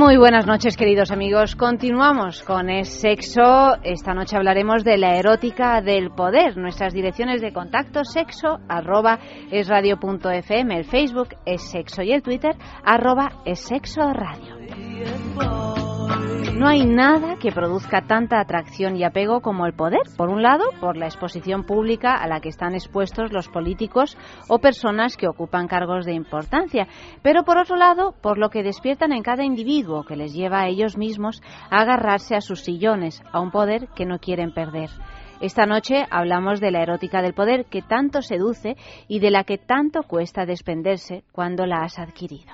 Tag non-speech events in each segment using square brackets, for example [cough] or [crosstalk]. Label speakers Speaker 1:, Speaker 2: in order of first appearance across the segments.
Speaker 1: Muy buenas noches, queridos amigos. Continuamos con el sexo. Esta noche hablaremos de la erótica del poder. Nuestras direcciones de contacto sexo arroba es el Facebook es sexo y el Twitter arroba es sexo radio. No hay nada que produzca tanta atracción y apego como el poder. Por un lado, por la exposición pública a la que están expuestos los políticos o personas que ocupan cargos de importancia. Pero por otro lado, por lo que despiertan en cada individuo que les lleva a ellos mismos a agarrarse a sus sillones, a un poder que no quieren perder. Esta noche hablamos de la erótica del poder que tanto seduce y de la que tanto cuesta desprenderse cuando la has adquirido.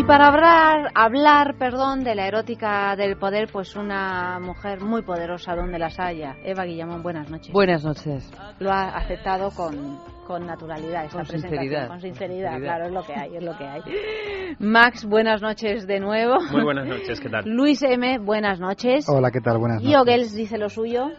Speaker 1: Y para hablar, hablar, perdón, de la erótica del poder, pues una mujer muy poderosa donde las haya. Eva Guillamón, buenas noches.
Speaker 2: Buenas noches.
Speaker 1: Lo ha aceptado con, con naturalidad esta
Speaker 2: Con
Speaker 1: presentación.
Speaker 2: sinceridad.
Speaker 1: Con sinceridad,
Speaker 2: Sinceridad.
Speaker 1: claro, es lo que hay, es lo que hay. Max, buenas noches de nuevo.
Speaker 3: Muy buenas noches, ¿qué tal? [laughs]
Speaker 1: Luis M, buenas noches.
Speaker 4: Hola, ¿qué tal? Buenas noches.
Speaker 1: Yogels dice lo suyo.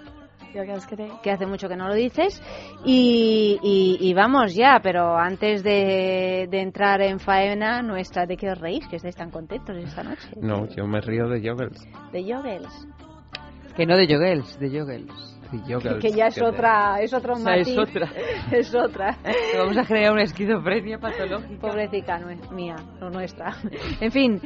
Speaker 1: Que hace mucho que no lo dices. Y, y- y vamos ya, pero antes de, de entrar en faena, nuestra de que os reís, que estáis tan contentos esta noche.
Speaker 3: No, yo me río de Joggles.
Speaker 1: De Yogels.
Speaker 2: Que no de Yogels, de.
Speaker 3: De Joggles,
Speaker 1: Que ya es
Speaker 3: que
Speaker 1: otra, es otro
Speaker 2: O sea, es
Speaker 1: matiz.
Speaker 2: otra.
Speaker 1: Es otra. [laughs]
Speaker 2: Vamos a generar una esquizofrenia patológica.
Speaker 1: Pobrecita no es mía, no nuestra. En fin,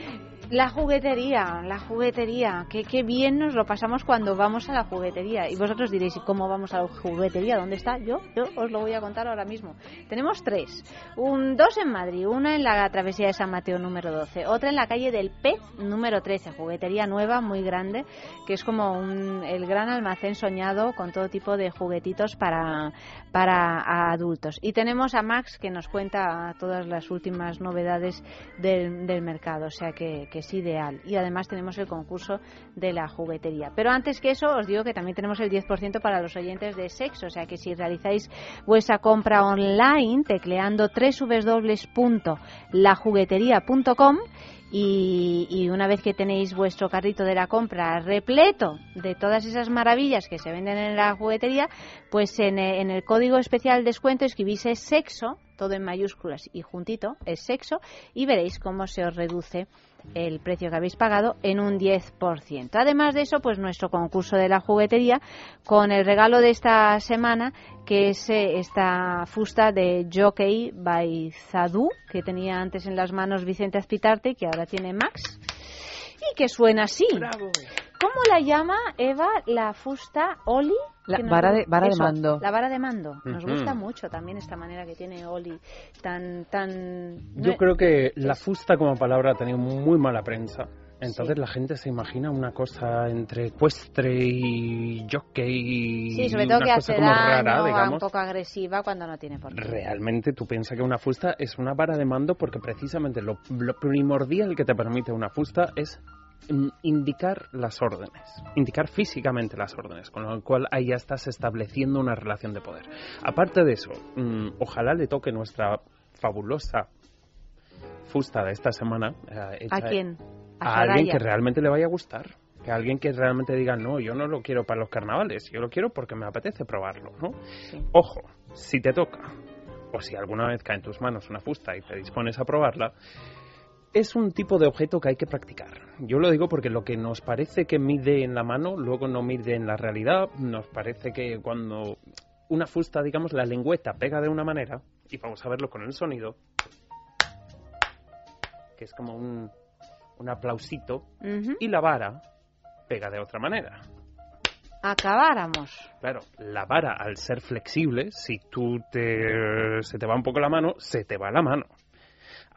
Speaker 1: la juguetería, la juguetería. Qué, qué bien nos lo pasamos cuando vamos a la juguetería. Y vosotros diréis, ¿y cómo vamos a la juguetería? ¿Dónde está? Yo, yo os lo voy a contar ahora mismo. Tenemos tres. Un, dos en Madrid, una en la travesía de San Mateo número 12, otra en la calle del Pez número 13, juguetería nueva, muy grande, que es como un- el gran almacén soñado con todo tipo de juguetitos para, para adultos. Y tenemos a Max que nos cuenta todas las últimas novedades del, del mercado, o sea que, que es ideal. Y además tenemos el concurso de la juguetería. Pero antes que eso, os digo que también tenemos el 10% para los oyentes de sexo, o sea que si realizáis vuestra compra online tecleando www.lajuguetería.com y, y una vez que tenéis vuestro carrito de la compra repleto de todas esas maravillas que se venden en la juguetería, pues en, eh, en el código especial descuento escribís es sexo, todo en mayúsculas y juntito, es sexo, y veréis cómo se os reduce el precio que habéis pagado en un 10%. Además de eso, pues nuestro concurso de la juguetería con el regalo de esta semana, que es eh, esta fusta de Jockey by Zadu, que tenía antes en las manos Vicente Azpitarte que ahora tiene Max, y que suena así. ¿Cómo la llama Eva la fusta Oli?
Speaker 2: La vara de- vara de mando.
Speaker 1: La vara de mando. Nos
Speaker 3: Ujú.
Speaker 1: gusta mucho también esta manera que tiene Oli, tan... tan
Speaker 3: Yo creo que la fusta como palabra ha tenido muy mala prensa. Entonces
Speaker 1: Sí.
Speaker 3: la gente se imagina una cosa entre ecuestre y jockey.
Speaker 1: Sí, sobre todo
Speaker 3: una
Speaker 1: que
Speaker 3: cosa
Speaker 1: hace
Speaker 3: rara,
Speaker 1: un
Speaker 3: digamos.
Speaker 1: poco agresiva cuando no tiene por qué.
Speaker 3: Realmente tú piensas que una fusta es una vara de mando porque precisamente lo, lo primordial que te permite una fusta es indicar las órdenes, indicar físicamente las órdenes, con lo cual ahí ya estás estableciendo una relación de poder. Aparte de eso, mm, ojalá le toque nuestra fabulosa fusta de esta semana. eh,
Speaker 1: ¿A quién?
Speaker 3: A alguien que realmente le vaya a gustar. Que alguien que realmente diga, no, yo no lo quiero para los carnavales, yo lo quiero porque me apetece probarlo, ¿no?
Speaker 1: Sí.
Speaker 3: Ojo, si te toca, o si alguna vez cae en tus manos una fusta y te dispones a probarla, es un tipo de objeto que hay que practicar. Yo lo digo porque lo que nos parece que mide en la mano, luego no mide en la realidad. Nos parece que cuando una fusta, digamos, la lengüeta pega de una manera, y vamos a verlo con el sonido, que es como un, un aplausito, y la vara pega de otra manera.
Speaker 1: Acabáramos.
Speaker 3: Claro, la vara al ser flexible, si tú te, se te va un poco la mano, se te va la mano.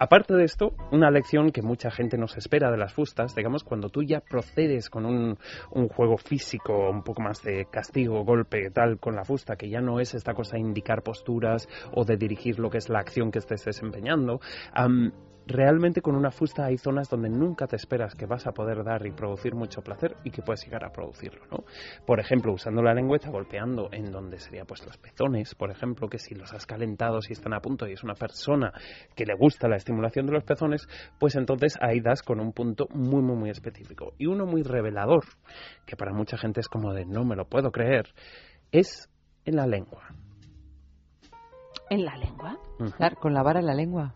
Speaker 3: Aparte de esto, una lección que mucha gente nos espera de las fustas, digamos, cuando tú ya procedes con un, un juego físico, un poco más de castigo, golpe, tal, con la fusta, que ya no es esta cosa de indicar posturas o de dirigir lo que es la acción que estés desempeñando, am, realmente con una fusta hay zonas donde nunca te esperas que vas a poder dar y producir mucho placer y que puedes llegar a producirlo, ¿no? Por ejemplo, usando la lengüeta, golpeando en donde sería pues los pezones, por ejemplo, que si los has calentado, si están a punto y es una persona que le gusta la estimulación de los pezones, pues entonces ahí das con un punto muy, muy, muy específico. Y uno muy revelador, que para mucha gente es como de no me lo puedo creer, es en la lengua.
Speaker 1: ¿En la lengua?
Speaker 2: Claro, con la vara en la lengua.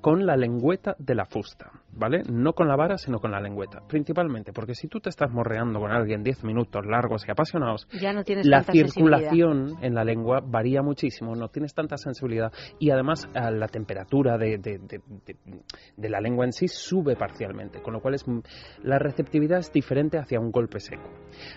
Speaker 3: Con la lengüeta de la fusta, ¿vale? No con la vara, sino con la lengüeta. Principalmente porque si tú te estás morreando con alguien 10 minutos largos y apasionados,
Speaker 1: Ya no tienes
Speaker 3: la circulación en la lengua varía muchísimo, no tienes tanta sensibilidad y además a la temperatura de, de- de- la lengua en sí sube parcialmente, con lo cual es, m- la receptividad es diferente hacia un golpe seco.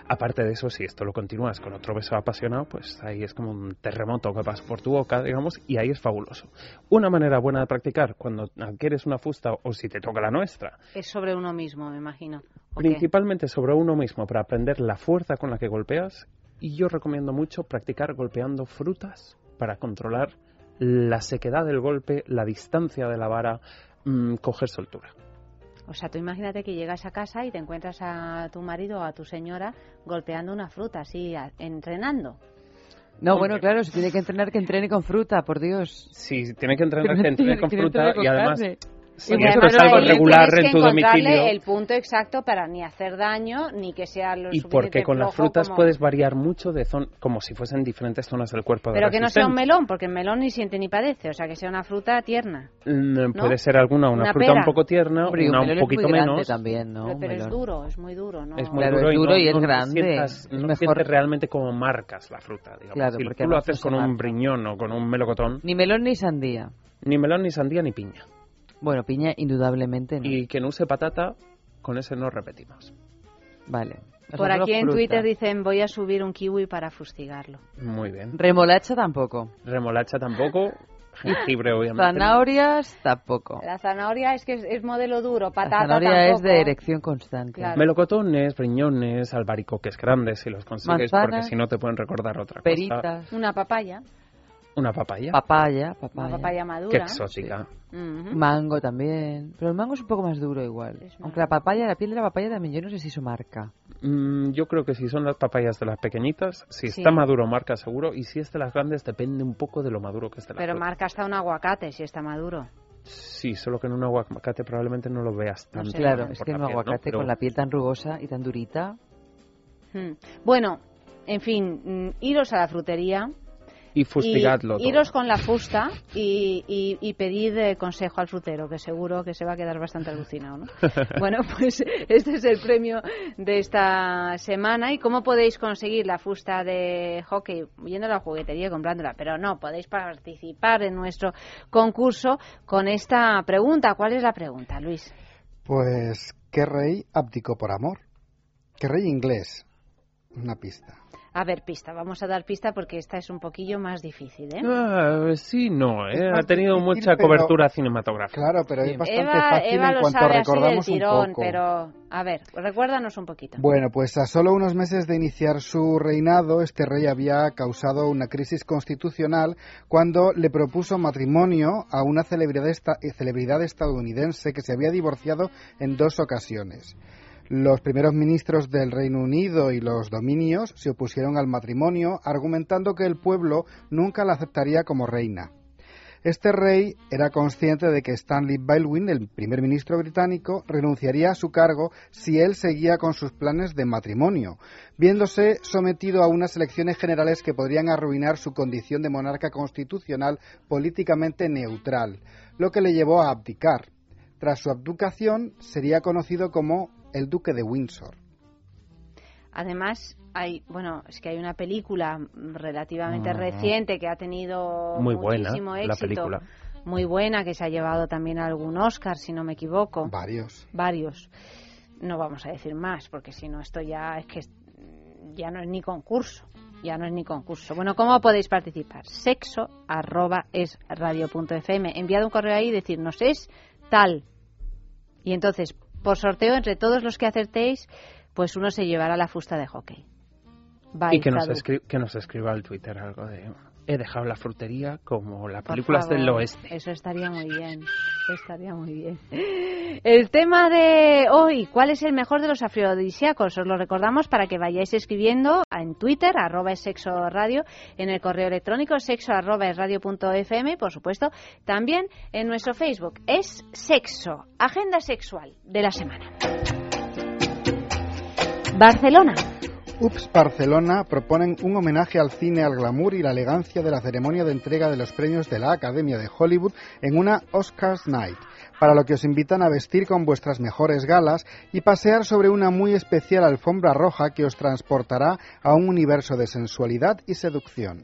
Speaker 3: Aparte de eso, si esto lo continúas con otro beso apasionado, pues ahí es como un terremoto que pasa por tu boca, digamos, y ahí es fabuloso. Una manera buena de practicar cuando adquieres una fusta o si te toca la nuestra,
Speaker 1: Es sobre uno mismo, me imagino.
Speaker 3: Principalmente sobre uno mismo para aprender la fuerza con la que golpeas y yo recomiendo mucho practicar golpeando frutas para controlar la sequedad del golpe, la distancia de la vara, mm, coger soltura.
Speaker 1: O sea, tú imagínate que llegas a casa y te encuentras a tu marido o a tu señora golpeando una fruta, así, a- entrenando.
Speaker 2: No,
Speaker 3: Hombre.
Speaker 2: bueno, claro, si tiene que entrenar, que entrene con fruta, por Dios.
Speaker 3: Si tiene que entrenar,
Speaker 2: Que
Speaker 3: entrene con
Speaker 2: tiene- que
Speaker 3: fruta y además
Speaker 1: Y además
Speaker 3: es algo regular en tu domicilio
Speaker 1: el punto exacto para ni hacer daño ni que sea lo
Speaker 3: y porque con las frutas
Speaker 1: como-
Speaker 3: puedes variar mucho de zona, como si fuesen diferentes zonas del cuerpo. de
Speaker 1: Pero que no sea un melón, porque el melón ni siente ni padece, o sea, que sea una fruta tierna.
Speaker 3: Mm, Puede ser alguna, una,
Speaker 1: Una
Speaker 3: fruta
Speaker 1: pera.
Speaker 3: un poco tierna,
Speaker 2: Hombre, y un
Speaker 3: una
Speaker 2: melón
Speaker 3: un
Speaker 2: es
Speaker 3: poquito
Speaker 2: muy grande
Speaker 3: menos.
Speaker 2: también, ¿no?
Speaker 1: pero pero es duro, es muy duro, ¿no?
Speaker 3: Es muy
Speaker 2: Claro,
Speaker 3: duro
Speaker 2: es duro
Speaker 3: no-
Speaker 2: y es
Speaker 3: no
Speaker 2: grande.
Speaker 3: sientas-
Speaker 2: Es
Speaker 3: no
Speaker 2: mejor-
Speaker 3: sientes realmente como marcas la fruta, digamos.
Speaker 2: Claro,
Speaker 3: si
Speaker 2: porque
Speaker 3: tú lo
Speaker 2: no
Speaker 3: haces con un briñón o con un melocotón,
Speaker 2: Ni melón ni sandía.
Speaker 3: ni melón, ni sandía, ni piña.
Speaker 2: Bueno, piña indudablemente no.
Speaker 3: Y que no use patata, con ese no repetimos.
Speaker 2: Vale.
Speaker 1: Por aquí en
Speaker 2: fruta.
Speaker 1: Twitter dicen voy a subir un kiwi para fustigarlo.
Speaker 3: Muy bien.
Speaker 2: Remolacha tampoco.
Speaker 3: Remolacha tampoco, [laughs] jengibre obviamente.
Speaker 2: Zanahorias tampoco.
Speaker 1: La zanahoria es que es, es modelo duro,
Speaker 2: La
Speaker 1: patata
Speaker 2: zanahoria
Speaker 1: tampoco.
Speaker 2: es de erección constante.
Speaker 1: Claro.
Speaker 3: Melocotones, briñones, albaricoques grandes si los consigues, porque
Speaker 2: Manzanas,
Speaker 3: si no te pueden recordar otra cosa.
Speaker 2: Peritas,
Speaker 1: Una papaya,
Speaker 3: Una papaya.
Speaker 2: papaya,
Speaker 1: una
Speaker 2: papaya.
Speaker 1: papaya
Speaker 3: Qué
Speaker 1: madura.
Speaker 3: exótica.
Speaker 2: Mango también. Pero el mango es un poco más duro igual. Aunque la papaya, la piel de la papaya también, yo no sé si eso marca.
Speaker 3: Mm, yo creo que si son las papayas de las pequeñitas, si
Speaker 1: Sí.
Speaker 3: está maduro marca seguro, y si es de las grandes depende un poco de lo maduro que esté la
Speaker 1: Pero
Speaker 3: fruta.
Speaker 1: marca hasta un aguacate si está maduro.
Speaker 3: Sí, solo que en un aguacate probablemente no lo veas tanto.
Speaker 1: sé.
Speaker 2: Claro, es que en un
Speaker 3: piel, ¿no?
Speaker 2: aguacate
Speaker 3: Pero-
Speaker 2: con la piel tan rugosa y tan durita.
Speaker 1: Hmm. Bueno, en fin, mm, iros a la frutería
Speaker 3: Y fustigadlo
Speaker 1: y
Speaker 3: todo.
Speaker 1: iros con la fusta y, y, y pedid eh, consejo al frutero, que seguro que se va a quedar bastante alucinado, ¿no? [laughs] bueno, pues [laughs] este es el premio de esta semana. ¿Y cómo podéis conseguir la fusta de hockey? Yendo a la juguetería y comprándola. Pero no, podéis participar en nuestro concurso con esta pregunta. ¿Cuál es la pregunta, Luis?
Speaker 4: Pues, ¿qué rey abdicó por amor? ¿Qué rey inglés? Una pista.
Speaker 1: A ver, pista. Vamos a dar pista porque esta es un poquillo más difícil, ¿eh?
Speaker 3: Ah, sí, no, eh, ha tenido
Speaker 4: difícil,
Speaker 3: mucha
Speaker 4: pero-
Speaker 3: cobertura cinematográfica.
Speaker 4: Claro, pero es bastante
Speaker 1: Eva,
Speaker 4: fácil
Speaker 1: Eva
Speaker 4: en
Speaker 1: lo
Speaker 4: cuanto
Speaker 1: sabe así del
Speaker 4: recordamos un
Speaker 1: tirón,
Speaker 4: poco.
Speaker 1: pero a ver, recuérdanos un poquito.
Speaker 4: Bueno, pues a solo unos meses de iniciar su reinado, este rey había causado una crisis constitucional cuando le propuso matrimonio a una celebridad, esta- celebridad estadounidense que se había divorciado en dos ocasiones. Los primeros ministros del Reino Unido y los dominios se opusieron al matrimonio, argumentando que el pueblo nunca la aceptaría como reina. Este rey era consciente de que Stanley Baldwin, el primer ministro británico, renunciaría a su cargo si él seguía con sus planes de matrimonio, viéndose sometido a unas elecciones generales que podrían arruinar su condición de monarca constitucional políticamente neutral, lo que le llevó a abdicar. Tras su abdicación sería conocido como el duque de Windsor.
Speaker 1: Además, hay, bueno, es que hay una película relativamente
Speaker 3: Ah.
Speaker 1: reciente que ha tenido
Speaker 3: Muy buena la película.
Speaker 1: muy buena que se ha llevado también algún Oscar, si no me equivoco,
Speaker 4: Varios.
Speaker 1: varios. No vamos a decir más porque si no esto ya es que es- ya no es ni concurso. Ya no es ni concurso. Bueno, ¿cómo podéis participar? Sexo arroba es radio.fm. Enviad un correo ahí y decirnos es tal. Y entonces, por sorteo, entre todos los que acertéis, pues uno se llevará la fusta de hockey. Bye,
Speaker 3: Y que nos, que nos escriba al Twitter algo de... He dejado la frutería como las
Speaker 1: Por
Speaker 3: películas del oeste.
Speaker 1: Eso estaría muy bien. Estaría muy bien. El tema de hoy, ¿cuál es el mejor de los afrodisíacos? Os lo recordamos para que vayáis escribiendo en Twitter, arroba es sexo radio, en el correo electrónico sexo arroba es radio punto fm, por supuesto, también en nuestro Facebook. Es sexo, agenda sexual de la semana. Barcelona.
Speaker 4: UPS Barcelona proponen un homenaje al cine, al glamour y la elegancia de la ceremonia de entrega de los premios de la Academia de Hollywood en una Oscars Night, para lo que os invitan a vestir con vuestras mejores galas y pasear sobre una muy especial alfombra roja que os transportará a un universo de sensualidad y seducción.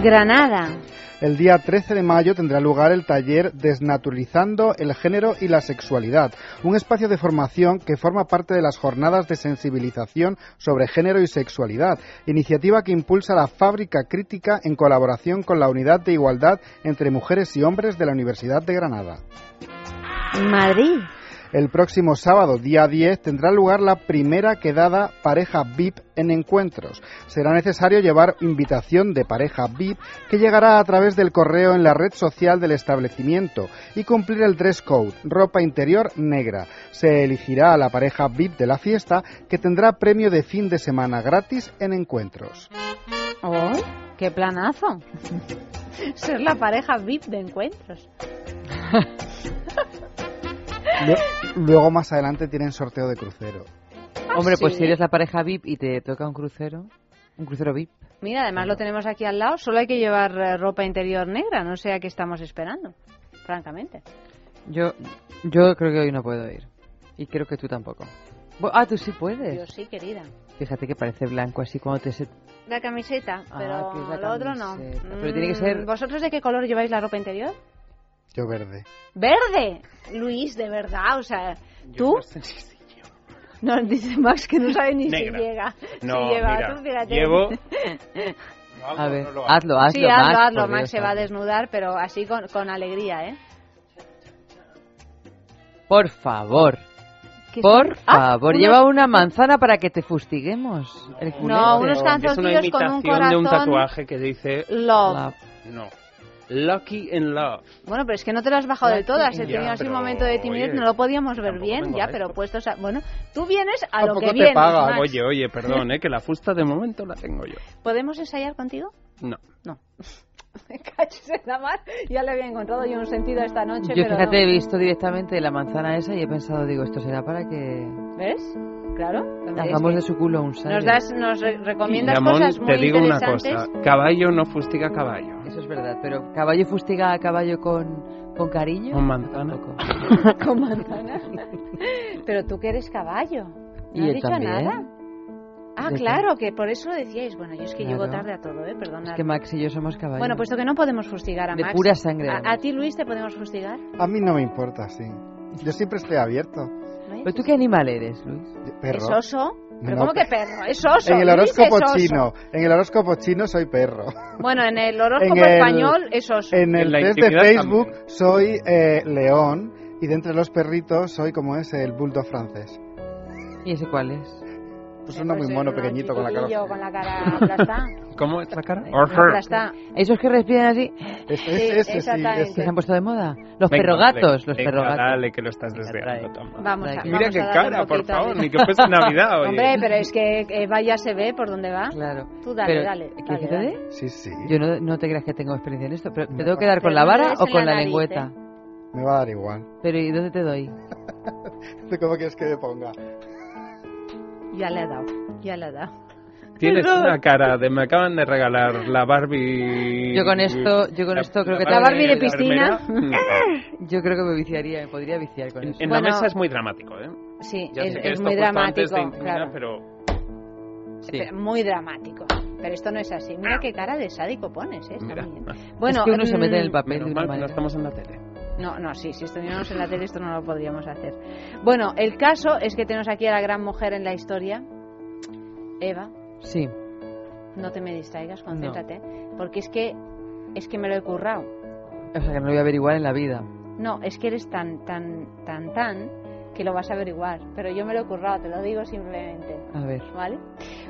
Speaker 1: Granada.
Speaker 4: El día 13 de mayo tendrá lugar el taller Desnaturalizando el género y la sexualidad, un espacio de formación que forma parte de las jornadas de sensibilización sobre género y sexualidad, iniciativa que impulsa la Fábrica Crítica en colaboración con la Unidad de Igualdad entre Mujeres y Hombres de la Universidad de Granada.
Speaker 1: Madrid.
Speaker 4: El próximo sábado, día 10, tendrá lugar la primera quedada pareja VIP en encuentros. Será necesario llevar invitación de pareja VIP que llegará a través del correo en la red social del establecimiento y cumplir el dress code, ropa interior negra. Se elegirá a la pareja VIP de la fiesta que tendrá premio de fin de semana gratis en encuentros.
Speaker 1: ¡Oh! ¡Qué planazo! [laughs] Ser la pareja VIP de encuentros.
Speaker 4: Luego más adelante tienen sorteo de crucero.
Speaker 2: Hombre, pues
Speaker 1: sí.
Speaker 2: si eres la pareja VIP y te toca un crucero, un crucero VIP.
Speaker 1: Mira, además lo tenemos aquí al lado. Solo hay que llevar eh, ropa interior negra. No sé a qué estamos esperando, francamente.
Speaker 2: Yo, yo creo que hoy no puedo ir. Y creo que tú tampoco. Ah, tú sí puedes.
Speaker 1: Yo sí, querida.
Speaker 2: Fíjate que parece blanco así cuando te... se-
Speaker 1: La camiseta,
Speaker 2: Ah,
Speaker 1: pero
Speaker 2: que es la
Speaker 1: lo otro no.
Speaker 2: camiseta. Pero tiene que ser-
Speaker 1: Mm, ¿Vosotros de qué color lleváis la ropa interior?
Speaker 4: Yo verde.
Speaker 1: ¡Verde! Luis, de verdad, o sea,
Speaker 3: Yo
Speaker 1: ¿tú?
Speaker 3: no sé
Speaker 1: Nos dice Max que no sabe ni
Speaker 3: Negra.
Speaker 1: si llega.
Speaker 3: No,
Speaker 1: si lleva,
Speaker 3: mira,
Speaker 1: tú fíjate.
Speaker 3: llevo... [laughs] ¿Lo hago
Speaker 2: A ver,
Speaker 3: no
Speaker 2: hazlo, hazlo,
Speaker 1: Sí, hazlo,
Speaker 2: Max,
Speaker 1: hazlo. Max se va a
Speaker 2: hazlo.
Speaker 1: desnudar, pero así con, con alegría, ¿eh?
Speaker 2: Por favor,
Speaker 1: ¿Qué
Speaker 2: por
Speaker 1: son? Ah,
Speaker 2: favor,
Speaker 1: unos-
Speaker 2: lleva una manzana para que te fustiguemos. El.
Speaker 1: No, unos
Speaker 3: Es
Speaker 1: calzoncillos
Speaker 3: una
Speaker 1: con
Speaker 3: imitación
Speaker 1: un
Speaker 3: de un
Speaker 1: corazón.
Speaker 3: tatuaje que dice...
Speaker 1: Love.
Speaker 2: Love.
Speaker 3: No. Lucky in Love.
Speaker 1: Bueno, pero es que no te lo has bajado de todas. He tenido así un momento de timidez,
Speaker 3: oye,
Speaker 1: no lo podíamos ver bien, ya, pero
Speaker 3: esto.
Speaker 1: puestos a... Bueno, tú vienes a lo que
Speaker 4: te
Speaker 1: vienes,
Speaker 4: paga.
Speaker 1: Max.
Speaker 3: Oye, oye, perdón, ¿eh? Que la fusta de momento la tengo yo.
Speaker 1: ¿Podemos ensayar contigo?
Speaker 3: No.
Speaker 1: No. [laughs] Cachis en la mar. Ya le había encontrado yo un sentido esta noche,
Speaker 2: Yo
Speaker 1: pero
Speaker 2: fíjate,
Speaker 1: no.
Speaker 2: he visto directamente la manzana esa y he pensado, digo, esto será para que
Speaker 1: ¿Ves? Claro.
Speaker 2: Hagamos de su culo un sal.
Speaker 1: Nos, das, nos re- recomiendas
Speaker 3: Ramón,
Speaker 1: cosas muy
Speaker 3: te digo una cosa. Caballo no fustiga caballo.
Speaker 2: Eso es verdad, pero caballo fustiga a caballo con, con cariño.
Speaker 3: Con manzana. [laughs] [laughs]
Speaker 1: Con manzanas. Pero tú que eres caballo. ¿No
Speaker 2: Y
Speaker 1: has dicho
Speaker 2: también.
Speaker 1: nada? Ah,
Speaker 2: ¿De
Speaker 1: claro, que por eso lo decíais. Bueno, yo es que llego tarde a todo, ¿eh? Perdona.
Speaker 2: Es que Max y yo somos caballos.
Speaker 1: Bueno, puesto que no podemos fustigar a
Speaker 2: De
Speaker 1: Max.
Speaker 2: pura sangre,
Speaker 1: A, ti, Luis, te podemos fustigar.
Speaker 4: A mí no me importa, sí. Yo siempre estoy abierto.
Speaker 2: ¿Pero tú qué animal eres, Luis?
Speaker 4: Perro.
Speaker 1: ¿Es oso? ¿Pero
Speaker 4: No,
Speaker 1: cómo que perro? Es oso.
Speaker 4: En el
Speaker 1: Luis
Speaker 4: horóscopo chino, en el horóscopo chino soy perro.
Speaker 1: Bueno, en el horóscopo
Speaker 4: En el-
Speaker 1: español es oso.
Speaker 4: En el
Speaker 3: En
Speaker 4: test de Facebook
Speaker 3: también.
Speaker 4: soy eh, león y de entre los perritos soy como es el bulldog francés.
Speaker 2: ¿Y ese cuál es?
Speaker 4: Pues uno muy mono, pequeñito, con la cara.
Speaker 1: con la cara aplastada. [laughs]
Speaker 3: ¿Cómo es la cara?
Speaker 1: Aplastada.
Speaker 2: Esos que respiran así,
Speaker 4: Es, es- sí,
Speaker 1: exactamente.
Speaker 2: que se han puesto de moda. Los
Speaker 3: Venga,
Speaker 2: perrogatos, los
Speaker 3: venga,
Speaker 2: perrogatos.
Speaker 3: Dale, que lo estás desviando.
Speaker 1: Vamos a,
Speaker 2: Mira
Speaker 1: vamos
Speaker 3: qué
Speaker 1: a
Speaker 3: cara, por favor, ni que [laughs] fuese Navidad, oye.
Speaker 1: Hombre, pero es que Eva ya se ve por dónde va.
Speaker 2: Claro.
Speaker 1: Tú dale,
Speaker 2: Pero,
Speaker 1: dale,
Speaker 2: ¿quieres que te dé?
Speaker 4: Sí, sí.
Speaker 2: Yo no, no te creas que tengo experiencia en esto, pero ¿te
Speaker 4: No.
Speaker 2: tengo que dar con la vara o con
Speaker 1: la
Speaker 2: lengüeta?
Speaker 4: Me va a dar igual.
Speaker 2: Pero ¿y dónde te doy? [laughs]
Speaker 4: ¿Cómo quieres que me ponga?
Speaker 1: Ya le ha dado, ya le ha dado.
Speaker 3: Tienes [laughs] una cara de me acaban de regalar la Barbie.
Speaker 2: Yo con esto- yo con esto creo que
Speaker 1: La Barbie de piscina.
Speaker 2: Yo creo que me viciaría, me podría viciar con
Speaker 3: En,
Speaker 2: eso.
Speaker 3: en
Speaker 1: Bueno.
Speaker 3: la mesa es muy dramático, ¿eh?
Speaker 1: Sí,
Speaker 3: Ya
Speaker 1: es, es muy dramático.
Speaker 3: intimidad,
Speaker 1: claro.
Speaker 3: pero
Speaker 2: Sí.
Speaker 1: Muy dramático. Pero esto no es así. Mira qué cara de sádico pones, ¿eh? Está
Speaker 3: mira.
Speaker 1: bien. Bueno,
Speaker 2: es que uno se mete en el
Speaker 1: mm,
Speaker 2: papel de una
Speaker 3: no estamos en la tele.
Speaker 1: No, no, sí, si estuviéramos en la tele esto no lo podríamos hacer. Bueno, el caso es que tenemos aquí a la gran mujer en la historia, Eva.
Speaker 2: Sí.
Speaker 1: No te me distraigas, concéntrate. Porque es que, es que me lo he currado.
Speaker 2: O sea, que no lo voy a averiguar en la vida.
Speaker 1: No, es que eres tan, tan, tan, tan lo vas a averiguar. Pero yo me lo he currado, te lo digo simplemente.
Speaker 2: A ver.
Speaker 1: ¿Vale?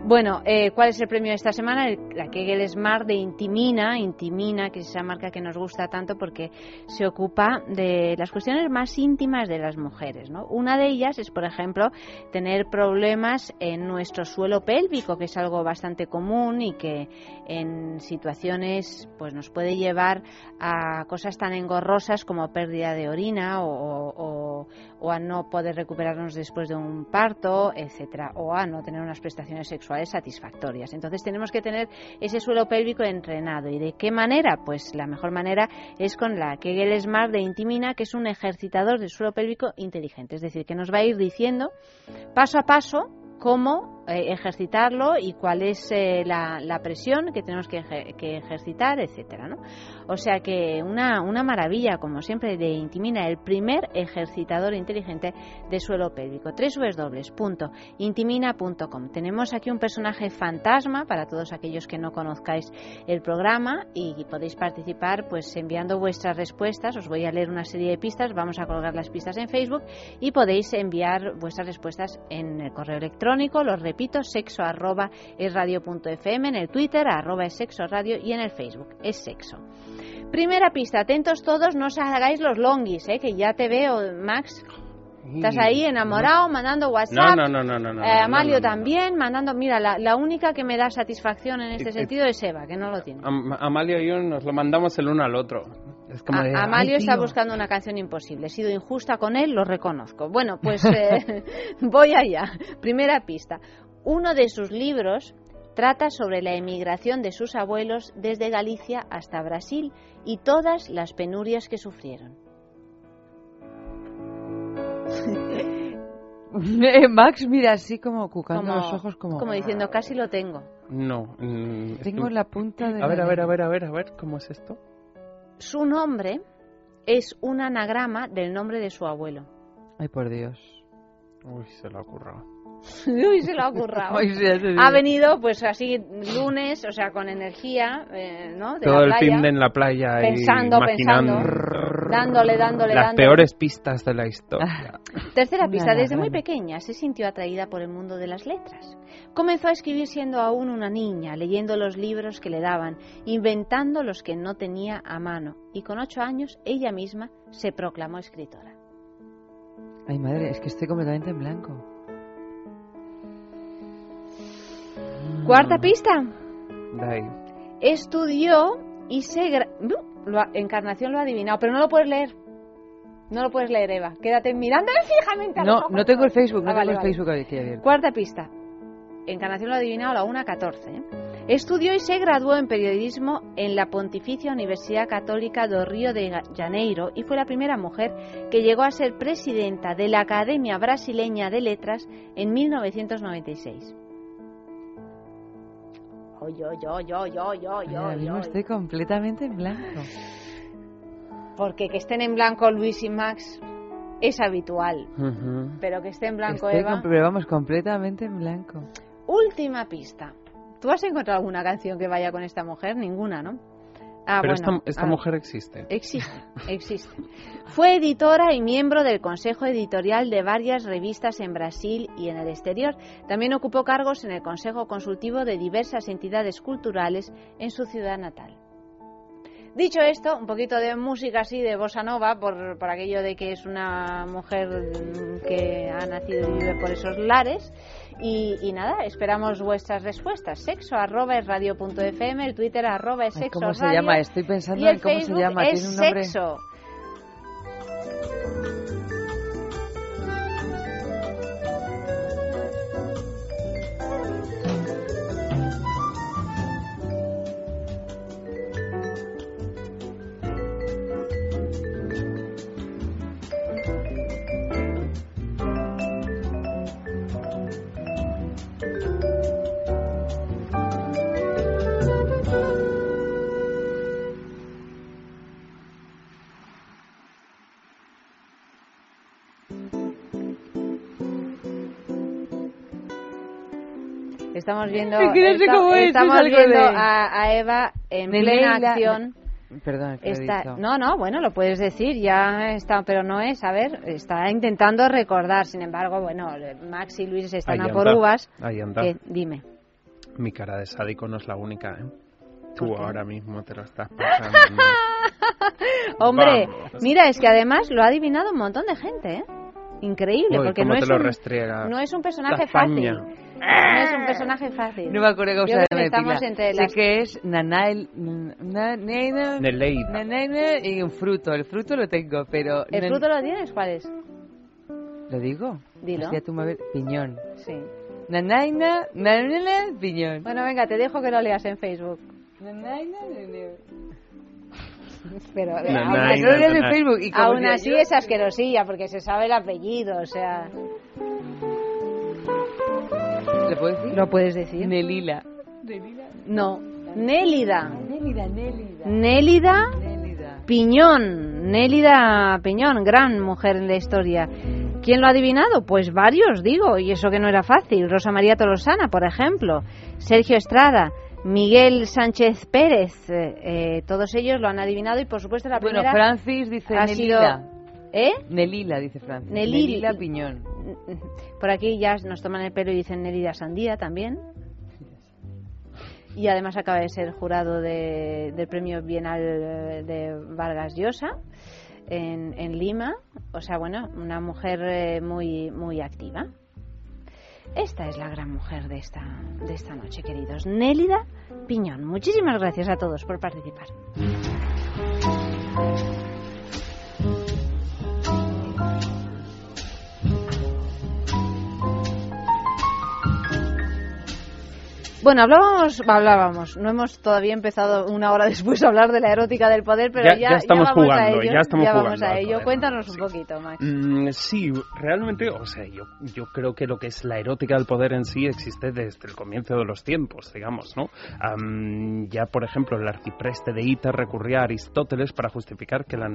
Speaker 1: Bueno, eh, ¿cuál es el premio de esta semana? El- la Kegel Smart de Intimina, Intimina, que es esa marca que nos gusta tanto porque se ocupa de las cuestiones más íntimas de las mujeres. ¿no? Una de ellas es, por ejemplo, tener problemas en nuestro suelo pélvico, que es algo bastante común y que en situaciones pues nos puede llevar a cosas tan engorrosas como pérdida de orina o, o- o a no poder recuperarnos después de un parto, etcétera, o a no tener unas prestaciones sexuales satisfactorias. Entonces tenemos que tener ese suelo pélvico entrenado. ¿Y de qué manera? Pues la mejor manera es con la Kegel Smart de Intimina, que es un ejercitador del suelo pélvico inteligente. Es decir, que nos va a ir diciendo paso a paso cómo eh, ejercitarlo y cuál es eh, la, la presión que tenemos que, que ejercitar, etcétera, ¿no? O sea que una, una maravilla, como siempre, de Intimina, el primer ejercitador inteligente de suelo pélvico. www.intimina.com. Tenemos aquí un personaje fantasma para todos aquellos que no conozcáis el programa y podéis participar pues enviando vuestras respuestas. Os voy a leer una serie de pistas, vamos a colgar las pistas en Facebook y podéis enviar vuestras respuestas en el correo electrónico, lo repito, sexo arroba es en el Twitter arroba es sexo radio y en el Facebook es sexo. Primera pista, atentos todos, no os hagáis los longis, ¿eh? que ya te veo, Max. Estás ahí enamorado, mandando WhatsApp.
Speaker 3: No, no, no, no,
Speaker 1: Eh, Amalio
Speaker 3: no,
Speaker 1: también, mandando. Mira, la, la única que me da satisfacción en este
Speaker 3: Eh, eh,
Speaker 1: sentido es Eva, que no lo tiene.
Speaker 3: Am- Amalio y yo nos lo mandamos el uno al otro. Es como
Speaker 1: A-
Speaker 3: de,
Speaker 1: Amalio
Speaker 3: "Ay,
Speaker 1: está
Speaker 3: tío".
Speaker 1: buscando una canción imposible. He sido injusta con él, lo reconozco. Bueno, pues eh, [laughs] voy allá. Primera pista. Uno de sus libros trata sobre la emigración de sus abuelos desde Galicia hasta Brasil y todas las penurias que sufrieron. [laughs]
Speaker 2: Max mira así como cucando
Speaker 1: Como,
Speaker 2: los ojos como...
Speaker 1: como diciendo, casi lo tengo.
Speaker 3: No. mm,
Speaker 2: Tengo
Speaker 3: estoy-
Speaker 2: la punta de...
Speaker 3: A ver, a ver, a ver, a ver, a ver, ¿cómo es esto?
Speaker 1: Su nombre es un anagrama del nombre de su abuelo.
Speaker 2: Ay, por Dios.
Speaker 3: Uy, se lo ha currado. [laughs]
Speaker 1: Uy, se lo ha currado.
Speaker 2: Ay, sí, digo.
Speaker 1: Ha venido, pues así, lunes, o sea, con energía, eh, ¿no? De
Speaker 3: Todo
Speaker 1: la
Speaker 3: el
Speaker 1: playa,
Speaker 3: fin de en la playa y
Speaker 1: Pensando, pensando. dándole, dándole,
Speaker 3: las
Speaker 1: dándole.
Speaker 3: peores pistas de la historia. [laughs]
Speaker 1: Tercera
Speaker 2: Una
Speaker 1: pista. Desde muy pequeña se sintió atraída por el mundo de las letras. Comenzó a escribir siendo aún una niña, leyendo los libros que le daban, inventando los que no tenía a mano. Y con ocho años, ella misma se proclamó escritora.
Speaker 2: Ay, madre, es que estoy completamente en blanco.
Speaker 1: Cuarta pista. Estudió y se... gra-. Lo ha- Encarnación lo ha adivinado, pero no lo puedes leer. No lo puedes leer, Eva. Quédate mirándole [laughs] fijamente a los
Speaker 2: No,
Speaker 1: ojos.
Speaker 2: no tengo el Facebook, no
Speaker 1: Ah,
Speaker 2: tengo
Speaker 1: vale,
Speaker 2: el
Speaker 1: vale.
Speaker 2: Facebook aquí abierto.
Speaker 1: Cuarta pista. Encarnación lo ha adivinado a la 1.14. ¿eh? Estudió y se graduó en periodismo en la Pontificia Universidad Católica do Río de Janeiro y fue la primera mujer que llegó a ser presidenta de la Academia Brasileña de Letras en 1996. Yo, yo, yo, yo, yo, yo,
Speaker 2: ahora mismo
Speaker 1: yo.
Speaker 2: estoy completamente en blanco.
Speaker 1: Porque que estén en blanco Luis y Max es habitual, pero que esté en blanco
Speaker 2: Estoy
Speaker 1: Eva.
Speaker 2: pero vamos, completamente en blanco.
Speaker 1: Última pista. ¿Tú has encontrado alguna canción que vaya con esta mujer? Ninguna, ¿no? Ah,
Speaker 3: Pero
Speaker 1: bueno,
Speaker 3: esta, esta
Speaker 1: ah,
Speaker 3: mujer existe.
Speaker 1: Existe, existe. Fue editora y miembro del consejo editorial de varias revistas en Brasil y en el exterior. También ocupó cargos en el consejo consultivo de diversas entidades culturales en su ciudad natal. Dicho esto, un poquito de música así de bossa nova, por, por aquello de que es una mujer que ha nacido y vive por esos lares. Y, y nada, esperamos vuestras respuestas. Sexo arroba es radio punto fm, el Twitter arroba es sexo
Speaker 2: ¿Cómo se
Speaker 1: radio,
Speaker 2: llama? Estoy pensando en cómo
Speaker 1: Facebook
Speaker 2: se llama.
Speaker 1: es
Speaker 2: Tiene un nombre.
Speaker 1: sexo. Estamos viendo,
Speaker 2: Es que no sé
Speaker 1: esta-
Speaker 2: cómo es,
Speaker 1: estamos viendo
Speaker 2: de-
Speaker 1: a, a Eva en
Speaker 2: De
Speaker 1: plena
Speaker 2: Leila-
Speaker 1: acción.
Speaker 2: Perdón,
Speaker 1: Está, no, no, bueno, lo puedes decir, ya está, pero no es, a ver, está intentando recordar, sin embargo, bueno, Max y Luis están
Speaker 3: Ahí
Speaker 1: a por
Speaker 3: anda,
Speaker 1: uvas.
Speaker 3: ahí anda.
Speaker 1: que- dime.
Speaker 3: Mi cara de sádico no es la única, ¿eh?
Speaker 1: ¿Por
Speaker 3: Tú ahora mismo te lo estás [laughs] pasando. ¿no?
Speaker 1: Hombre,
Speaker 3: Vamos.
Speaker 1: mira, es que además lo ha adivinado un montón de gente, ¿eh? Increíble,
Speaker 3: Uy,
Speaker 1: porque
Speaker 3: cómo
Speaker 1: no
Speaker 3: te
Speaker 1: es,
Speaker 3: lo
Speaker 1: un, no es un personaje fácil. No es un personaje fácil.
Speaker 2: No me acuerdo cómo se llama.
Speaker 1: que estamos entre
Speaker 2: Sé
Speaker 1: las-
Speaker 2: que es Nanail. na- Neida-
Speaker 3: Neleida.
Speaker 2: Nanaina y un fruto. El fruto lo tengo, pero.
Speaker 1: ¿El fruto lo tienes? ¿Cuál es?
Speaker 2: ¿Lo digo?
Speaker 1: Dilo.
Speaker 2: Tú me ves- Piñón.
Speaker 1: Sí.
Speaker 2: Nanaina, nanana, piñón.
Speaker 1: Bueno, venga, te dejo que lo leas en Facebook.
Speaker 2: Nanaina.
Speaker 1: Pero aún
Speaker 3: no,
Speaker 1: así- es asquerosilla porque se sabe el apellido, o sea...
Speaker 2: ¿Lo puedo decir?
Speaker 1: ¿Lo puedes decir?
Speaker 2: Nelila.
Speaker 1: No. Nélida.
Speaker 2: Nélida, Nélida.
Speaker 1: Nélida
Speaker 2: Nélida.
Speaker 1: Piñón. Nélida Piñón, gran mujer en la historia. ¿Quién lo ha adivinado? Pues varios, digo, y eso que no era fácil. Rosa María Tolosana, por ejemplo. Sergio Estrada. Miguel Sánchez Pérez. eh, eh, todos ellos lo han adivinado y, por supuesto, la
Speaker 2: Bueno,
Speaker 1: primera...
Speaker 2: Francis dice Nelila.
Speaker 1: ¿Eh?
Speaker 2: Nelila, dice Francis.
Speaker 1: Nelil-
Speaker 2: Nelila Piñón.
Speaker 1: Por aquí ya nos toman el pelo y dicen Nélida Sandía también. Y además acaba de ser jurado de- del premio Bienal eh, de Vargas Llosa en, en Lima. O sea, bueno, una mujer eh, muy, muy activa. Esta es la gran mujer de esta, de esta noche, queridos. Nélida Piñón. Muchísimas gracias a todos por participar. Bueno, hablábamos, hablábamos, no hemos todavía empezado una hora [laughs] después a hablar de la erótica del poder, pero
Speaker 3: Ya-
Speaker 1: ya,
Speaker 3: ya estamos
Speaker 1: vamos a
Speaker 3: jugando,
Speaker 1: ello,
Speaker 3: ya estamos
Speaker 1: vamos
Speaker 3: jugando
Speaker 1: a ello.
Speaker 3: poder.
Speaker 1: Cuéntanos un
Speaker 3: Sí.
Speaker 1: poquito, Max.
Speaker 3: Mm, sí, realmente, o sea, yo, yo creo que lo que es la erótica del poder en sí existe desde el comienzo de los tiempos, digamos, ¿no? Am, ya, por ejemplo, el arcipreste de Ita recurría a Aristóteles para justificar que la,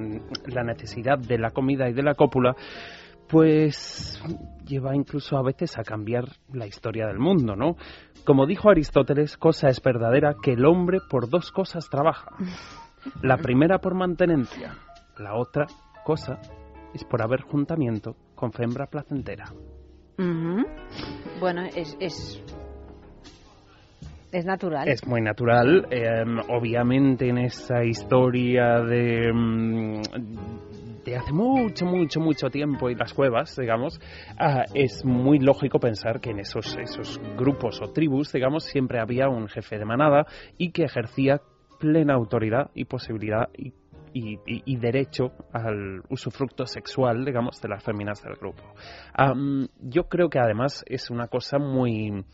Speaker 3: la necesidad de la comida y de la cópula pues lleva incluso a veces a cambiar la historia del mundo, ¿no? Como dijo Aristóteles, cosa es verdadera que el hombre por dos cosas trabaja. La primera por mantenencia, la otra cosa es por haber juntamiento con fembra placentera.
Speaker 1: Bueno, es, es, es natural.
Speaker 3: Es muy natural, eh, obviamente en esa historia de, mm, de hace mucho, mucho, mucho tiempo y las cuevas, digamos, ah, es muy lógico pensar que en esos, esos grupos o tribus, digamos, siempre había un jefe de manada y que ejercía plena autoridad y posibilidad y, y- derecho al usufructo sexual, digamos, de las féminas del grupo. Am, yo creo que además es una cosa muy,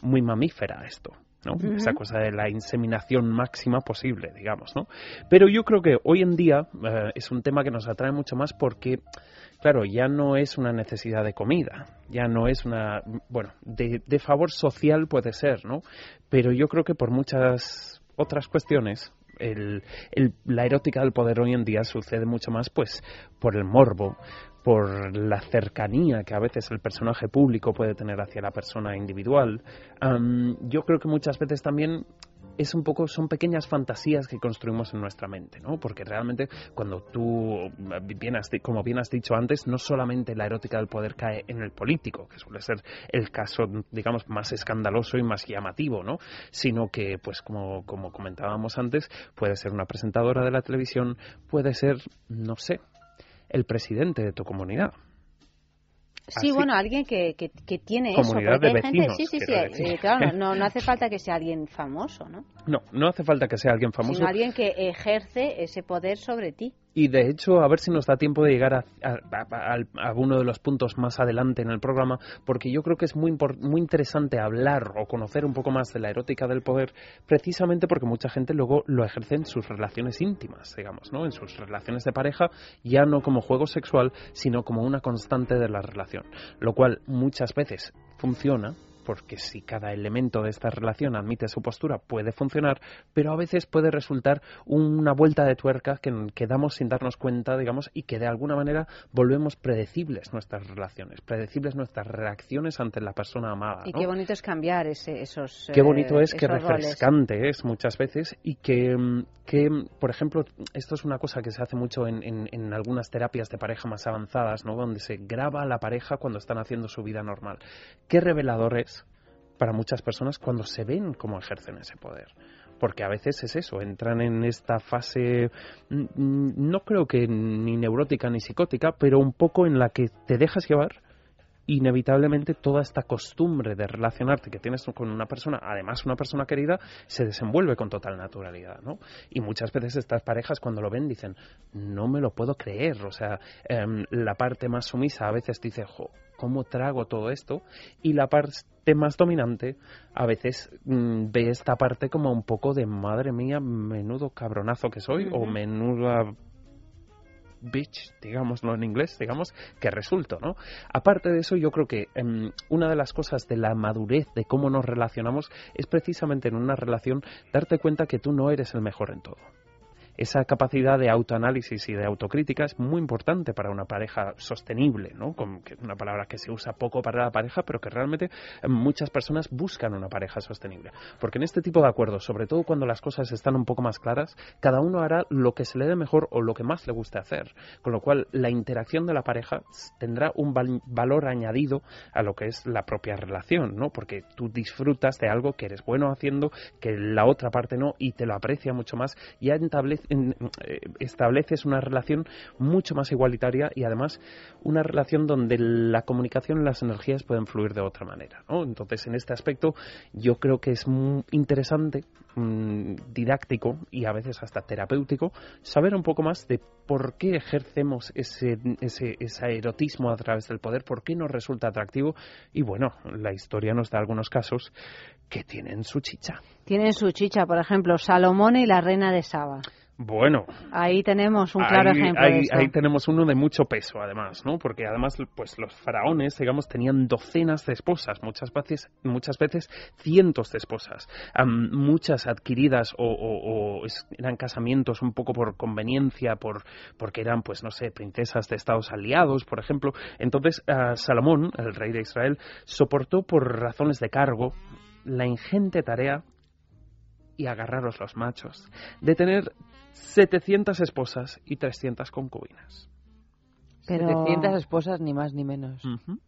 Speaker 3: muy mamífera esto. ¿No? Esa cosa de la inseminación máxima posible, digamos, ¿no? Pero yo creo que hoy en día eh, es un tema que nos atrae mucho más porque, claro, ya no es una necesidad de comida, ya no es una, bueno, de, de favor social puede ser, ¿no? Pero yo creo que por muchas otras cuestiones el- la erótica del poder hoy en día sucede mucho más pues por el morbo, por la cercanía que a veces el personaje público puede tener hacia la persona individual. Am, yo creo que muchas veces también es un poco son pequeñas fantasías que construimos en nuestra mente, ¿no? Porque realmente cuando tú bien has como bien has dicho antes, no solamente la erótica del poder cae en el político, que suele ser el caso digamos más escandaloso y más llamativo, ¿no? Sino que pues como como comentábamos antes, puede ser una presentadora de la televisión, puede ser no sé, el presidente de tu comunidad.
Speaker 1: Sí,
Speaker 3: Así-
Speaker 1: bueno, alguien que, que, que tiene eso.
Speaker 3: Comunidad
Speaker 1: porque
Speaker 3: de
Speaker 1: hay gente,
Speaker 3: vecinos,
Speaker 1: sí, sí, sí, eh, claro, no, [laughs] no hace falta que sea alguien famoso, ¿no?
Speaker 3: No, no hace falta que sea alguien famoso.
Speaker 1: Sino alguien que ejerce ese poder sobre ti.
Speaker 3: Y de hecho, a ver si nos da tiempo de llegar a, a, uno de los puntos más adelante en el programa, porque yo creo que es muy, muy interesante hablar o conocer un poco más de la erótica del poder, precisamente porque mucha gente luego lo ejerce en sus relaciones íntimas, digamos, ¿no? En sus relaciones de pareja, ya no como juego sexual, sino como una constante de la relación. Lo cual muchas veces funciona, porque si cada elemento de esta relación admite su postura puede funcionar, pero a veces puede resultar una vuelta de tuerca que, que damos sin darnos cuenta, digamos, y que de alguna manera volvemos predecibles nuestras relaciones, predecibles nuestras reacciones ante la persona amada.
Speaker 1: Y qué bonito es cambiar ese, esos.
Speaker 3: Qué bonito
Speaker 1: eh,
Speaker 3: es,
Speaker 1: roles.
Speaker 3: refrescante es muchas veces y que, que, por ejemplo, esto es una cosa que se hace mucho en, en- en algunas terapias de pareja más avanzadas, ¿no? Donde se graba a la pareja cuando están haciendo su vida normal. Qué revelador es para muchas personas cuando se ven cómo ejercen ese poder. Porque a veces es eso, entran en esta fase, mm, mm, no creo que ni neurótica ni psicótica, pero un poco en la que te dejas llevar inevitablemente toda esta costumbre de relacionarte que tienes con una persona, además una persona querida, se desenvuelve con total naturalidad, ¿no? Y muchas veces estas parejas cuando lo ven dicen, no me lo puedo creer, o sea, em, la parte más sumisa a veces dice, jo, ¿cómo trago todo esto? Y la parte más dominante a veces mm, ve esta parte como un poco de, madre mía, menudo cabronazo que soy, o menuda bitch, digámoslo en inglés, digamos, que resulto, ¿no? Aparte de eso, yo creo que em, una de las cosas de la madurez de cómo nos relacionamos es precisamente en una relación darte cuenta que tú no eres el mejor en todo. Esa capacidad de autoanálisis y de autocrítica es muy importante para una pareja sostenible, ¿no? Que es una palabra que se usa poco para la pareja, pero que realmente muchas personas buscan una pareja sostenible. Porque en este tipo de acuerdos, sobre todo cuando las cosas están un poco más claras, cada uno hará lo que se le dé mejor o lo que más le guste hacer. Con lo cual, la interacción de la pareja tendrá un val- valor añadido a lo que es la propia relación, ¿no? Porque tú disfrutas de algo que eres bueno haciendo, que la otra parte no, y te lo aprecia mucho más, y ya establece- en- eh, estableces una relación mucho más igualitaria y además una relación donde la comunicación y las energías pueden fluir de otra manera, ¿no? Entonces, en este aspecto, yo creo que es muy interesante, mm, didáctico y a veces hasta terapéutico saber un poco más de por qué ejercemos ese, ese, ese erotismo a través del poder, por qué nos resulta atractivo y bueno, la historia nos da algunos casos que tienen su chicha.
Speaker 1: Tienen su chicha, por ejemplo, Salomón y la reina de Saba.
Speaker 3: Bueno,
Speaker 1: Ahí tenemos un claro
Speaker 3: ahí,
Speaker 1: ejemplo
Speaker 3: ahí-
Speaker 1: de esto.
Speaker 3: ahí tenemos uno de mucho peso, además, ¿no? Porque además, pues los faraones, digamos, tenían docenas de esposas, muchas veces, muchas veces cientos de esposas, Am, muchas adquiridas o, o- eran casamientos un poco por conveniencia, por porque eran, pues no sé, princesas de estados aliados, por ejemplo. Entonces, ah, Salomón, el rey de Israel, soportó por razones de cargo la ingente tarea y agarraros los machos, de tener 700 esposas y 300 concubinas.
Speaker 1: Pero-
Speaker 2: 700 esposas, ni más ni menos.
Speaker 3: Ujú.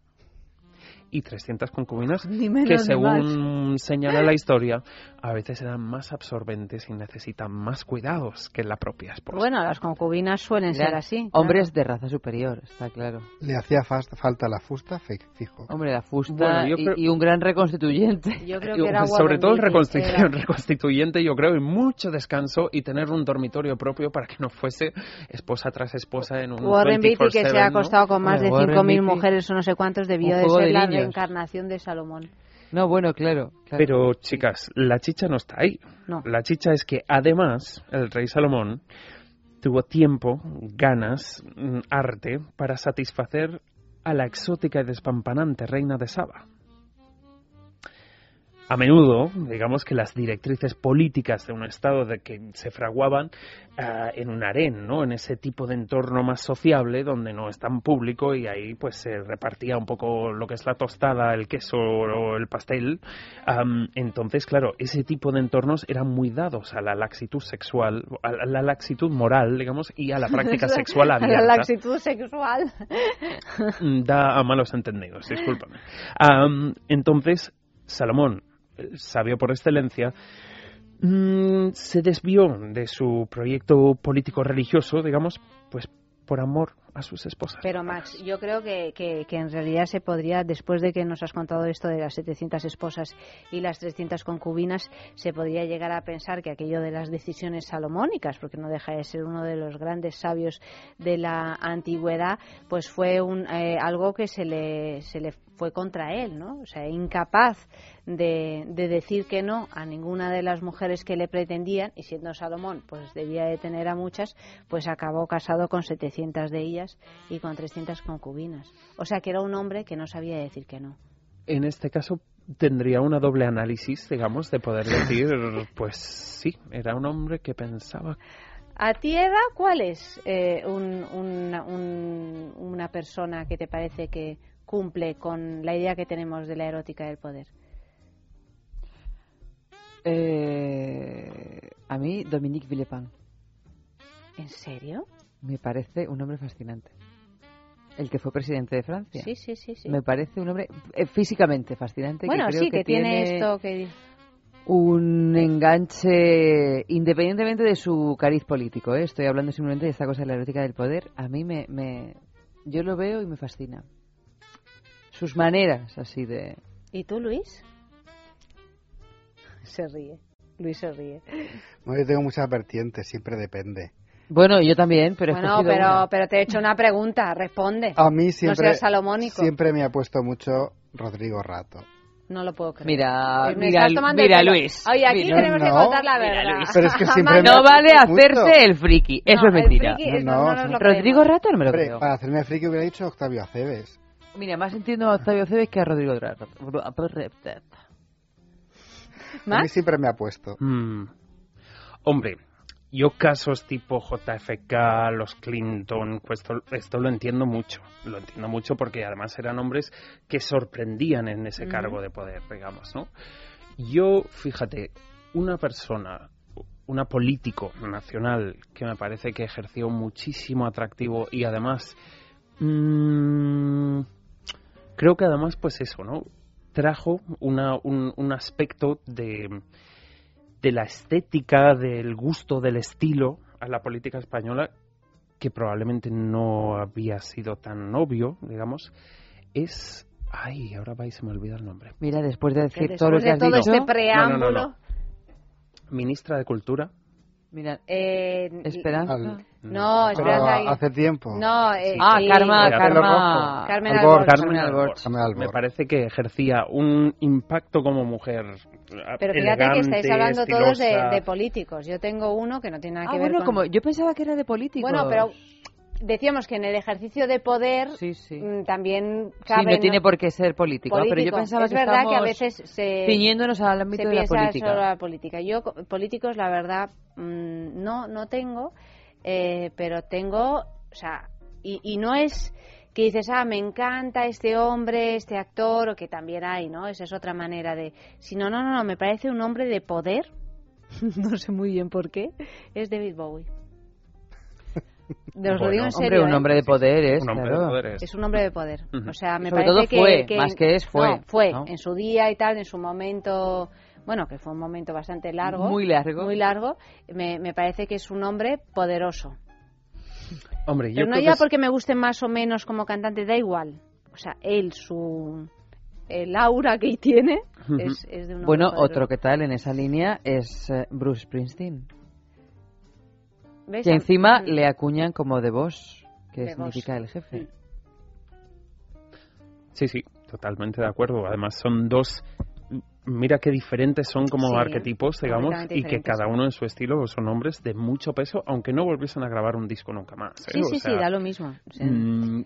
Speaker 3: Y 300 concubinas [laughs]
Speaker 1: Ni menos
Speaker 3: que
Speaker 1: ni
Speaker 3: según señala la historia, a veces eran más absorbentes y necesitan más cuidados que la propia esposa.
Speaker 1: Bueno, las concubinas suelen ser así.
Speaker 2: Hombres de raza superior, está claro.
Speaker 4: Le hacía falta la fusta, fijo.
Speaker 2: Hombre, la fusta
Speaker 3: Bueno, yo
Speaker 2: y-
Speaker 3: creo-
Speaker 2: y, un gran reconstituyente.
Speaker 1: claro. Yo creo que era
Speaker 3: sobre todo el
Speaker 1: Warren Beatty,
Speaker 3: reconstitu-
Speaker 1: era-
Speaker 3: reconstituyente, yo creo, y mucho descanso y tener un dormitorio propio para que no fuese esposa tras esposa en un
Speaker 1: Warren Beatty, que se
Speaker 3: 24/7,
Speaker 1: ha
Speaker 3: ¿no?
Speaker 1: acostado con más de
Speaker 2: Hombre, Warren
Speaker 1: 5.000
Speaker 2: Beatty.
Speaker 1: mujeres o no sé cuántos, debió de ser
Speaker 2: de
Speaker 1: la. Reencarnación de Salomón.
Speaker 2: No, bueno, claro. claro.
Speaker 3: Pero, chicas, la chicha no está ahí.
Speaker 1: No.
Speaker 3: La chicha es que además el rey Salomón tuvo tiempo, ganas, mm, arte para satisfacer a la exótica y despampanante reina de Saba. A menudo, digamos que las directrices políticas de un Estado de que se fraguaban ah, en un harén, ¿no? En ese tipo de entorno más sociable donde no es tan público y ahí pues se repartía un poco lo que es la tostada, el queso o el pastel. Entonces, claro, ese tipo de entornos eran muy dados a la laxitud sexual, a la, la laxitud moral, digamos, y a la práctica [laughs] sexual abierta.
Speaker 1: La laxitud sexual.
Speaker 3: Mm, da a malos entendidos, discúlpame. Am, entonces, Salomón, sabio por excelencia, mm, se desvió de su proyecto político-religioso, digamos, pues por amor
Speaker 1: Pero Max, yo creo que, que, que en realidad se podría, después de que nos has contado esto de las 700 esposas y las 300 concubinas, se podría llegar a pensar que aquello de las decisiones salomónicas, porque no deja de ser uno de los grandes sabios de la antigüedad, pues fue un, eh, algo que se le, se le fue contra él, ¿no? O sea, incapaz de, de decir que no a ninguna de las mujeres que le pretendían, y siendo Salomón, pues debía de tener a muchas, pues acabó casado con 700 de ellas y con 300 concubinas. O sea, que era un hombre que no sabía decir que no.
Speaker 3: En este caso, tendría una doble análisis, digamos, de poder decir, pues sí, era un hombre que pensaba
Speaker 1: A ti, Eva, ¿cuál es eh, un- una, un- una persona que te parece que cumple con la idea que tenemos de la erótica del poder?
Speaker 2: Eh, a mí, Dominique Villepin.
Speaker 1: ¿En serio?
Speaker 2: Me parece un hombre fascinante. El que fue presidente de Francia.
Speaker 1: Sí, sí, sí. sí.
Speaker 2: Me parece un hombre eh, físicamente fascinante.
Speaker 1: Bueno,
Speaker 2: que creo
Speaker 1: sí, que, tiene esto que...
Speaker 2: un enganche independientemente de su cariz político. ¿eh? Estoy hablando simplemente de esta cosa de la erótica del poder. A mí me, me yo lo veo y me fascina. Sus maneras así de
Speaker 1: ¿Y tú, Luis? [laughs] Se ríe. Luis se ríe.
Speaker 4: Bueno, yo tengo muchas vertientes, siempre depende.
Speaker 2: Bueno, yo también, pero
Speaker 1: bueno, pero,
Speaker 2: una.
Speaker 1: pero te he hecho una pregunta. Responde.
Speaker 4: A mí siempre,
Speaker 1: seas salomónico.
Speaker 4: siempre me ha puesto mucho Rodrigo Rato.
Speaker 1: No lo puedo creer.
Speaker 2: Mira,
Speaker 1: me
Speaker 2: mira,
Speaker 1: el
Speaker 2: mira. Luis.
Speaker 1: Oye, aquí
Speaker 2: Mira,
Speaker 1: tenemos que
Speaker 4: no.
Speaker 1: contar la
Speaker 2: Mira,
Speaker 1: verdad.
Speaker 2: Luis.
Speaker 4: Pero es que [laughs] siempre
Speaker 2: No vale
Speaker 4: mucho.
Speaker 2: hacerse el friki, eso
Speaker 1: no,
Speaker 2: es
Speaker 1: el
Speaker 2: mentira.
Speaker 1: friki
Speaker 4: No,
Speaker 1: no,
Speaker 4: no,
Speaker 1: lo
Speaker 2: Rodrigo. Rato no me lo creo.
Speaker 4: para hacerme friki hubiera dicho Octavio Aceves.
Speaker 2: Mira, más entiendo a Octavio Cebes que a Rodrigo Rato.
Speaker 4: A mí
Speaker 1: ¿Más?
Speaker 4: siempre me ha puesto.
Speaker 3: Mm. Hombre, yo casos tipo JFK, los Clinton, pues esto, esto lo entiendo mucho. Lo entiendo mucho porque además eran hombres que sorprendían en ese cargo de poder, digamos, ¿no? Yo, fíjate, una persona, una político nacional que me parece que ejerció muchísimo atractivo y además mm, creo que además pues eso, ¿no? Trajo una, un, un aspecto de, de la estética, del gusto, del estilo a la política española que probablemente no había sido tan obvio, digamos, es... Ay, ahora va y se me olvida el nombre.
Speaker 2: Mira, después de decir
Speaker 1: Después
Speaker 2: todo lo que
Speaker 1: de
Speaker 2: has
Speaker 1: todo
Speaker 2: dicho,
Speaker 1: este preámbulo.
Speaker 3: No, no, no, Ministra de Cultura.
Speaker 2: Mira,
Speaker 1: eh,
Speaker 2: Esperanza.
Speaker 4: Al-
Speaker 1: No,
Speaker 4: Pero
Speaker 1: Esperanza Aguirre.
Speaker 4: hace tiempo.
Speaker 1: No, eh,
Speaker 2: Ah,
Speaker 1: sí.
Speaker 2: Karma,
Speaker 3: Sí,
Speaker 2: Karma.
Speaker 4: rojo.
Speaker 1: Carmen
Speaker 4: Albor.
Speaker 2: Carmen
Speaker 3: Carmen
Speaker 2: Albor.
Speaker 3: Albor.
Speaker 4: Carmen Albor.
Speaker 3: Me parece que ejercía un impacto como mujer.
Speaker 1: Pero fíjate que estáis hablando todos de, políticos. Yo tengo uno que no tiene nada
Speaker 2: Ah,
Speaker 1: que ver
Speaker 2: bueno,
Speaker 1: con...
Speaker 2: como yo pensaba que era de políticos.
Speaker 1: Bueno, pero decíamos que en el ejercicio de poder
Speaker 2: Sí, sí.
Speaker 1: mm, también
Speaker 2: Sí,
Speaker 1: cabe...
Speaker 2: no tiene por qué ser político, pero yo pensaba
Speaker 1: es
Speaker 2: que
Speaker 1: verdad que a veces se,
Speaker 2: ciñéndonos al
Speaker 1: se
Speaker 2: ámbito de la política.
Speaker 1: solo la política. Yo co- políticos, la verdad, mm, no, no tengo, eh, pero tengo, o sea, y, y no es que dices, ah, me encanta este hombre, este actor, o que también hay, ¿no? Esa es otra manera de... Sino, no, no, no, me parece un hombre de poder, [laughs] no sé muy bien por qué, es David Bowie. Os lo
Speaker 3: Bueno,
Speaker 1: digo en
Speaker 2: Hombre, un
Speaker 1: ¿eh?
Speaker 2: hombre de poder es,
Speaker 3: Un hombre
Speaker 2: claro.
Speaker 3: de poder es.
Speaker 1: Es un hombre de poder. O sea, me
Speaker 2: Sobre
Speaker 1: parece
Speaker 2: todo fue,
Speaker 1: que, que-
Speaker 2: más que es, fue,
Speaker 1: No, fue.
Speaker 2: ¿no?
Speaker 1: En su día y tal, en su momento. Bueno, que fue un momento bastante largo.
Speaker 2: Muy largo.
Speaker 1: Muy largo. Me, me parece que es un hombre poderoso.
Speaker 3: Hombre, yo
Speaker 1: Pero no
Speaker 3: creo
Speaker 1: ya
Speaker 3: que es-
Speaker 1: porque me guste más o menos como cantante, da igual. O sea, él, su. El aura que tiene es, es de un hombre
Speaker 2: Bueno,
Speaker 1: poderoso.
Speaker 2: otro que tal en esa línea es eh, Bruce Springsteen.
Speaker 1: ¿Ves?
Speaker 2: Que encima le acuñan como de boss, que
Speaker 1: De
Speaker 2: significa el jefe.
Speaker 3: Sí, sí, totalmente de acuerdo. Además son dos... Mira qué diferentes son como
Speaker 1: Sí,
Speaker 3: arquetipos, digamos, y que cada uno en su estilo son hombres de mucho peso, aunque no volviesen a grabar un disco nunca más. ¿eh?
Speaker 1: Sí,
Speaker 3: O
Speaker 1: sí,
Speaker 3: sea,
Speaker 1: sí, da lo mismo. O sea,
Speaker 3: mm,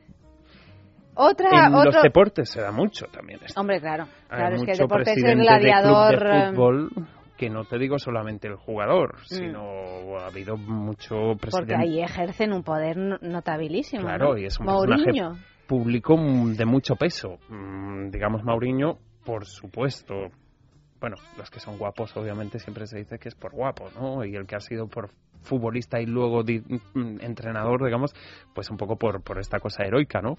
Speaker 1: Otra,
Speaker 3: en los
Speaker 1: otro...
Speaker 3: deportes se da mucho también esto.
Speaker 1: Hombre, claro.
Speaker 3: Hay
Speaker 1: Claro, es que el deporte es el gladiador.
Speaker 3: de club de fútbol que no te digo solamente el jugador,
Speaker 1: Mm.
Speaker 3: sino ha habido mucho
Speaker 1: Porque
Speaker 3: presidente
Speaker 1: ahí ejercen un poder no- notabilísimo.
Speaker 3: Claro,
Speaker 1: ¿no?
Speaker 3: y es un
Speaker 1: Mourinho.
Speaker 3: personaje público de mucho peso. Mm, Digamos, Mauriño, por supuesto. Bueno, los que son guapos, obviamente, siempre se dice que es por guapo, ¿no? Y el que ha sido por futbolista y luego di- mm, entrenador, digamos, pues un poco por, por esta cosa heroica, ¿no?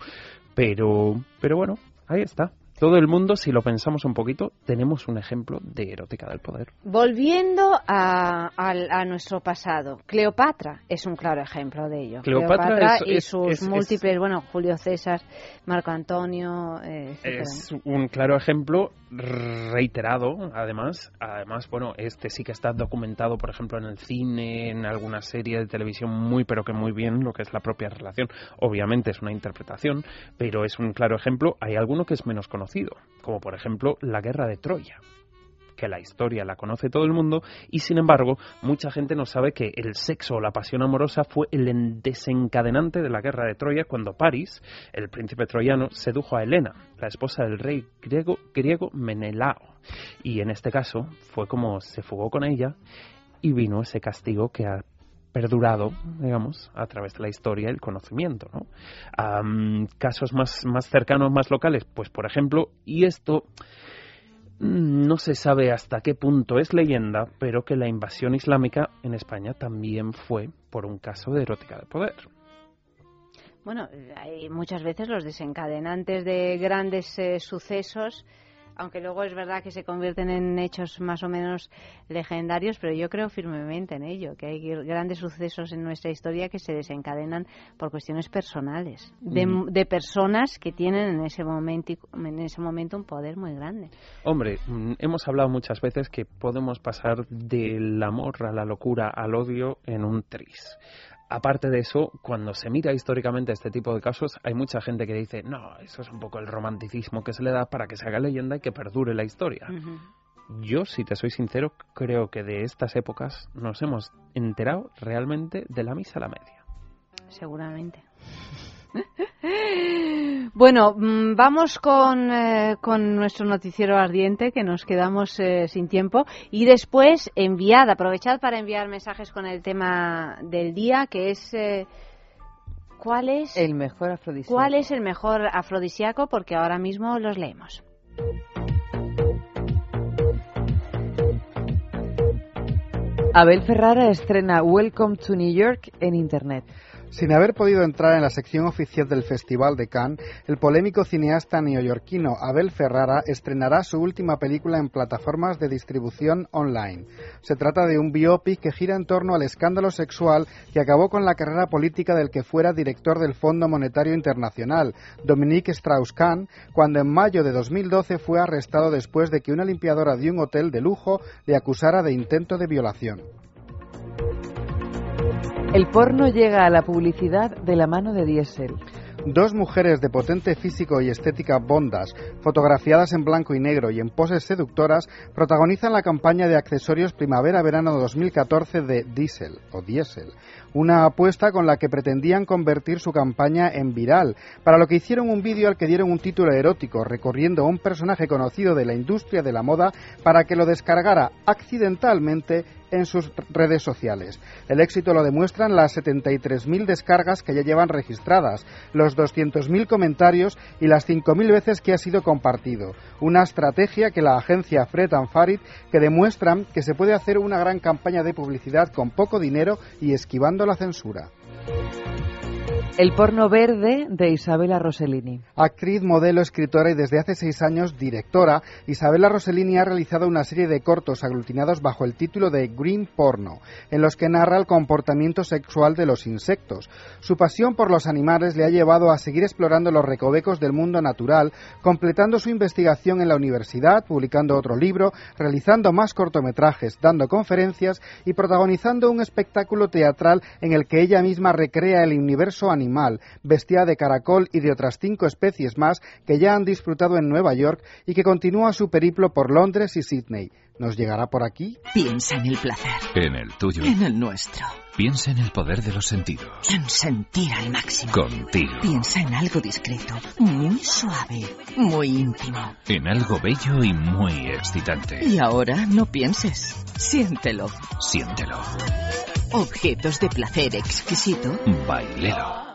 Speaker 3: Pero, pero bueno, ahí está. Todo el mundo, si lo pensamos un poquito, tenemos un ejemplo de erótica del poder.
Speaker 1: Volviendo a, al- a nuestro pasado, Cleopatra es un claro ejemplo de ello.
Speaker 3: Cleopatra es-
Speaker 1: y sus
Speaker 3: es- es-
Speaker 1: múltiples, bueno, Julio César, Marco Antonio, eh.
Speaker 3: Es un claro ejemplo reiterado, además. Además, bueno, este sí que está documentado, por ejemplo, en el cine, en alguna serie de televisión, muy pero que muy bien, lo que es la propia relación. Obviamente es una interpretación, pero es un claro ejemplo. Hay alguno que es menos conocido, como por ejemplo la guerra de Troya. que la historia la conoce todo el mundo y sin embargo mucha gente no sabe que el sexo o la pasión amorosa fue el desencadenante de la guerra de Troya cuando París, el príncipe troyano, sedujo a Helena, la esposa del rey griego, griego Menelao. Y en este caso fue como se fugó con ella y vino ese castigo que ha perdurado, digamos, a través de la historia y el conocimiento. ¿no? casos más, más cercanos, más locales, pues por ejemplo, y esto mm, no se sabe hasta qué punto es leyenda, pero que la invasión islámica en España también fue por un caso de erótica de poder.
Speaker 1: Bueno, hay muchas veces los desencadenantes de grandes eh, sucesos aunque luego es verdad que se convierten en hechos más o menos legendarios, pero yo creo firmemente en ello, que hay grandes sucesos en nuestra historia que se desencadenan por cuestiones personales, de, mm. personas que tienen en ese, momento, en ese momento un poder muy grande.
Speaker 3: Hombre, mm, hemos hablado muchas veces que podemos pasar del amor a la locura al odio en un tris aparte de eso, cuando se mira históricamente este tipo de casos, hay mucha gente que dice, no, eso es un poco el romanticismo que se le da para que se haga leyenda y que perdure la historia. Yo, si te soy sincero, creo que de estas épocas nos hemos enterado realmente de la misa a la media.
Speaker 1: Seguramente. [laughs] Bueno, mm, vamos con, eh, con, nuestro noticiero ardiente, que nos quedamos eh, sin tiempo. Y después, enviad, aprovechad para enviar mensajes con el tema del día, que es... Eh, ¿Cuál es
Speaker 2: el mejor afrodisíaco?
Speaker 1: ¿Cuál es el mejor afrodisíaco? Porque ahora mismo los leemos.
Speaker 2: Abel Ferrara estrena Welcome to New York en Internet.
Speaker 4: Sin haber podido entrar en la sección oficial del Festival de Cannes, el polémico cineasta neoyorquino Abel Ferrara estrenará su última película en plataformas de distribución online. Se trata de un biopic que gira en torno al escándalo sexual que acabó con la carrera política del que fuera director del Fondo Monetario Internacional, Dominique Strauss-Kahn, cuando en mayo de 2012 fue arrestado después de que una limpiadora de un hotel de lujo le acusara de intento de violación.
Speaker 2: El porno llega a la publicidad de la mano de Diesel.
Speaker 4: Dos mujeres de potente físico y estética bondas, fotografiadas en blanco y negro y en poses seductoras, protagonizan la campaña de accesorios primavera-verano 2014 de Diesel o Diesel, una apuesta con la que pretendían convertir su campaña en viral, para lo que hicieron un vídeo al que dieron un título erótico, recorriendo a un personaje conocido de la industria de la moda para que lo descargara accidentalmente en sus redes sociales. El éxito lo demuestran las 73.000 descargas que ya llevan registradas, los 200.000 comentarios y las 5.000 veces que ha sido compartido. Una estrategia que la agencia Fred Farid que demuestran que se puede hacer una gran campaña de publicidad con poco dinero y esquivando la censura.
Speaker 2: El porno verde de Isabela Rossellini.
Speaker 4: Actriz, modelo, escritora y desde hace seis años directora, Isabela Rossellini ha realizado una serie de cortos aglutinados bajo el título de Green Porno, en los que narra el comportamiento sexual de los insectos. Su pasión por los animales le ha llevado a seguir explorando los recovecos del mundo natural, completando su investigación en la universidad, publicando otro libro, realizando más cortometrajes, dando conferencias y protagonizando un espectáculo teatral en el que ella misma recrea el universo animal animal, bestia de caracol y de otras cinco especies más que ya han disfrutado en Nueva York y que continúa su periplo por Londres y Sydney. ¿Nos llegará por aquí?
Speaker 5: Piensa en el placer.
Speaker 6: En el tuyo.
Speaker 5: En el nuestro.
Speaker 6: Piensa en el poder de los sentidos.
Speaker 5: En sentir al máximo.
Speaker 6: Contigo.
Speaker 5: Piensa en algo discreto, muy suave, muy íntimo.
Speaker 6: En algo bello y muy excitante.
Speaker 5: Y ahora no pienses. Siéntelo.
Speaker 6: Siéntelo.
Speaker 5: Objetos de placer exquisito.
Speaker 6: Bailelo.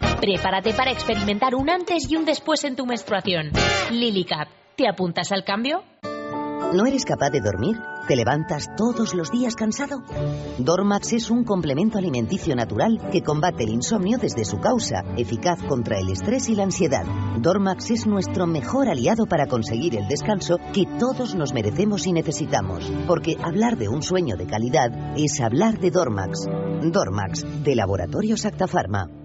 Speaker 7: Prepárate para experimentar un antes y un después en tu menstruación. Lily Cap ¿Te apuntas al cambio?
Speaker 8: ¿No eres capaz de dormir? ¿Te levantas todos los días cansado? Dormax es un complemento alimenticio natural que combate el insomnio desde su causa, eficaz contra el estrés y la ansiedad. Dormax es nuestro mejor aliado para conseguir el descanso que todos nos merecemos y necesitamos, porque hablar de un sueño de calidad es hablar de Dormax. Dormax, de Laboratorios Acta Pharma.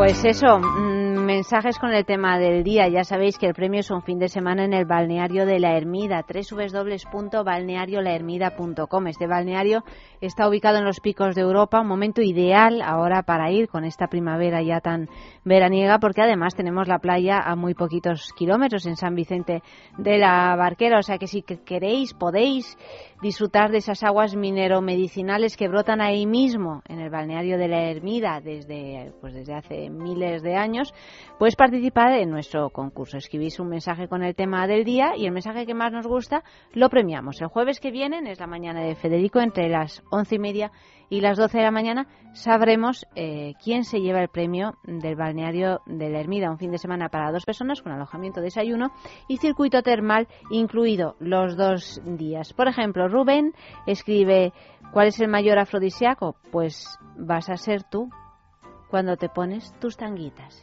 Speaker 1: Pues eso, mm, mensajes con el tema del día. Ya sabéis que el premio es un fin de semana en el balneario de la Ermida, www.balneariolahermida.com. Este balneario está ubicado en los picos de Europa, un momento ideal ahora para ir con esta primavera ya tan veraniega, porque además tenemos la playa a muy poquitos kilómetros en San Vicente de la Barquera. O sea que si queréis, podéis disfrutar de esas aguas mineromedicinales que brotan ahí mismo en el balneario de la Ermida desde, pues desde hace miles de años, puedes participar en nuestro concurso. Escribís un mensaje con el tema del día y el mensaje que más nos gusta lo premiamos. El jueves que viene es la mañana de Federico entre las once y media y las 12 de la mañana sabremos eh, quién se lleva el premio del balneario de la Ermida, un fin de semana para dos personas con alojamiento, desayuno y circuito termal incluido los dos días. Por ejemplo, Rubén escribe, ¿cuál es el mayor afrodisíaco? Pues vas a ser tú cuando te pones tus tanguitas.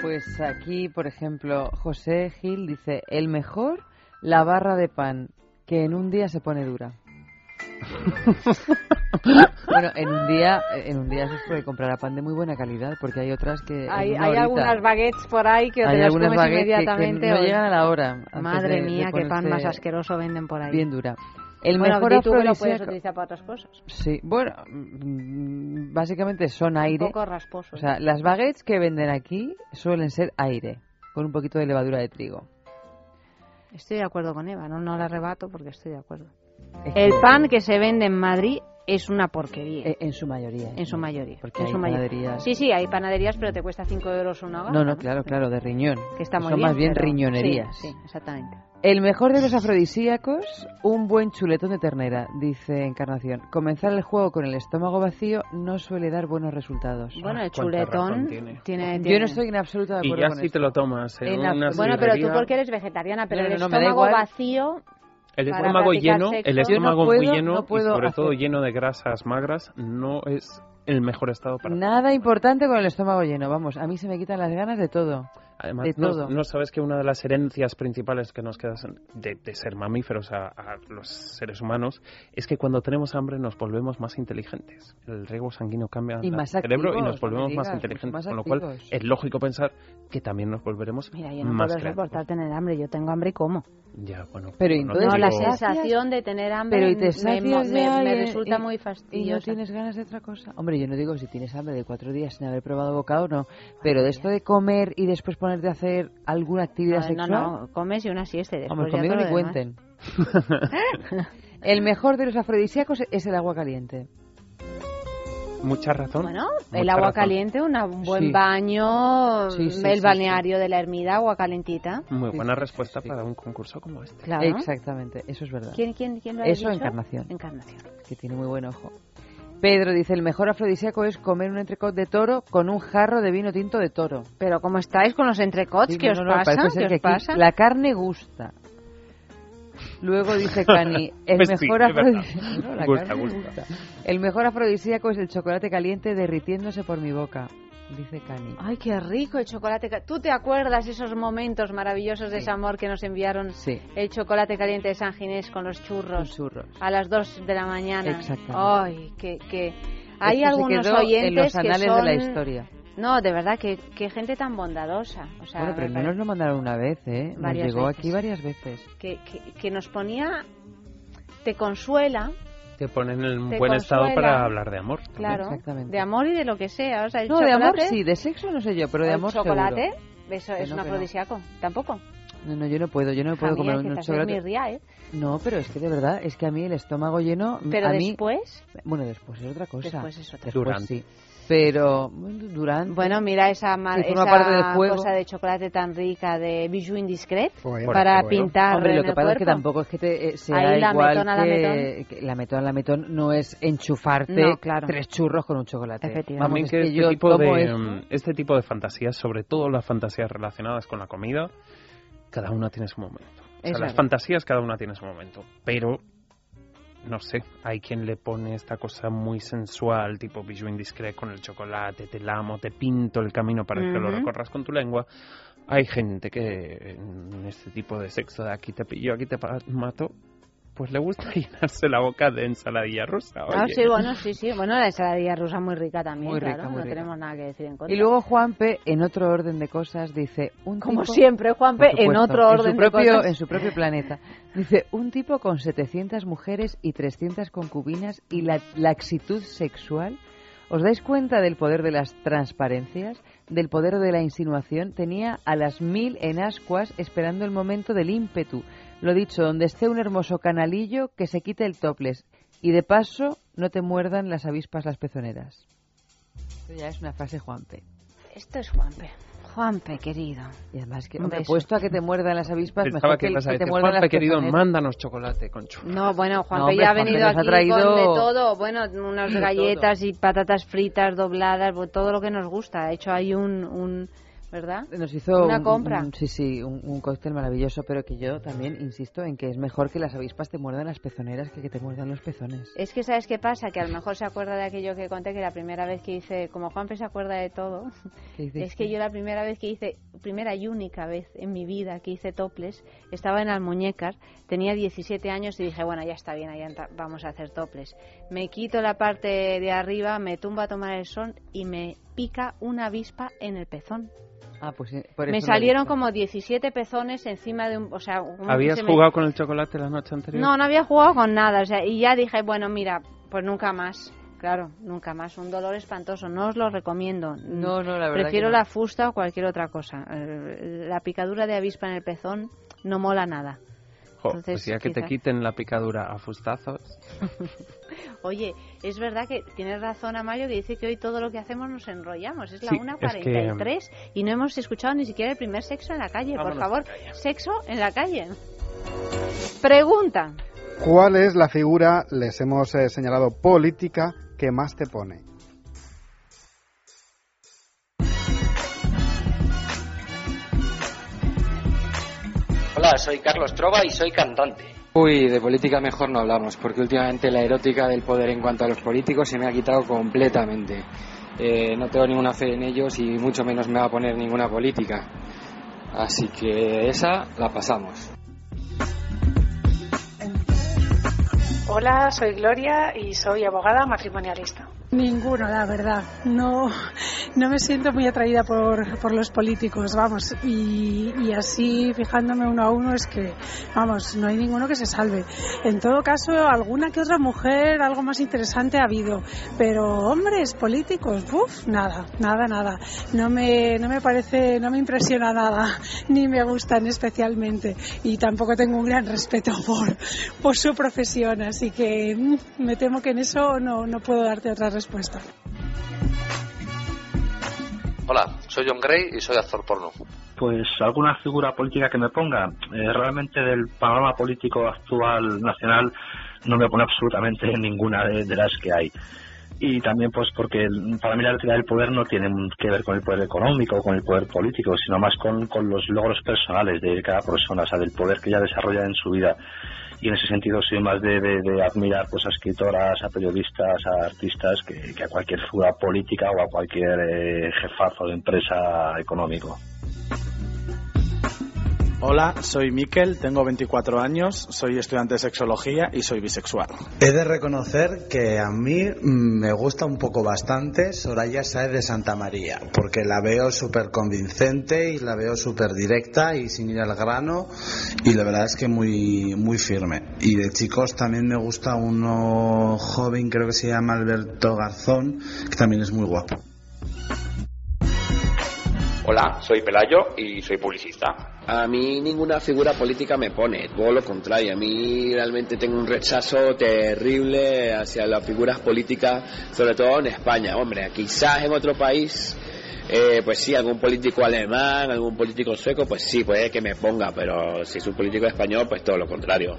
Speaker 2: Pues aquí, por ejemplo, José Gil dice, el mejor, la barra de pan, que en un día se pone dura. Bueno, en un día en un día se puede comprar a pan de muy buena calidad porque hay otras que
Speaker 1: hay, hay algunas baguettes por ahí que te las comes inmediatamente
Speaker 2: que, no llegan a la hora
Speaker 1: madre mía qué pan más asqueroso venden por ahí.
Speaker 2: bien dura. El
Speaker 1: bueno,
Speaker 2: mejor
Speaker 1: tú lo puedes utilizar para otras cosas.
Speaker 2: Sí bueno mm, básicamente son aire.
Speaker 1: un poco rasposo
Speaker 2: o sea
Speaker 1: ¿eh?
Speaker 2: las baguettes que venden aquí suelen ser aire con un poquito de levadura de trigo.
Speaker 1: Estoy de acuerdo con Eva no no la rebato porque estoy de acuerdo el pan que se vende en Madrid es una porquería.
Speaker 2: En, en su mayoría.
Speaker 1: En su mayoría.
Speaker 2: Porque
Speaker 1: en
Speaker 2: hay
Speaker 1: su mayoría. Sí, sí, hay panaderías, pero te cuesta 5 euros una hora.
Speaker 2: No, no, claro, claro, de riñón.
Speaker 1: Que está muy
Speaker 2: Son
Speaker 1: bien,
Speaker 2: más bien
Speaker 1: pero-
Speaker 2: riñonerías.
Speaker 1: Sí, sí, exactamente.
Speaker 2: El mejor de los afrodisíacos, un buen chuletón de ternera, dice Encarnación. Comenzar el juego con el estómago vacío no suele dar buenos resultados.
Speaker 1: Bueno, el
Speaker 3: razón
Speaker 1: chuletón
Speaker 3: tiene.
Speaker 1: tiene...
Speaker 2: Yo
Speaker 1: tiene-
Speaker 2: no estoy en absoluto de
Speaker 3: Y
Speaker 2: acuerdo
Speaker 3: ya
Speaker 2: con
Speaker 3: si
Speaker 2: esto.
Speaker 3: te lo tomas en
Speaker 2: En
Speaker 3: una.
Speaker 1: Bueno, pero tú porque eres vegetariana, pero
Speaker 2: No,
Speaker 1: el
Speaker 2: no, da
Speaker 1: estómago vacío...
Speaker 3: El estómago lleno,
Speaker 1: sexo.
Speaker 3: el
Speaker 1: no
Speaker 3: estómago
Speaker 2: puedo-
Speaker 3: muy lleno
Speaker 2: no
Speaker 3: y sobre todo lleno de grasas magras no es el mejor estado para
Speaker 2: Nada importante con el estómago lleno. Vamos, a mí se me quitan las ganas de todo.
Speaker 3: Además,
Speaker 2: de
Speaker 3: no,
Speaker 2: todo.
Speaker 3: no sabes que una de las herencias principales que nos quedan de, de ser mamíferos a, a los seres humanos es que cuando tenemos hambre nos volvemos más inteligentes. El riego sanguíneo cambia
Speaker 2: Y
Speaker 3: el cerebro y nos volvemos más inteligentes.
Speaker 2: más
Speaker 3: con lo cual es lógico pensar que también nos volveremos
Speaker 1: Mira, yo no
Speaker 3: más
Speaker 1: puedo soportar tener hambre. Yo tengo hambre y como.
Speaker 3: Ya, bueno,
Speaker 2: Pero
Speaker 3: no
Speaker 2: entonces
Speaker 1: la
Speaker 3: digo-
Speaker 1: sensación de tener hambre
Speaker 2: Pero y te
Speaker 1: me, resulta
Speaker 2: y-
Speaker 1: muy
Speaker 2: ¿Y no
Speaker 1: fastidiosa.
Speaker 2: tienes ganas de otra cosa? Hombre, yo no digo si tienes hambre de cuatro días sin haber probado bocado, no. Pero de esto de comer y después ponerte a hacer alguna actividad
Speaker 1: No, no,
Speaker 2: sexual...
Speaker 1: no, comes y una siesta y después
Speaker 2: Hombre,
Speaker 1: ya
Speaker 2: conmigo ni cuenten. el mejor de los afrodisíacos es el agua caliente.
Speaker 3: Mucha razón.
Speaker 1: Bueno,
Speaker 3: mucha
Speaker 1: el agua
Speaker 3: razón.
Speaker 1: caliente, una- un buen
Speaker 2: Sí.
Speaker 1: baño,
Speaker 2: Sí, sí,
Speaker 1: el
Speaker 2: sí,
Speaker 1: balneario de la Ermida, agua calentita.
Speaker 3: Muy
Speaker 2: Sí,
Speaker 3: buena
Speaker 2: sí,
Speaker 3: respuesta
Speaker 2: sí.
Speaker 3: para un concurso como este.
Speaker 1: Claro.
Speaker 2: Exactamente, eso es verdad.
Speaker 1: ¿Quién, quién, quién lo ha
Speaker 2: Eso,
Speaker 1: dicho?
Speaker 2: Encarnación.
Speaker 1: Encarnación.
Speaker 2: Que tiene muy buen ojo. Pedro dice, el mejor afrodisíaco es comer un entrecot de toro con un jarro de vino tinto de toro.
Speaker 1: Pero ¿cómo estáis con los entrecots?
Speaker 2: Sí,
Speaker 1: ¿Qué
Speaker 2: no,
Speaker 1: os
Speaker 2: no,
Speaker 1: pasa?
Speaker 2: parece ser
Speaker 1: ¿Qué
Speaker 2: que
Speaker 1: os
Speaker 2: aquí
Speaker 1: pasa?
Speaker 2: La carne gusta. Luego dice Cani, [laughs] el
Speaker 3: Pues sí,
Speaker 2: mejor afrodisíaco... [laughs] No. El mejor afrodisíaco es el chocolate caliente derritiéndose por mi boca, dice Cani.
Speaker 1: Ay, qué rico el chocolate. ¿Tú te acuerdas esos momentos maravillosos de ese amor que nos enviaron
Speaker 2: Sí,
Speaker 1: el chocolate caliente de San Ginés con los churros
Speaker 2: churros.
Speaker 1: a las 2 de la mañana?
Speaker 2: Exactamente.
Speaker 1: Ay, que, que hay
Speaker 2: Esto
Speaker 1: algunos oyentes
Speaker 2: en los
Speaker 1: que
Speaker 2: anales
Speaker 1: son...
Speaker 2: de la historia.
Speaker 1: No, de verdad, que, que gente tan bondadosa. O sea,
Speaker 2: bueno, pero no nos lo mandaron una vez, ¿eh? Nos llegó
Speaker 1: veces.
Speaker 2: aquí varias veces.
Speaker 1: que, que, que nos ponía... Te consuela,
Speaker 3: Te ponen en un buen estado
Speaker 1: consuela.
Speaker 3: para hablar de amor.
Speaker 1: claro,
Speaker 2: Exactamente.
Speaker 1: de amor y de lo que sea. O sea, el
Speaker 2: No, de amor
Speaker 1: chocolate-
Speaker 2: sí, de sexo no sé yo, pero de
Speaker 1: el
Speaker 2: amor
Speaker 1: chocolate,
Speaker 2: seguro.
Speaker 1: eso es
Speaker 2: no,
Speaker 1: un
Speaker 2: que no.
Speaker 1: afrodisíaco. Tampoco.
Speaker 2: No, no, yo no puedo, yo no puedo
Speaker 1: Hija mía,
Speaker 2: comer un chocolate.
Speaker 1: mirria, ¿eh?
Speaker 2: No, pero es que de verdad, es que a mí el estómago lleno,
Speaker 1: Pero
Speaker 2: a mí,
Speaker 1: después,
Speaker 2: bueno, después es otra cosa.
Speaker 1: Después es otra
Speaker 2: Después
Speaker 3: Durante.
Speaker 2: sí. Pero bueno, durante
Speaker 1: Bueno, mira esa, esa
Speaker 2: parte del juego.
Speaker 1: cosa de chocolate tan rica de bijou indiscret
Speaker 4: Bueno,
Speaker 1: para
Speaker 4: bueno.
Speaker 1: pintar
Speaker 2: Hombre, lo
Speaker 1: en
Speaker 2: que
Speaker 1: el
Speaker 2: pasa es que
Speaker 1: cuerpo.
Speaker 2: tampoco es que te, eh, sea
Speaker 1: Ahí
Speaker 2: igual
Speaker 1: la
Speaker 2: que, que la metón la metón no es enchufarte
Speaker 1: No, claro.
Speaker 2: tres churros con un chocolate.
Speaker 1: Efectivamente.
Speaker 2: Vamos,
Speaker 3: que, este,
Speaker 2: yo
Speaker 3: tipo de,
Speaker 2: esto-
Speaker 3: mm, este tipo de fantasías, sobre todo las fantasías relacionadas con la comida, cada una tiene su momento. O sea, las fantasías cada una tiene su momento, pero no sé, hay quien le pone esta cosa muy sensual, tipo bijou indiscret con el chocolate, te lamo, te pinto el camino para que lo recorras con tu lengua. Hay gente que en este tipo de sexo de aquí te pillo, aquí te mato, pues le gusta [laughs] llenarse la boca de ensaladilla rusa.
Speaker 1: Ah, sí, bueno, sí, sí. Bueno, la ensaladilla rusa muy rica también,
Speaker 2: Muy rica,
Speaker 1: claro.
Speaker 2: muy
Speaker 1: no
Speaker 2: rica.
Speaker 1: tenemos nada que decir en contra.
Speaker 2: Y luego Juanpe, en otro orden de cosas, dice... Un
Speaker 1: Como
Speaker 2: tipo-
Speaker 1: siempre, Juanpe, en otro orden
Speaker 2: su
Speaker 1: de cosas.
Speaker 2: En su propio planeta. Dice, un tipo con 700 mujeres y 300 concubinas y la laxitud sexual. ¿Os dais cuenta del poder de las transparencias? Del poder de la insinuación. Tenía a las mil en ascuas esperando el momento del ímpetu. Lo dicho, donde esté un hermoso canalillo, que se quite el toples. Y de paso, no te muerdan las avispas las pezoneras. Esto ya es una frase Juanpe.
Speaker 1: Esto es Juanpe. Juanpe, querido.
Speaker 2: Y además que,
Speaker 1: beso.
Speaker 2: puesto a que te muerdan las avispas,
Speaker 3: Pensaba
Speaker 2: mejor
Speaker 3: que
Speaker 2: que,
Speaker 3: a
Speaker 2: que te muerdan
Speaker 3: Juanpe,
Speaker 2: las
Speaker 3: querido,
Speaker 2: pezoneras.
Speaker 3: mándanos chocolate con churro.
Speaker 1: No, bueno, Juanpe
Speaker 2: hombre,
Speaker 1: ya ha
Speaker 2: Juanpe
Speaker 1: venido
Speaker 2: nos ha
Speaker 1: aquí
Speaker 2: traído-
Speaker 1: con de todo. Bueno, unas galletas y patatas fritas dobladas, todo lo que nos gusta. Ha hecho ahí un, un ¿verdad?
Speaker 2: Nos hizo
Speaker 1: Una
Speaker 2: un-
Speaker 1: compra.
Speaker 2: un- sí, sí, un, un cóctel maravilloso, pero que yo también insisto en que es mejor que las avispas te muerdan las pezoneras que que te muerdan los pezones.
Speaker 1: Es que, ¿sabes qué pasa? Que a lo mejor se acuerda de aquello que conté, que la primera vez que hice, como Juanpe se acuerda de todo, [laughs]
Speaker 2: ¿Qué dices
Speaker 1: es que yo la primera vez que hice, primera y única vez en mi vida que hice toples, estaba en las muñecas, tenía 17 años y dije, bueno, ya está bien, ya vamos a hacer toples. Me quito la parte de arriba, me tumbo a tomar el sol y me pica una avispa en el pezón.
Speaker 2: Ah, pues por eso
Speaker 1: Me salieron como 17 pezones encima de un... O sea,
Speaker 3: ¿Habías
Speaker 1: se me-
Speaker 3: jugado con el chocolate la noche anterior?
Speaker 1: No, no había jugado con nada. O sea, y ya dije, bueno, mira, pues nunca más. Claro, nunca más. Un dolor espantoso. No os lo recomiendo.
Speaker 2: No, no, la verdad
Speaker 1: Prefiero
Speaker 2: que no.
Speaker 1: la fusta o cualquier otra cosa. Eh, La picadura de avispa en el pezón no mola nada.
Speaker 3: Jo,
Speaker 1: Entonces,
Speaker 3: pues ya que te quiten la picadura a fustazos. [laughs]
Speaker 1: Oye, es verdad que tienes razón, Amario, que dice que hoy todo lo que hacemos nos enrollamos. Es la
Speaker 3: Sí,
Speaker 1: 1.43 y no hemos escuchado ni siquiera el primer sexo en la calle.
Speaker 3: Vámonos
Speaker 1: Por favor,
Speaker 3: calle.
Speaker 1: sexo en la calle. Pregunta.
Speaker 4: ¿Cuál es la figura, les hemos eh, señalado, política que más te pone?
Speaker 9: Hola, soy Carlos Trova y soy cantante.
Speaker 10: Uy, de política mejor no hablamos, porque últimamente la erótica del poder en cuanto a los políticos se me ha quitado completamente. Eh, no tengo ninguna fe en ellos y mucho menos me va a poner ninguna política. Así que esa la pasamos.
Speaker 11: Hola, soy Gloria y soy abogada matrimonialista. Ninguno, la verdad. No, no me siento muy atraída por, por los políticos, vamos. Y, así, fijándome uno a uno, es que, vamos, no hay ninguno que se salve. En todo caso, alguna que otra mujer, algo más interesante ha habido. Pero hombres políticos, uff, nada, nada, nada. No me, no me parece, no me impresiona nada, [laughs] ni me gustan especialmente. Y tampoco tengo un gran respeto por, por su profesión, así que mm, me temo que en eso no, no puedo darte otra respuesta.
Speaker 12: Hola, soy John Gray y soy actor porno.
Speaker 13: Pues alguna figura política que me ponga. Eh, realmente del panorama político actual nacional no me pone absolutamente [laughs] ninguna de, de las que hay. Y también pues porque el- para mí la realidad del poder no tiene que ver con el poder económico o con el poder político, sino más con, con los logros personales de cada persona, o sea, del poder que ella desarrolla en su vida. Y en ese sentido soy más de, de- admirar pues a escritoras, a periodistas, a artistas que, que a cualquier figura política o a cualquier eh, jefazo de empresa económico.
Speaker 14: Hola, soy Miquel, tengo 24 años, soy estudiante de sexología y soy bisexual.
Speaker 15: He de reconocer que a mí mm, me gusta un poco bastante Soraya Saez de Santa María, porque la veo súper convincente y la veo súper directa y sin ir al grano y la verdad es que muy, muy firme. Y de chicos también me gusta uno joven, creo que se llama Alberto Garzón, que también es muy guapo.
Speaker 16: Hola, soy Pelayo y soy publicista.
Speaker 17: A mí ninguna figura política me pone, todo lo contrario. A mí realmente tengo un rechazo terrible hacia las figuras políticas, sobre todo en España. Hombre, quizás en otro país, eh, pues sí, algún político alemán, algún político sueco, pues sí, puede que me ponga, pero si es un político español, pues todo lo contrario.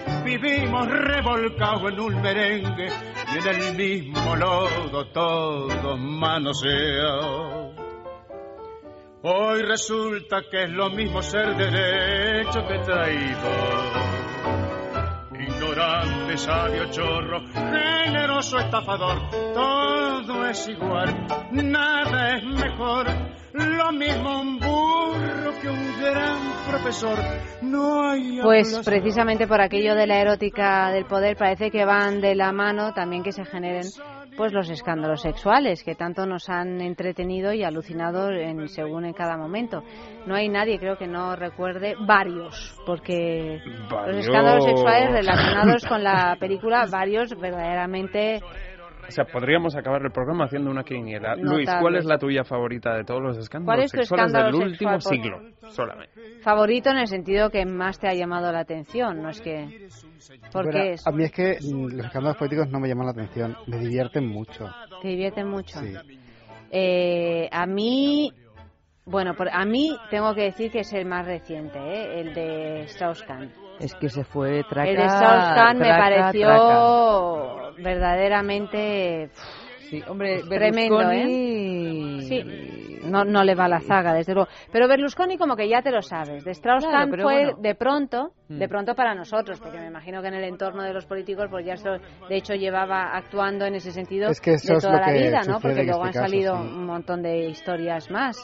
Speaker 18: Vivimos revolcados en un merengue y en el mismo lodo todos manoseados. Hoy resulta que es lo mismo ser derecho que traidor. Ignorante, sabio, chorro, generoso, estafador, todo es igual, nada es mejor. Lo mismo un burro que un gran profesor. No hay
Speaker 1: Pues precisamente por aquello de la erótica del poder parece que van de la mano también que se generen pues los escándalos sexuales que tanto nos han entretenido y alucinado en, según en cada momento. No hay nadie, creo que no recuerde varios, porque los escándalos sexuales relacionados con la película, varios verdaderamente
Speaker 3: O sea, podríamos acabar el programa haciendo una quiniela. Luis, ¿cuál es la tuya favorita de todos los escándalos
Speaker 1: ¿Cuál es tu
Speaker 3: sexuales
Speaker 1: escándalo
Speaker 3: del último siglo? Solamente.
Speaker 1: favorito en el sentido que más te ha llamado la atención, no es que porque es,
Speaker 4: A mí es que mm, los escándalos políticos no me llaman la atención, me divierten mucho.
Speaker 1: te divierten mucho.
Speaker 4: Sí.
Speaker 1: Eh, a mí, bueno, por- a mí tengo que decir que es el más reciente, ¿eh? el de Strauss-Kahn.
Speaker 2: Es que se fue traca.
Speaker 1: el de Strauss-Kahn me pareció
Speaker 2: traca.
Speaker 1: verdaderamente
Speaker 2: Sí, hombre,
Speaker 1: tremendo, ¿eh? Sí, no, no le va la zaga, desde luego. Pero Berlusconi como que ya te lo sabes. De Strauss-Kahn
Speaker 2: Claro,
Speaker 1: fue
Speaker 2: bueno.
Speaker 1: de pronto,
Speaker 2: Mm.
Speaker 1: de pronto para nosotros, porque me imagino que en el entorno de los políticos, pues ya eso, de hecho lleva actuando en ese sentido
Speaker 4: Es que eso
Speaker 1: de toda la vida, ¿no? Porque luego han
Speaker 4: este caso,
Speaker 1: salido
Speaker 4: sí.
Speaker 1: un montón de historias más.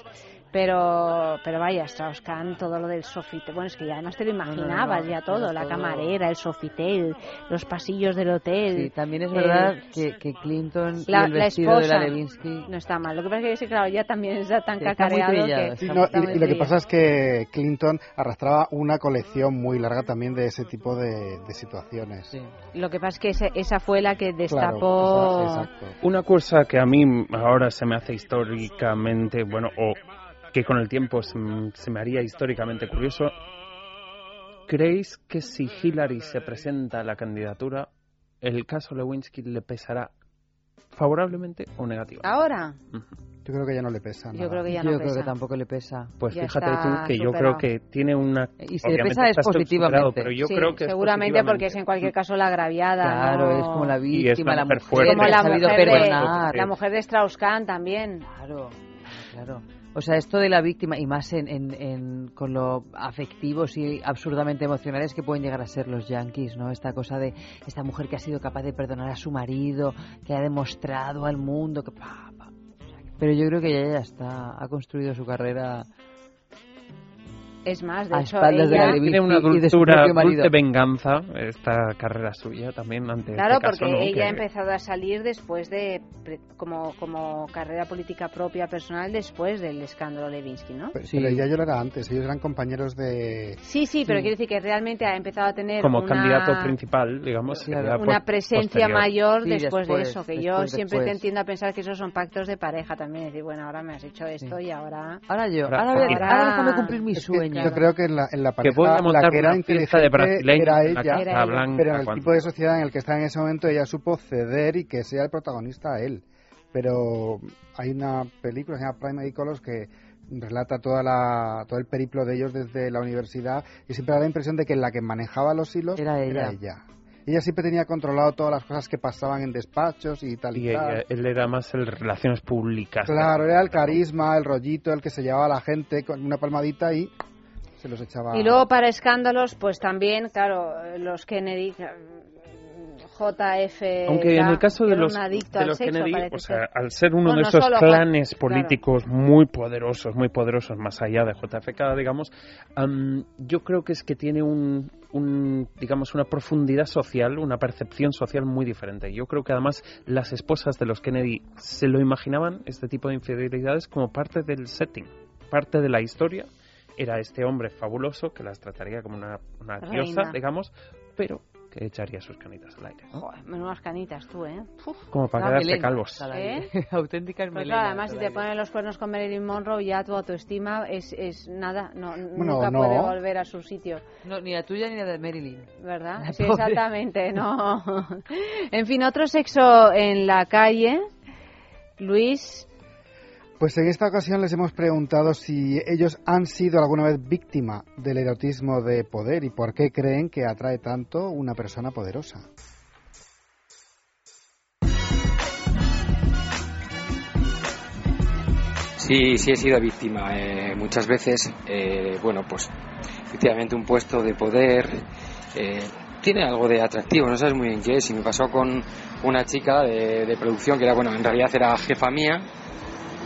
Speaker 1: Pero, pero vaya, Strauss-Kahn, todo lo del Sofitel, bueno, es que ya además te lo imaginabas
Speaker 2: no,
Speaker 1: ya todo, la
Speaker 2: todo-
Speaker 1: camarera, el Sofitel, los pasillos del hotel.
Speaker 2: Sí, también es verdad que, que Clinton y
Speaker 1: la,
Speaker 2: el
Speaker 1: la
Speaker 2: vestido de
Speaker 1: esposa
Speaker 2: la Levinsky...
Speaker 1: no está mal. Lo que pasa es que claro, ya también está tan
Speaker 2: Sí, está
Speaker 1: cacareado
Speaker 2: trillado,
Speaker 1: que...
Speaker 4: Y,
Speaker 2: Está-
Speaker 4: no-
Speaker 2: está
Speaker 4: y-
Speaker 2: muy
Speaker 4: y lo que pasa es que Clinton arrastraba una colección muy larga también de ese tipo de, de situaciones.
Speaker 1: Lo que pasa es que ese- esa fue la que
Speaker 4: Claro,
Speaker 1: destapó...
Speaker 4: esa- exacto.
Speaker 3: Una cosa que a mí ahora se me hace históricamente, bueno, o que con el tiempo se, me haría históricamente curioso, ¿creéis que si Hillary se presenta a la candidatura, el caso Lewinsky le pesará favorablemente o negativamente?
Speaker 1: Ahora,
Speaker 4: Yo creo que ya no le pesa.
Speaker 1: Yo creo que ya
Speaker 2: yo
Speaker 1: no
Speaker 2: creo
Speaker 1: pesa.
Speaker 2: que tampoco le pesa.
Speaker 3: Pues
Speaker 1: Ya
Speaker 3: fíjate tú que yo creo que tiene una...
Speaker 2: Y si le pesa es positivamente.
Speaker 3: Pero yo
Speaker 1: Sí,
Speaker 3: creo que es
Speaker 1: seguramente porque es en cualquier caso la agraviada.
Speaker 2: Claro,
Speaker 1: ¿no?
Speaker 2: es como la
Speaker 3: Y es
Speaker 2: víctima, la
Speaker 3: mujer fuerte.
Speaker 1: como
Speaker 2: que
Speaker 1: la
Speaker 2: ha sabido
Speaker 1: mujer, de, la mujer de Strauss-Kahn también.
Speaker 2: Claro, claro. O sea, esto de la víctima, y más en, en, en- con lo afectivos y absurdamente emocionales que pueden llegar a ser los yankees, ¿no? Esta cosa de esta mujer que ha sido capaz de perdonar a su marido, que ha demostrado al mundo que... pa, pa. Pero yo creo que ella ya está, ha construido su carrera
Speaker 1: Es más, de
Speaker 2: a
Speaker 1: hecho,
Speaker 2: espaldas de la de
Speaker 3: Tiene una
Speaker 2: y de
Speaker 3: dulzura, dulce venganza esta carrera suya también ante
Speaker 1: Claro,
Speaker 3: este caso,
Speaker 1: porque
Speaker 3: ¿no?
Speaker 1: ella
Speaker 3: Que-
Speaker 1: ha empezado a salir después de, pre- como, como carrera política propia personal, después del escándalo Levinsky, ¿no?
Speaker 4: Pero, pero ella yo lo era antes, ellos eran compañeros de...
Speaker 1: Sí, sí, pero quiero decir que realmente ha empezado a tener
Speaker 3: como
Speaker 1: una,
Speaker 3: candidato principal, digamos,
Speaker 1: una
Speaker 3: po-
Speaker 1: presencia
Speaker 3: posterior.
Speaker 1: mayor
Speaker 2: Sí,
Speaker 1: después, de eso, que yo
Speaker 2: después,
Speaker 1: siempre te entiendo a pensar que esos son pactos de pareja también, decir, bueno, ahora me has hecho esto y ahora...
Speaker 2: Ahora yo,
Speaker 3: Ahora-
Speaker 2: ahora, voy a-
Speaker 3: ahora-
Speaker 2: ahora déjame cumplir mi
Speaker 4: Es que
Speaker 2: sueño.
Speaker 4: Yo creo que en la, en la
Speaker 3: Que a
Speaker 4: pareja
Speaker 3: montar
Speaker 4: la que era
Speaker 3: de
Speaker 4: inteligente
Speaker 3: brasileños
Speaker 4: era ella,
Speaker 1: Era.
Speaker 3: Blanca
Speaker 4: pero en el tipo de sociedad en el que está en ese momento ella supo ceder y que sea el protagonista él. Pero hay una película que se llama Primary Colors que relata toda la, todo el periplo de ellos desde la universidad y siempre da la impresión de que la que manejaba los hilos
Speaker 2: Era ella.
Speaker 4: ella. Ella siempre tenía controlado todas las cosas que pasaban en despachos y tal y,
Speaker 3: Y
Speaker 4: tal.
Speaker 3: ella- él era más el relaciones públicas.
Speaker 4: Claro, era el carisma, el rollito, el que se llevaba a la gente con una palmadita y se los echaba.
Speaker 1: Y luego para escándalos, pues también, claro, los Kennedy, JF...
Speaker 3: Aunque en el caso de los,
Speaker 1: un adicto
Speaker 3: de
Speaker 1: al
Speaker 3: los
Speaker 1: sexo,
Speaker 3: Kennedy, o sea, al ser uno
Speaker 1: Bueno,
Speaker 3: de
Speaker 1: no
Speaker 3: esos
Speaker 1: Juan-
Speaker 3: clanes
Speaker 1: claro.
Speaker 3: políticos muy poderosos, muy poderosos, más allá de JFK, digamos, am, yo creo que es que tiene un, un, digamos, una profundidad social, una percepción social muy diferente. Yo creo que además las esposas de los Kennedy se lo imaginaban, este tipo de infidelidades, como parte del setting, parte de la historia. Era este hombre fabuloso que las trataría como una, una diosa, digamos, pero que echaría sus canitas al aire.
Speaker 1: Joder, menudas canitas tú, ¿eh? Uf.
Speaker 3: Como para quedarse
Speaker 2: melenas
Speaker 3: calvos.
Speaker 2: al
Speaker 1: ¿Eh? [laughs]
Speaker 2: Auténticas
Speaker 1: Pues
Speaker 2: melenas
Speaker 1: además si te ponen los cuernos con Marilyn Monroe ya tu autoestima es, es nada, no,
Speaker 4: Bueno,
Speaker 1: nunca
Speaker 4: no.
Speaker 1: puede volver a su sitio,
Speaker 2: No, ni la tuya ni la de Marilyn.
Speaker 1: ¿verdad?
Speaker 2: La [laughs]
Speaker 1: Sí,
Speaker 2: pobre.
Speaker 1: exactamente, no. [laughs] en fin, otro sexo en la calle, Luis,
Speaker 4: Pues en esta ocasión les hemos preguntado si ellos han sido alguna vez víctima del erotismo de poder y por qué creen que atrae tanto una persona poderosa.
Speaker 10: Sí, sí he sido víctima. eh, muchas veces, eh, bueno, pues efectivamente un puesto de poder eh, tiene algo de atractivo, no sabes muy bien qué es. Y me pasó con una chica de, de producción que era, bueno, en realidad era jefa mía.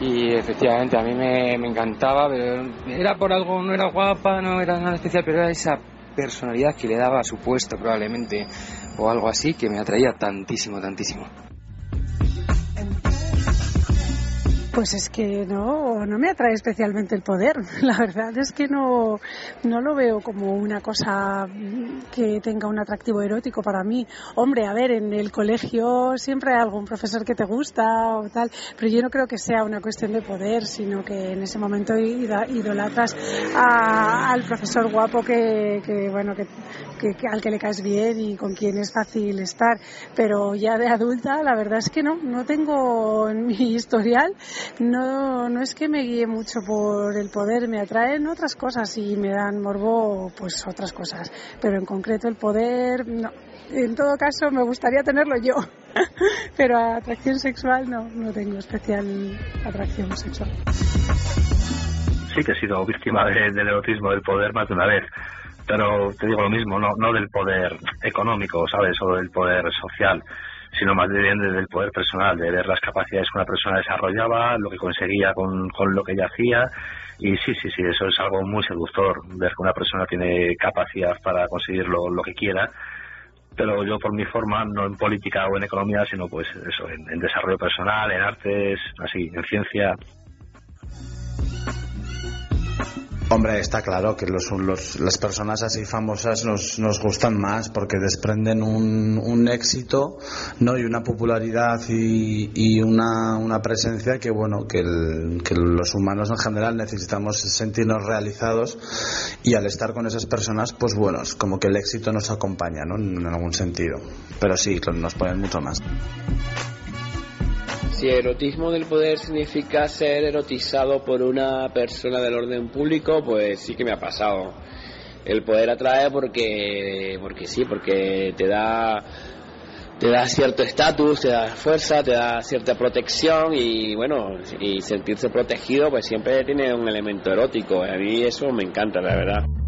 Speaker 10: Y efectivamente a mí me, me encantaba, pero era por algo, no era guapa, no era nada especial, pero era esa personalidad que le daba a su puesto probablemente o algo así que me atraía tantísimo, tantísimo.
Speaker 11: Pues es que no, no me atrae especialmente el poder. [laughs] La verdad es que no, no lo veo como una cosa que tenga un atractivo erótico para mí. Hombre, a ver, en el colegio siempre hay algún profesor que te gusta o tal, pero yo no creo que sea una cuestión de poder, sino que en ese momento idolatras a- al profesor guapo que, que bueno, que- que- al que le caes bien y con quien es fácil estar. Pero ya de adulta, la verdad es que no, no tengo en mi historial no, no es que me guíe mucho por el poder, me atraen otras cosas y me dan morbo, pues otras cosas. Pero en concreto el poder, no. En todo caso, me gustaría tenerlo yo. [laughs] Pero atracción sexual no, no tengo especial atracción sexual.
Speaker 13: sí que he sido víctima de- del erotismo del poder más de una vez. Pero te digo lo mismo, no, no del poder económico, ¿sabes? O del poder social, sino más bien del poder personal, de ver las capacidades que una persona desarrollaba, lo que conseguía con, con lo que ella hacía. Y sí, sí, sí, eso es algo muy seductor, ver que una persona tiene capacidad para conseguir lo, lo que quiera. Pero yo por mi forma, no en política o en economía, sino pues eso, en desarrollo personal, en artes, así, en ciencia,
Speaker 15: Hombre, está claro que los, los- las personas así famosas nos, nos gustan más porque desprenden un, un éxito ¿no? y una popularidad y, y una, una presencia que, bueno, que, que los humanos en general necesitamos sentirnos realizados y al estar con esas personas, pues bueno, es como que el éxito nos acompaña ¿no? en algún sentido. Pero sí, nos ponen mucho más.
Speaker 17: Si erotismo del poder significa ser erotizado por una persona del orden público, pues sí que me ha pasado. El poder atrae porque, porque sí, porque te da te da cierto estatus, te da fuerza, te da cierta protección y bueno, y sentirse protegido pues siempre tiene un elemento erótico. A mí eso me encanta, la verdad.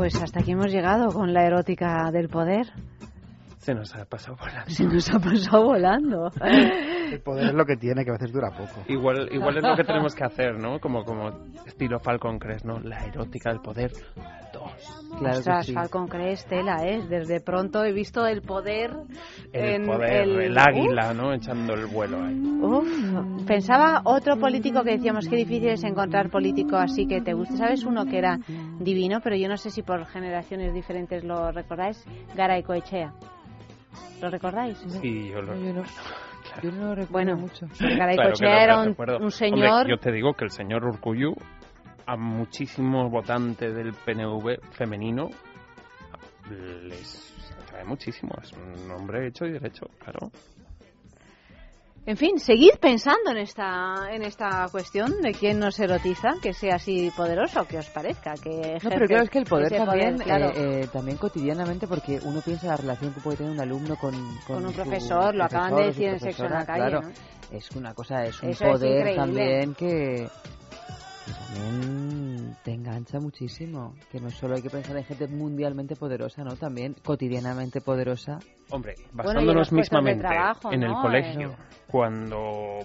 Speaker 1: Pues hasta aquí hemos llegado con la erótica del poder.
Speaker 3: Se nos ha pasado volando.
Speaker 1: Se nos ha pasado volando.
Speaker 4: El poder es lo que tiene, que a veces dura poco.
Speaker 3: Igual, igual es lo que tenemos que hacer, ¿no? Como, como estilo Falcon Crest, ¿no? La erótica del poder 2.
Speaker 1: Claro Ostras, Falcon Crest, tela, ¿eh? Desde pronto he visto el poder
Speaker 3: El
Speaker 1: en
Speaker 3: poder,
Speaker 1: el...
Speaker 3: el, águila, ¿no? Echando el vuelo ahí.
Speaker 1: Uf, pensaba otro político que decíamos que difícil es encontrar político así que te guste. ¿Sabes uno que era divino, pero yo no sé si por generaciones diferentes lo recordáis? Garay Coechea. ¿Lo recordáis?
Speaker 3: Sí, yo lo
Speaker 2: Yo no, [laughs] yo no lo recuerdo
Speaker 1: Bueno,
Speaker 2: mucho.
Speaker 1: Garay
Speaker 3: Claro
Speaker 1: Coechea
Speaker 3: lo
Speaker 1: era un,
Speaker 3: recuerdo.
Speaker 1: un
Speaker 3: Hombre,
Speaker 1: señor...
Speaker 3: yo te digo que el señor Urcuyu, a muchísimos votantes del PNV femenino, les atrae muchísimo. Es un hombre hecho y derecho, claro.
Speaker 1: En fin, seguid pensando en esta en esta cuestión de quién nos erotiza, que sea así poderoso, que os parezca. Que
Speaker 2: No, pero claro, es que el poder también,
Speaker 1: claro.
Speaker 2: eh, eh, también cotidianamente, porque uno piensa la relación que puede tener un alumno con,
Speaker 1: Con un
Speaker 2: su
Speaker 1: profesor, lo acaban de
Speaker 2: profesor
Speaker 1: decir en Sexo en la Calle,
Speaker 2: Claro,
Speaker 1: ¿no?
Speaker 2: es una cosa, es un
Speaker 1: Eso
Speaker 2: poder también que también te engancha muchísimo. Que no solo hay que pensar en gente mundialmente poderosa, ¿no? También cotidianamente poderosa.
Speaker 3: Hombre, basándonos mismamente
Speaker 1: trabajo,
Speaker 3: en el colegio,
Speaker 1: Eh,
Speaker 3: cuando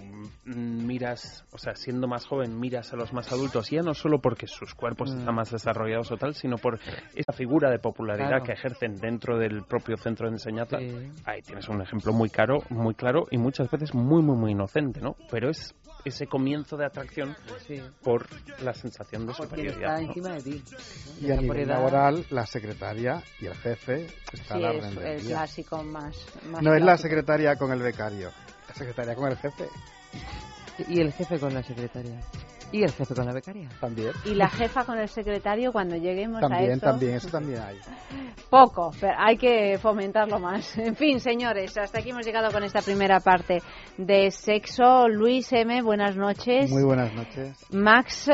Speaker 3: mm, miras, o sea, siendo más joven, miras a los más adultos, ya no solo porque sus cuerpos
Speaker 2: Mm.
Speaker 3: están más desarrollados o tal, sino por esa figura de popularidad
Speaker 2: Claro.
Speaker 3: que ejercen dentro del propio centro de enseñanza.
Speaker 2: Sí.
Speaker 3: Ahí tienes un ejemplo muy caro, muy claro y muchas veces muy, muy, muy inocente, ¿no? Pero es ese comienzo de atracción
Speaker 2: Sí.
Speaker 3: por la sensación de superioridad.
Speaker 2: está
Speaker 3: ¿no?
Speaker 2: encima de ti.
Speaker 4: Y a
Speaker 2: Ya por
Speaker 4: nivel
Speaker 2: edad-
Speaker 4: laboral, la secretaria y el jefe está
Speaker 1: Sí,
Speaker 4: a la
Speaker 1: es el clásico más, más
Speaker 4: No es la secretaria con el becario, la secretaria con el jefe.
Speaker 2: Y el jefe con la secretaria. Y el jefe con la becaria.
Speaker 4: También.
Speaker 1: Y la jefa con el secretario cuando lleguemos a
Speaker 4: También,
Speaker 1: esto.
Speaker 4: también, eso también hay. [laughs]
Speaker 1: Poco, pero hay que fomentarlo más. [laughs] En fin, señores, hasta aquí hemos llegado con esta primera parte de sexo. Luis M, buenas noches.
Speaker 4: Muy buenas noches.
Speaker 1: Max,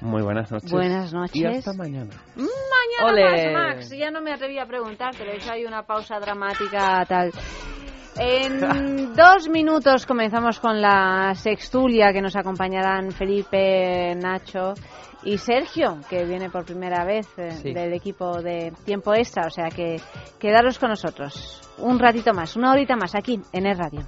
Speaker 3: Muy buenas noches.
Speaker 1: Buenas noches.
Speaker 3: Y hasta mañana.
Speaker 1: mañana más, Max. Ya no me atreví a preguntar, pero eso hay una pausa dramática tal. En dos minutos comenzamos con la sextulia que nos acompañarán Felipe, Nacho y Sergio, que viene por primera vez eh,
Speaker 2: Sí.
Speaker 1: del equipo de tiempo extra. O sea que quedaros con nosotros un ratito más, una horita más aquí en el radio.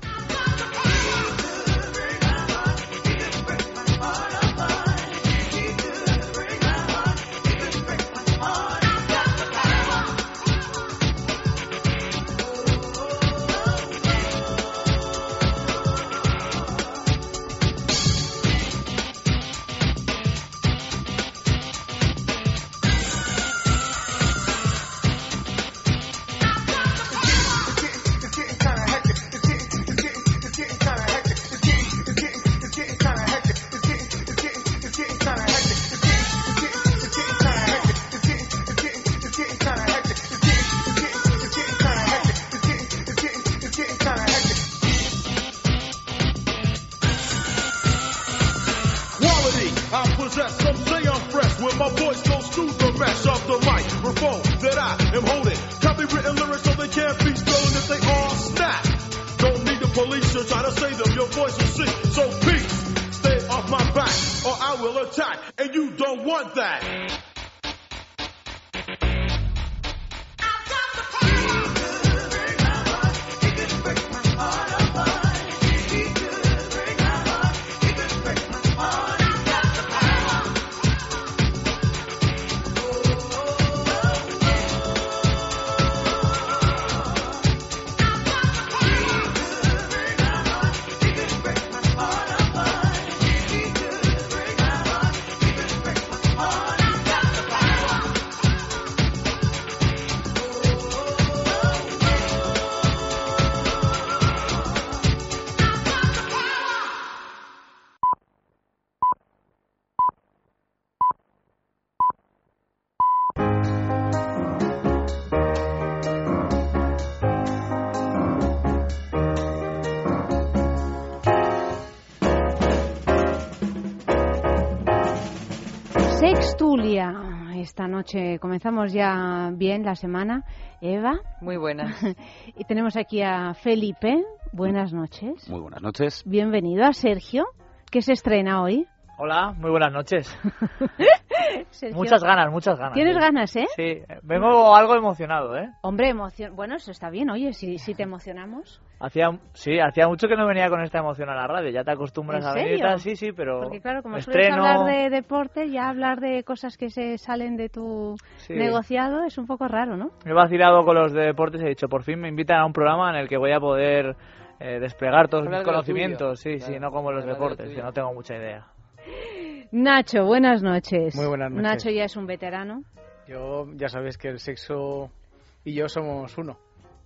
Speaker 1: Sextulia. Esta noche comenzamos ya bien la semana. Eva.
Speaker 2: Muy buenas. [laughs]
Speaker 1: y tenemos aquí a Felipe. Buenas noches.
Speaker 19: Muy buenas noches.
Speaker 1: Bienvenido a Sergio, que se estrena hoy.
Speaker 20: Hola, muy buenas noches. [laughs]
Speaker 1: Sergio.
Speaker 20: Muchas ganas, muchas ganas.
Speaker 1: ¿Tienes
Speaker 20: sí.
Speaker 1: ganas, eh?
Speaker 20: Sí, vengo algo emocionado, ¿eh?
Speaker 1: Hombre, emoción. Bueno, eso está bien. Oye, si, si te emocionamos.
Speaker 20: Hacía, sí, hacía mucho que no venía con esta emoción a la radio. Ya te acostumbras
Speaker 1: ¿En
Speaker 20: a venir y tal, sí, sí, pero
Speaker 1: Porque claro, como sueles
Speaker 20: estreno...
Speaker 1: hablar de deporte, ya hablar de cosas que se salen de tu
Speaker 20: Sí.
Speaker 1: negociado es un poco raro, ¿no?
Speaker 20: Me he vacilado con los deportes y he dicho, por fin me invitan a un programa en el que voy a poder eh, desplegar todos
Speaker 2: Hablar
Speaker 20: mis
Speaker 2: de
Speaker 20: conocimientos, sí, sí, no como los
Speaker 2: de
Speaker 20: deportes, que no tengo mucha idea.
Speaker 1: Nacho, buenas noches.
Speaker 21: Muy buenas noches.
Speaker 1: Nacho ya es un veterano.
Speaker 21: Yo ya sabes que el sexo y yo somos uno.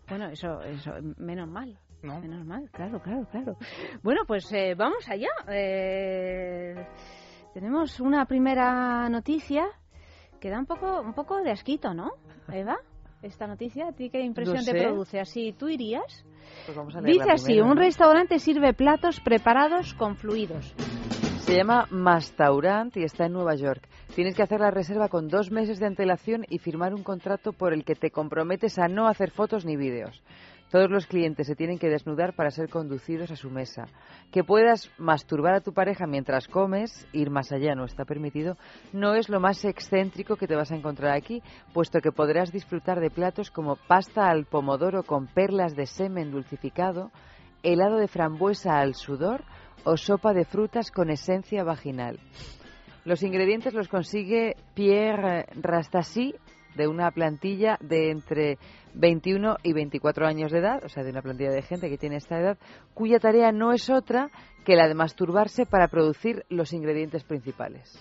Speaker 1: Bueno, eso, eso menos mal.
Speaker 21: ¿No?
Speaker 1: Menos mal, claro, claro, claro. Bueno, pues eh, vamos allá. Eh, tenemos una primera noticia que da un poco, un poco de asquito, ¿no, [laughs] Eva? Esta noticia, ¿a ti qué impresión
Speaker 2: No
Speaker 1: te produce? ¿Así tú irías?
Speaker 2: Pues vamos a leer
Speaker 1: Dice así, un restaurante sirve platos preparados con fluidos.
Speaker 2: Se llama Mastaurant y está en Nueva York. Tienes que hacer la reserva con dos meses de antelación y firmar un contrato por el que te comprometes a no hacer fotos ni vídeos. Todos los clientes se tienen que desnudar para ser conducidos a su mesa. Que puedas masturbar a tu pareja mientras comes, ir más allá no está permitido, no es lo más excéntrico que te vas a encontrar aquí, puesto que podrás disfrutar de platos como pasta al pomodoro con perlas de semen dulcificado, helado de frambuesa al sudor o sopa de frutas con esencia vaginal. Los ingredientes los consigue Pierre Rastassi de una plantilla de entre 21 y 24 años de edad, o sea, de una plantilla de gente que tiene esta edad, cuya tarea no es otra que la de masturbarse para producir los ingredientes principales.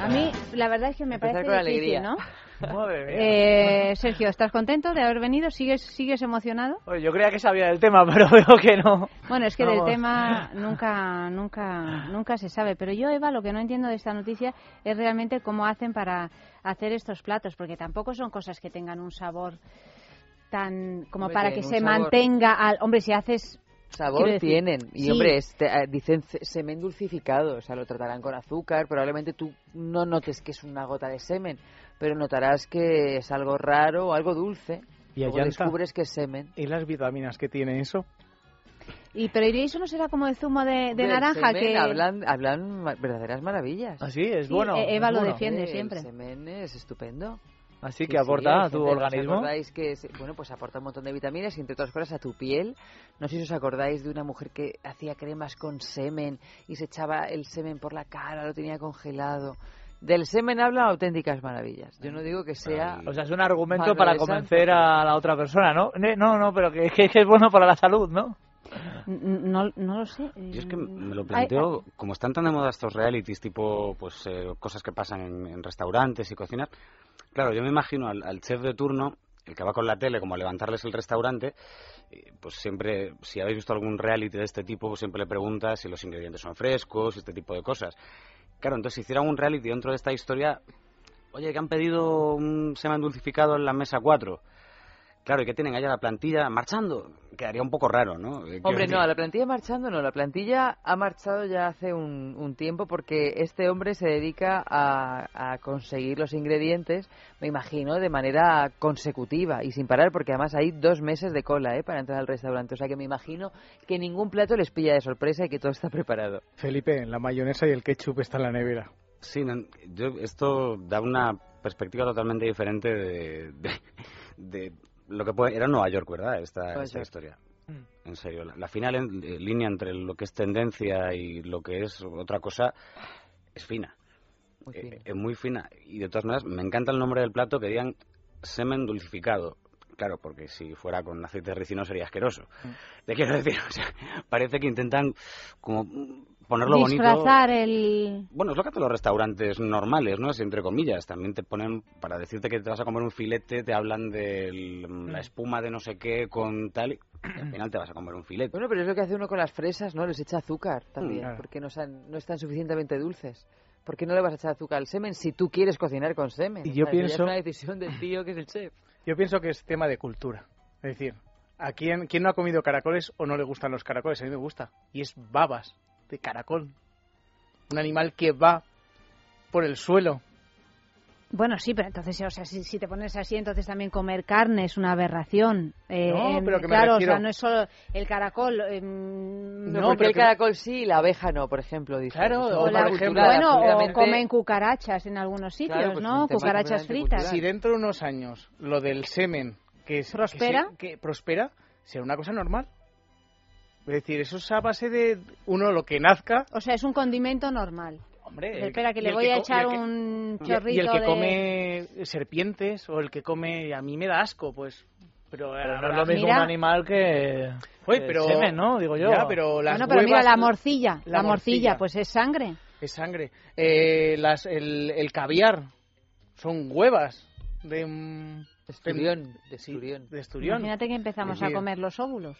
Speaker 1: A mí, la verdad es que me
Speaker 2: Empezar
Speaker 1: parece difícil. ¿no? [laughs]
Speaker 20: Madre mía.
Speaker 1: Eh, Sergio, ¿estás contento de haber venido? ¿Sigues, sigues emocionado?
Speaker 20: Oye, yo creía que sabía del tema, [laughs] pero veo que no.
Speaker 1: Bueno, es que del tema nunca, nunca, nunca se sabe. Pero yo, Eva, lo que no entiendo de esta noticia es realmente cómo hacen para hacer estos platos, porque tampoco son cosas que tengan un sabor tan como
Speaker 2: Hombre,
Speaker 1: para que se
Speaker 2: sabor.
Speaker 1: mantenga al hombre si haces
Speaker 2: Sabor tienen. Y
Speaker 1: sí,
Speaker 2: hombre, este, eh, dicen ce- semen dulcificado, o sea, lo tratarán con azúcar. Probablemente tú no notes que es una gota de semen, pero notarás que es algo raro o algo dulce.
Speaker 21: Y allanta.
Speaker 2: descubres que es semen.
Speaker 21: ¿Y las vitaminas que tiene eso?
Speaker 1: y pero ¿y eso no será como el zumo de, naranja
Speaker 2: semen
Speaker 1: que
Speaker 2: hablan, hablan verdaderas maravillas.
Speaker 20: Así es
Speaker 1: Sí,
Speaker 20: bueno.
Speaker 1: eh, Eva
Speaker 20: es
Speaker 1: lo
Speaker 20: bueno.
Speaker 1: defiende
Speaker 2: El
Speaker 1: siempre.
Speaker 2: semen es estupendo.
Speaker 20: Así
Speaker 2: Sí,
Speaker 20: que
Speaker 2: sí,
Speaker 20: aporta
Speaker 2: hay
Speaker 20: a tu
Speaker 2: gente, ¿os
Speaker 20: organismo.
Speaker 2: acordáis que, bueno, pues aporta un montón de vitaminas y entre otras cosas a tu piel. No sé si os acordáis de una mujer que hacía cremas con semen y se echaba el semen por la cara, lo tenía congelado. Del semen hablan auténticas maravillas. Yo no digo que sea...
Speaker 20: O sea, es un argumento para convencer a la otra persona, ¿no? No, no, pero que, que- es bueno para la salud, ¿no?
Speaker 1: No, no lo sé.
Speaker 22: Yo es que me lo
Speaker 1: Ay,
Speaker 22: planteo, como están tan de moda estos realities, tipo pues eh, cosas que pasan en, en restaurantes y cocinar, claro, yo me imagino al, al chef de turno, el que va con la tele, como a levantarles el restaurante, eh, pues siempre, si habéis visto algún reality de este tipo, siempre le preguntas si los ingredientes son frescos, este tipo de cosas. Claro, entonces si hicieran un reality dentro de esta historia, oye, que han pedido un semen dulcificado en la mesa 4. Claro, y que tienen allá la plantilla marchando. Quedaría un poco raro, ¿no? Eh,
Speaker 2: Hombre, no, la plantilla marchando no, la plantilla ha marchado ya hace un, un tiempo porque este hombre se dedica a, a conseguir los ingredientes, me imagino, de manera consecutiva y sin parar porque además hay dos meses de cola ¿eh? para entrar al restaurante, o sea que me imagino que ningún plato les pilla de sorpresa y que todo está preparado.
Speaker 21: Felipe, la mayonesa y el ketchup está en la nevera.
Speaker 22: Sí, no, yo, esto da una perspectiva totalmente diferente de, de, de lo que puede... Era Nueva York, ¿verdad? Esta, esta historia. En serio, la, la final en- eh, línea entre lo que es tendencia y lo que es otra cosa es fina.
Speaker 2: Muy
Speaker 22: Eh,
Speaker 2: fino.
Speaker 22: es muy fina. Y de todas maneras, me encanta el nombre del plato que digan semen dulcificado. Claro, porque si fuera con aceite ricino sería asqueroso. Te quiero decir, [laughs] o sea, parece que intentan como mm, ponerlo bonito.
Speaker 1: disfrazar el...
Speaker 22: Bueno, es lo que hacen los restaurantes normales, ¿no? Es entre comillas. También te ponen, para decirte que te vas a comer un filete, te hablan de la espuma de no sé qué con tal. Y al final te vas a comer un filete.
Speaker 2: Bueno, pero es lo que hace uno con las fresas, ¿no? Les echa azúcar también,
Speaker 22: claro.
Speaker 2: porque no, no están suficientemente dulces. ¿Por qué no le vas a echar azúcar al semen si tú quieres cocinar con semen?
Speaker 21: Y yo
Speaker 2: O sea,
Speaker 21: pienso-
Speaker 2: Es una decisión del tío que es el chef.
Speaker 21: Yo pienso que es tema de cultura. Es decir, ¿a quién, quién no ha comido caracoles o no le gustan los caracoles? A mí me gusta. Y es babas de caracol. Un animal que va por el suelo.
Speaker 1: Bueno, sí, pero entonces, o sea, si, si te pones así, entonces también comer carne es una aberración. Eh,
Speaker 21: No, pero que me
Speaker 1: claro,
Speaker 21: refiero-
Speaker 1: o sea, no es solo el caracol. em,
Speaker 2: No, porque el caracol sí y la abeja no, por ejemplo. dice.
Speaker 21: Claro, o
Speaker 2: es
Speaker 21: por ejemplo-
Speaker 1: bueno, o comen cucarachas en algunos sitios,
Speaker 2: Claro, pues
Speaker 1: ¿no? Cucarachas fritas.
Speaker 21: Si dentro de unos años lo del semen que es,
Speaker 1: ¿Prospera?
Speaker 21: que, se- que prospera será una cosa normal. Es decir, eso es a base de uno lo que nazca.
Speaker 1: O sea, es un condimento normal.
Speaker 21: Hombre,
Speaker 1: Espera, que
Speaker 21: y
Speaker 1: le
Speaker 21: el
Speaker 1: voy a echar
Speaker 21: que-
Speaker 1: un chorrito
Speaker 21: Y el que
Speaker 1: de...
Speaker 21: come serpientes o el que come a mí me da asco, pues. Pero,
Speaker 20: Pero no es lo mismo un animal que,
Speaker 21: Oye, pero
Speaker 20: semen, ¿no? Digo yo.
Speaker 21: Ya, pero las
Speaker 1: Bueno, pero mira, la morcilla. La,
Speaker 21: la
Speaker 1: morcilla,
Speaker 21: morcilla.
Speaker 1: pues es sangre.
Speaker 21: Es sangre. Eh, las, el, el caviar son huevas de un...
Speaker 2: Esturión, de esturión.
Speaker 21: de esturión.
Speaker 1: Imagínate que empezamos
Speaker 21: Es
Speaker 1: a comer los óvulos.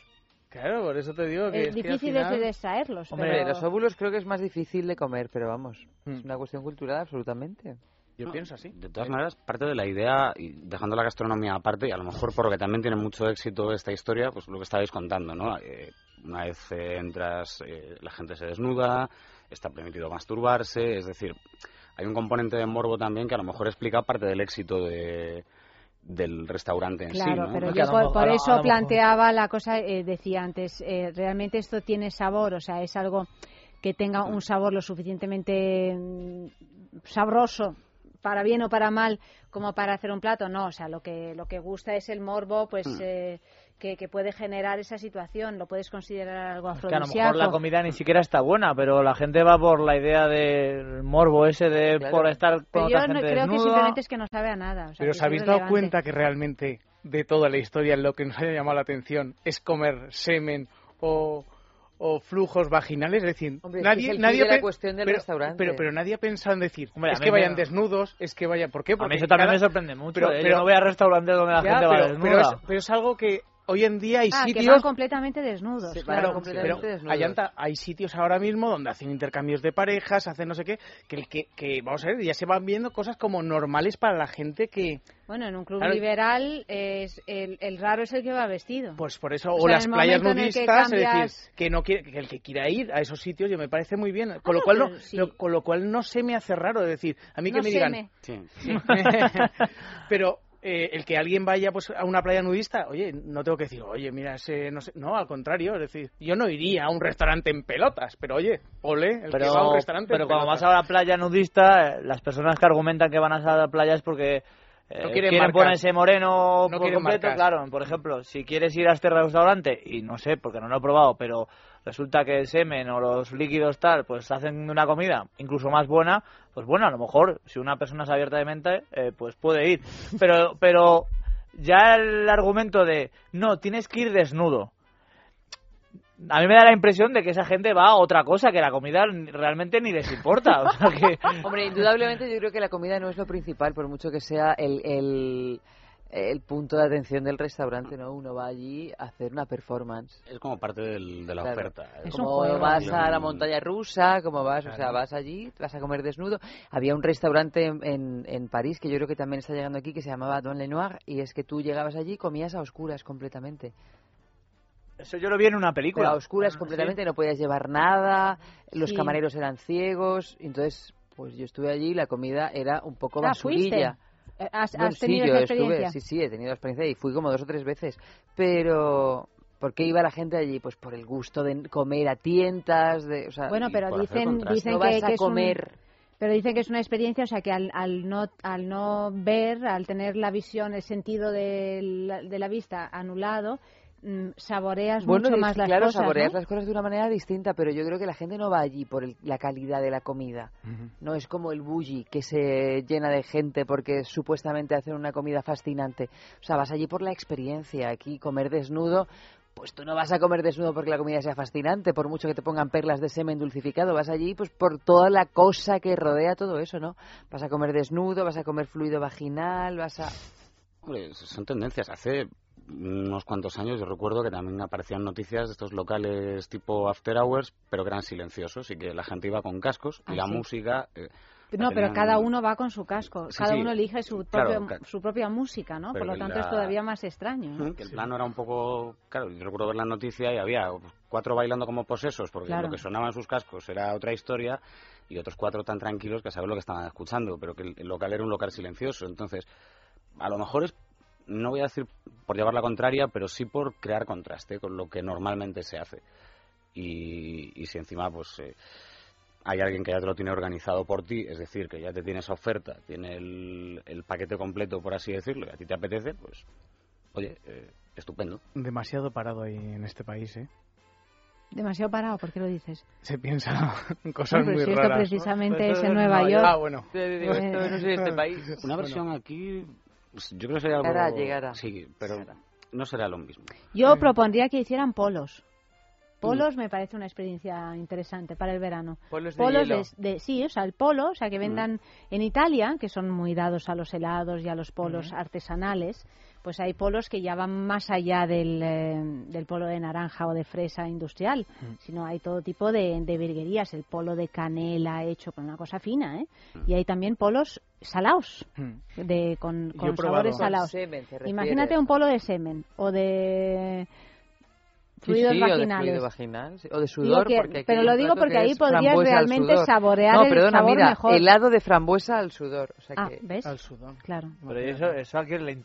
Speaker 21: Claro, por eso te digo que
Speaker 1: Es
Speaker 21: es que al
Speaker 1: difícil
Speaker 21: final-
Speaker 1: de extraerlos.
Speaker 2: Hombre,
Speaker 1: pero...
Speaker 2: los óvulos creo que es más difícil de comer, pero vamos,
Speaker 21: Mm.
Speaker 2: es una cuestión cultural absolutamente.
Speaker 21: Yo pienso así.
Speaker 22: De todas maneras, parte de la idea, y dejando la gastronomía aparte, y a lo mejor porque también tiene mucho éxito esta historia, pues lo que estabais contando, ¿no? Eh, una vez eh, entras, eh, la gente se desnuda, está permitido masturbarse, es decir, hay un componente de morbo también que a lo mejor explica parte del éxito de, del restaurante en sí,
Speaker 1: Claro,
Speaker 22: ¿no?
Speaker 1: pero yo por,
Speaker 22: mejor-
Speaker 1: por
Speaker 22: a lo- a
Speaker 1: eso planteaba la cosa, eh, decía antes, eh, realmente esto tiene sabor, o sea, es algo que tenga un sabor lo suficientemente mm, sabroso para bien o para mal como para hacer un plato, no, o sea, lo que lo que gusta es el morbo, pues
Speaker 20: Mm.
Speaker 1: eh, que, que puede generar esa situación, lo puedes considerar algo
Speaker 20: Que a lo mejor
Speaker 1: afrodisíaco.
Speaker 20: la comida ni siquiera está buena, pero la gente va por la idea del morbo ese de
Speaker 1: Claro.
Speaker 20: por estar con
Speaker 1: Pero yo
Speaker 20: otra
Speaker 1: no-
Speaker 20: gente
Speaker 1: creo que simplemente es que no sabe a nada. o sea,
Speaker 21: Pero ¿os habéis dado cuenta que realmente de toda la historia lo que nos haya llamado la atención es comer semen o, o flujos vaginales? Es decir,
Speaker 2: Hombre,
Speaker 21: nadie,
Speaker 2: es
Speaker 21: nadie
Speaker 2: de la cuestión del
Speaker 21: pero,
Speaker 2: restaurante.
Speaker 21: Pero, pero nadie ha pensado en decir,
Speaker 20: Hombre, a
Speaker 21: es que vayan desnudos, es que vayan... ¿Por qué?
Speaker 20: A
Speaker 21: Porque
Speaker 20: mí eso también
Speaker 21: cada-
Speaker 20: me sorprende mucho.
Speaker 21: Pero-
Speaker 20: ¿eh?
Speaker 21: pero-
Speaker 20: Yo no voy a restaurantes donde la
Speaker 21: Ya,
Speaker 20: gente va desnuda.
Speaker 21: pero es, pero es algo que hoy en día hay
Speaker 1: Ah, que
Speaker 21: sitios...
Speaker 1: van completamente desnudos.
Speaker 21: Claro, pero hay, sitios ahora mismo donde hacen intercambios de parejas, hacen no sé qué, que, el que, que vamos a ver, ya se van viendo cosas como normales para la gente que...
Speaker 1: Bueno, en un club
Speaker 21: Claro.
Speaker 1: liberal es el, el raro es el que va vestido.
Speaker 21: Pues por eso,
Speaker 1: O
Speaker 21: o,
Speaker 1: sea,
Speaker 21: las playas nudistas, es decir, que no quiere, que el que quiera ir a esos sitios, yo me parece muy bien. Con lo
Speaker 1: no,
Speaker 21: cual no,
Speaker 1: sí.
Speaker 21: lo- con lo cual no se me hace raro, es decir, a mí que me digan,
Speaker 1: me.
Speaker 22: Sí. [laughs]
Speaker 21: Sí. [laughs] pero eh, el que alguien vaya pues a una playa nudista, oye, no tengo que decir, oye, mira, ese no sé, no, al contrario, es decir, yo no iría a un restaurante en pelotas, pero oye, ole, el que va a un
Speaker 20: Pero,
Speaker 21: restaurante
Speaker 20: pero
Speaker 21: en
Speaker 20: cuando
Speaker 21: pelotas.
Speaker 20: vas a la playa nudista, eh, las personas que argumentan que van a la playa es porque eh,
Speaker 21: No quieren
Speaker 20: quieren ponerse moreno
Speaker 21: No
Speaker 20: por completo. Claro, por ejemplo, si quieres ir a este restaurante, y no sé, porque no lo he probado, pero resulta que el semen o los líquidos tal, pues hacen una comida incluso más buena, pues bueno, a lo mejor, si una persona es abierta de mente, eh, pues puede ir. Pero, pero ya el argumento de, no, tienes que ir desnudo. A mí me da la impresión de que esa gente va a otra cosa, que la comida realmente ni les importa. O sea que... [laughs]
Speaker 2: Hombre, indudablemente yo creo que la comida no es lo principal, por mucho que sea el, el, el punto de atención del restaurante, ¿no? Uno va allí a hacer una performance.
Speaker 22: Es como parte del- de la
Speaker 2: Claro.
Speaker 22: oferta. ¿eh?
Speaker 2: como vas a la montaña rusa, como vas, o sea, vas allí, vas a comer desnudo. Había un restaurante en, París que yo creo que también está llegando aquí que se llamaba Don Lenoir y es que tú llegabas allí y comías a oscuras completamente.
Speaker 20: Eso yo lo vi en una película.
Speaker 2: Pero a oscuras completamente, no podías llevar nada, los
Speaker 1: Sí.
Speaker 2: camareros eran ciegos, entonces pues yo estuve allí y la comida era un poco
Speaker 1: Ah, ¿fuiste? Eh, ¿Has,
Speaker 2: Bueno,
Speaker 1: has tenido
Speaker 2: sí, yo estuve, sí, sí, he tenido experiencia y fui como dos o tres veces. Pero, ¿por qué iba la gente allí? Pues por el gusto de comer a tientas, de, o sea,
Speaker 1: Bueno, pero dicen, dicen
Speaker 2: No
Speaker 1: que,
Speaker 2: vas a
Speaker 1: que es un-
Speaker 2: comer.
Speaker 1: pero dicen que es una experiencia, o sea, que al, al no al no ver, al tener la visión, el sentido de la, de la vista anulado, saboreas
Speaker 2: Bueno,
Speaker 1: mucho
Speaker 2: es
Speaker 1: más las
Speaker 2: claro,
Speaker 1: cosas,
Speaker 2: saboreas
Speaker 1: ¿no?
Speaker 2: las cosas de una manera distinta, pero yo creo que la gente no va allí por el- la calidad de la comida. No es como el bully que se llena de gente porque supuestamente hacen una comida fascinante. O sea, vas allí por la experiencia. Aquí comer desnudo, pues tú no vas a comer desnudo porque la comida sea fascinante, por mucho que te pongan perlas de semen dulcificado. Vas allí pues por toda la cosa que rodea todo eso, ¿no? Vas a comer desnudo, vas a comer fluido vaginal, vas a...
Speaker 22: Hombre, son tendencias. Hace unos cuantos años yo recuerdo que también aparecían noticias de estos locales tipo after hours, pero que eran silenciosos y que la gente iba con cascos y
Speaker 2: Ah,
Speaker 22: la
Speaker 2: sí.
Speaker 22: música... eh,
Speaker 1: No, pero cada uno va con su casco,
Speaker 22: Sí,
Speaker 1: cada
Speaker 22: sí.
Speaker 1: uno elige su, propio-
Speaker 22: claro.
Speaker 1: su propia música, ¿no? Por lo tanto
Speaker 22: la-
Speaker 1: es todavía más extraño. ¿no?
Speaker 22: Que el plano era un poco. Claro, yo recuerdo ver la noticia y había cuatro bailando como posesos, porque
Speaker 1: Claro.
Speaker 22: lo que sonaba en sus cascos era otra historia, y otros cuatro tan tranquilos que saber lo que estaban escuchando, pero que el el local era un local silencioso. Entonces, a lo mejor es. No voy a decir por llevar la contraria, pero sí por crear contraste con lo que normalmente se hace. Y, y si encima, pues. eh, hay alguien que ya te lo tiene organizado por ti, es decir, que ya te tiene esa oferta, tiene el, el paquete completo, por así decirlo, y a ti te apetece, pues, oye, eh, estupendo.
Speaker 21: Demasiado parado ahí en este país, ¿eh?
Speaker 1: Demasiado parado, ¿por qué lo dices?
Speaker 21: Se piensa en [laughs] cosas
Speaker 1: No,
Speaker 21: muy
Speaker 1: si
Speaker 21: raras. ¿no?
Speaker 1: precisamente es en Nueva York.
Speaker 21: Ah, bueno.
Speaker 1: Eh,
Speaker 22: Una [laughs] versión aquí, yo creo que sería algo...
Speaker 2: Llegará, llegará.
Speaker 22: Sí, pero no será lo mismo.
Speaker 1: Yo propondría que hicieran polos. Polos me parece una experiencia interesante para el verano.
Speaker 2: Polos de hielo.
Speaker 1: de, de- sí, o sea, el polo, o sea, que vendan en Italia, que son muy dados a los helados y a los polos artesanales, pues hay polos que ya van más allá del, eh, del polo de naranja o de fresa industrial, sino hay todo tipo de, de virguerías, el polo de canela hecho con una cosa fina, ¿eh? Y hay también polos salados, de, con, sabores salados. Imagínate un polo de semen o de
Speaker 2: Sí,
Speaker 1: fluidos
Speaker 2: sí, o de
Speaker 1: vaginales.
Speaker 2: fluido vaginal, sí, o de
Speaker 1: Digo
Speaker 2: sudor.
Speaker 1: que-
Speaker 2: porque
Speaker 1: pero lo digo porque
Speaker 2: que
Speaker 1: ahí podrías realmente saborear
Speaker 2: no,
Speaker 1: el
Speaker 2: perdona,
Speaker 1: sabor
Speaker 2: mira,
Speaker 1: mejor.
Speaker 2: helado de frambuesa al sudor. O sea
Speaker 1: Ah,
Speaker 2: que...
Speaker 1: ¿ves?
Speaker 21: Al sudor.
Speaker 1: Claro.
Speaker 20: Pero eso, eso a quién le...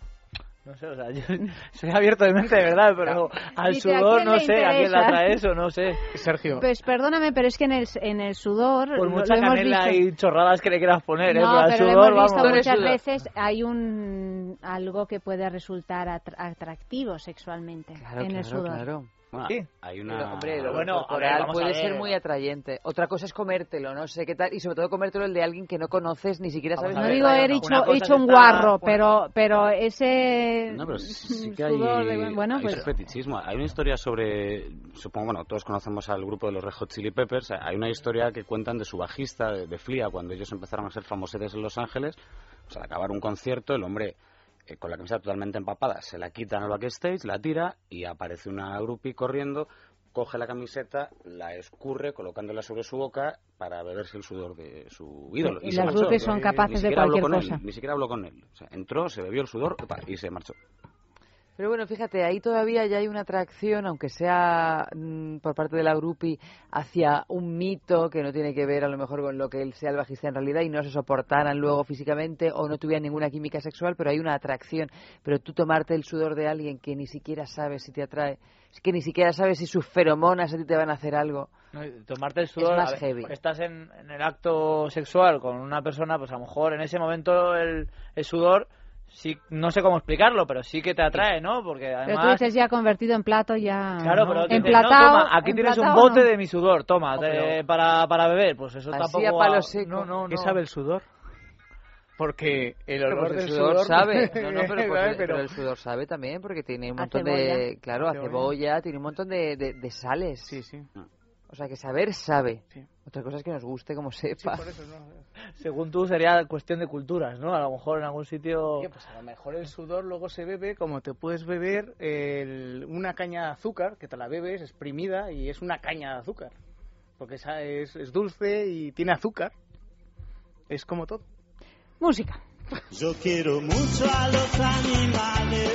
Speaker 20: No sé, o sea, yo [laughs] soy abierto de mente, de verdad, pero al
Speaker 1: Dice, ¿a
Speaker 20: sudor no sé, a quién le atrae eso, no sé. [laughs]
Speaker 21: Sergio.
Speaker 1: Pues perdóname, pero es que en el, en el sudor
Speaker 20: Por
Speaker 1: lo-
Speaker 20: mucha
Speaker 1: lo hemos
Speaker 20: canela
Speaker 1: visto.
Speaker 20: y chorradas que le quieras poner, ¿eh?
Speaker 1: No,
Speaker 20: Pero al
Speaker 1: pero lo
Speaker 20: sudor,
Speaker 1: hemos visto
Speaker 20: vamos.
Speaker 1: muchas veces hay un algo que puede resultar atra- atractivo sexualmente
Speaker 2: Claro,
Speaker 1: en el
Speaker 2: claro,
Speaker 1: sudor.
Speaker 2: claro.
Speaker 22: Bueno,
Speaker 20: Sí.
Speaker 22: hay
Speaker 2: Pero,
Speaker 22: una...
Speaker 2: hombre, lo
Speaker 20: Bueno, ver,
Speaker 2: puede ser muy atrayente. Otra cosa es comértelo, no sé qué tal. Y sobre todo comértelo el de alguien que no conoces, ni siquiera
Speaker 20: Vamos
Speaker 2: sabes...
Speaker 20: a
Speaker 1: No digo he dicho, hecho un guarro, pero pero ese
Speaker 22: No, pero sí, [laughs] que hay,
Speaker 1: de- bueno,
Speaker 22: hay
Speaker 1: pues
Speaker 22: fetichismo. Hay una historia sobre, supongo, bueno, todos conocemos al grupo de los Red Hot Chili Peppers. Hay una historia que cuentan de su bajista, de, de Flia, cuando ellos empezaron a ser famosetes en Los Ángeles. Pues al acabar un concierto, el hombre, eh, con la camiseta totalmente empapada, se la quita en el backstage, la tira y aparece una groupie corriendo, coge la camiseta, la escurre colocándola sobre su boca para beberse el sudor de su ídolo.
Speaker 1: Y las groupies son capaces de cualquier cosa.
Speaker 22: Él, ni siquiera habló con él. O sea, entró, se bebió el sudor y se marchó.
Speaker 2: Pero bueno, fíjate, ahí todavía ya hay una atracción, aunque sea mm, por parte de la grupi, hacia un mito que no tiene que ver a lo mejor con lo que él sea el bajista en realidad y no se soportaran luego físicamente o no tuvieran ninguna química sexual, pero hay una atracción. Pero tú tomarte el sudor de alguien que ni siquiera sabes si te atrae, que ni siquiera sabes si sus feromonas a ti te van a hacer algo.
Speaker 20: Tomarte el sudor,
Speaker 2: más
Speaker 20: a ver,
Speaker 2: heavy.
Speaker 20: estás en, en el acto sexual con una persona, pues a lo mejor en ese momento el, el sudor, sí, no sé cómo explicarlo, pero sí que te atrae, ¿no? Porque
Speaker 1: pero tú
Speaker 20: además...
Speaker 1: dices ya convertido en plato ya
Speaker 20: Claro,
Speaker 1: ¿no?
Speaker 20: pero
Speaker 1: emplatado,
Speaker 20: no, toma, aquí tienes un bote
Speaker 1: ¿no?
Speaker 20: de mi sudor, toma, te- para, para beber, pues eso
Speaker 2: Así
Speaker 20: tampoco...
Speaker 2: a palo seco.
Speaker 20: No, no,
Speaker 21: ¿Qué
Speaker 20: no.
Speaker 21: sabe el sudor? Porque el olor
Speaker 2: pues el
Speaker 21: del
Speaker 2: sudor, sabe. [laughs] No, no, pero, porque-
Speaker 21: Pero-
Speaker 2: pero el sudor sabe también porque tiene un montón
Speaker 1: cebolla.
Speaker 2: de, claro,
Speaker 21: A cebolla.
Speaker 2: cebolla, tiene un montón de, de, de sales.
Speaker 21: Sí, sí.
Speaker 2: O sea, que saber sabe.
Speaker 21: Sí.
Speaker 2: Otra cosa es que nos guste como
Speaker 21: Sí,
Speaker 2: sepa.
Speaker 21: por eso no.
Speaker 20: Según tú sería cuestión de culturas, ¿no? A lo mejor en algún sitio...
Speaker 21: Oye, pues a lo mejor el sudor luego se bebe como te puedes beber el- una caña de azúcar, que te la bebes exprimida y es una caña de azúcar. Porque esa es, es dulce y tiene azúcar. Es como todo.
Speaker 1: Música.
Speaker 23: Yo quiero mucho a los animales,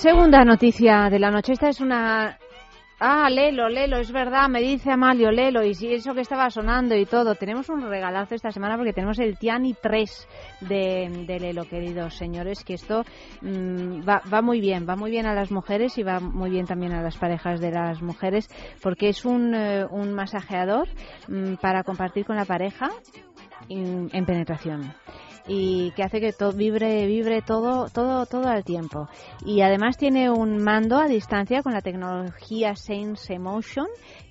Speaker 1: Segunda noticia de la noche. Esta es una... Ah, Lelo, Lelo, es verdad, me dice Amalio, Lelo, y si eso que estaba sonando y todo. Tenemos un regalazo esta semana porque tenemos el Tiani 3 de, Lelo, queridos señores, que esto mm, va, va muy bien, va muy bien a las mujeres y va muy bien también a las parejas de las mujeres, porque es un, eh, masajeador mm, para compartir con la pareja en, en penetración y que hace que todo vibre vibre todo todo todo al tiempo. Y además tiene un mando a distancia con la tecnología Sense Emotion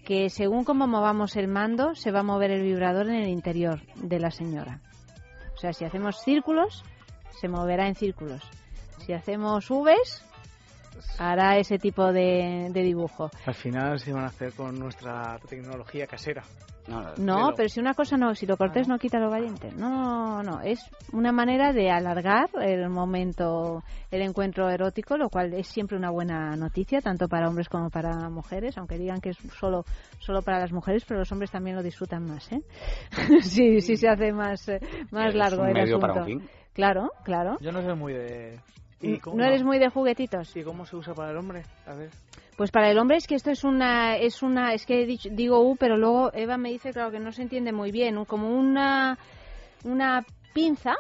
Speaker 1: que según cómo movamos el mando se va a mover el vibrador en el interior de la señora. O sea si hacemos círculos se moverá en círculos. Si hacemos Vs hará ese tipo de, de dibujo.
Speaker 21: Al final se van a hacer con nuestra tecnología casera.
Speaker 1: No, pero si una cosa no, si lo cortés no quita lo valiente. No, no, es una manera de alargar el momento, el encuentro erótico, lo cual es siempre una buena noticia, tanto para hombres como para mujeres, aunque digan que es solo, solo para las mujeres, pero los hombres también lo disfrutan más, ¿eh? [laughs] sí, sí se hace más, eh, más largo el
Speaker 22: medio
Speaker 1: asunto.
Speaker 22: para un fin.
Speaker 1: Claro, claro.
Speaker 21: Yo no soy muy de...
Speaker 1: ¿No eres muy de juguetitos?
Speaker 21: ¿Y cómo se usa para el hombre? A ver.
Speaker 1: Pues para el hombre es que esto es una, es una, es que he dicho- digo U, pero luego Eva me dice, claro, que no se entiende muy bien, como una, una pinza,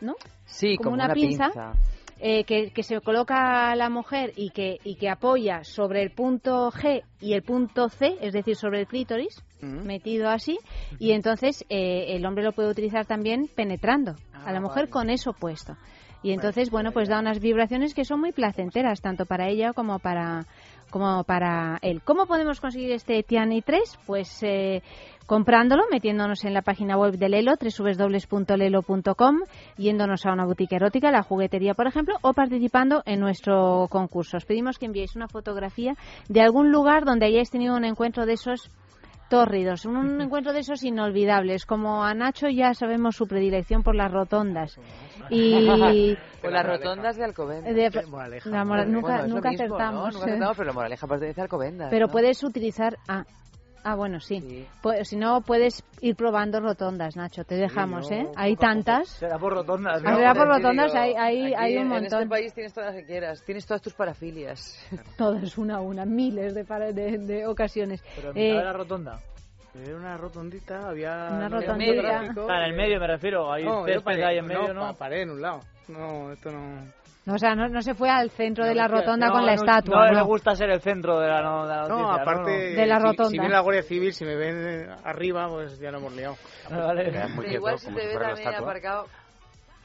Speaker 1: ¿no?
Speaker 2: Sí, como una
Speaker 1: pinza,
Speaker 2: pinza.
Speaker 1: eh, que, que se coloca a la mujer y que, y que apoya sobre el punto G y el punto C, es decir, sobre el clítoris, metido así, y entonces eh, el hombre lo puede utilizar también penetrando a la mujer con eso puesto. Y entonces, bueno, pues da unas vibraciones que son muy placenteras, tanto para ella como para, como para él. ¿Cómo podemos conseguir este Tiani 3? Pues eh, comprándolo, metiéndonos en la página web de Lelo, www.lelo.com, yéndonos a una boutique erótica, la juguetería, por ejemplo, o participando en nuestro concurso. Os pedimos que enviéis una fotografía de algún lugar donde hayáis tenido un encuentro de esos tórridos, un encuentro de esos inolvidables. Como a Nacho ya sabemos su predilección por las rotondas. Y [laughs]
Speaker 2: O las rotondas de Alcobendas.
Speaker 1: de- la mora-
Speaker 2: Bueno,
Speaker 1: nunca nunca
Speaker 2: mismo, ¿no?
Speaker 1: acertamos.
Speaker 2: Nunca acertamos, pero la moraleja pertenece a Alcobendas.
Speaker 1: Pero
Speaker 2: ¿no?
Speaker 1: puedes utilizar. Ah, ah bueno, sí. Pues, si no, puedes ir probando rotondas, Nacho. Te dejamos, ¿eh? Hay tantas.
Speaker 20: Será por rotondas, ¿no?
Speaker 1: será por rotondas, hay, hay,
Speaker 2: aquí
Speaker 1: hay un
Speaker 2: En
Speaker 1: montón.
Speaker 2: este país tienes todas las que quieras. Tienes todas tus parafilias. [laughs]
Speaker 1: Todas, una a una, miles de, para- de, de ocasiones.
Speaker 20: Pero en
Speaker 1: Eh,
Speaker 20: de la rotonda.
Speaker 21: Era una rotondita, había...
Speaker 1: Una
Speaker 21: no
Speaker 1: rotondita.
Speaker 21: tráfico,
Speaker 20: Ah, en el
Speaker 21: eh,
Speaker 20: medio me refiero, ahí
Speaker 21: no, paré,
Speaker 20: ahí en medio, ¿no?
Speaker 21: pa- paré en un lado. No, esto no...
Speaker 1: No, o sea, no, no se fue al centro de la rotonda
Speaker 20: no,
Speaker 1: con la
Speaker 20: no,
Speaker 1: estatua.
Speaker 20: No,
Speaker 1: no.
Speaker 20: le gusta ser el centro de la, no, de la noticia,
Speaker 21: aparte,
Speaker 1: De la
Speaker 21: si-
Speaker 1: rotonda.
Speaker 21: Si, viene la Guardia Civil, si me ven arriba, pues ya no hemos liado.
Speaker 22: muy
Speaker 2: Igual si te
Speaker 22: si
Speaker 2: ve también
Speaker 22: estatua.
Speaker 2: aparcado,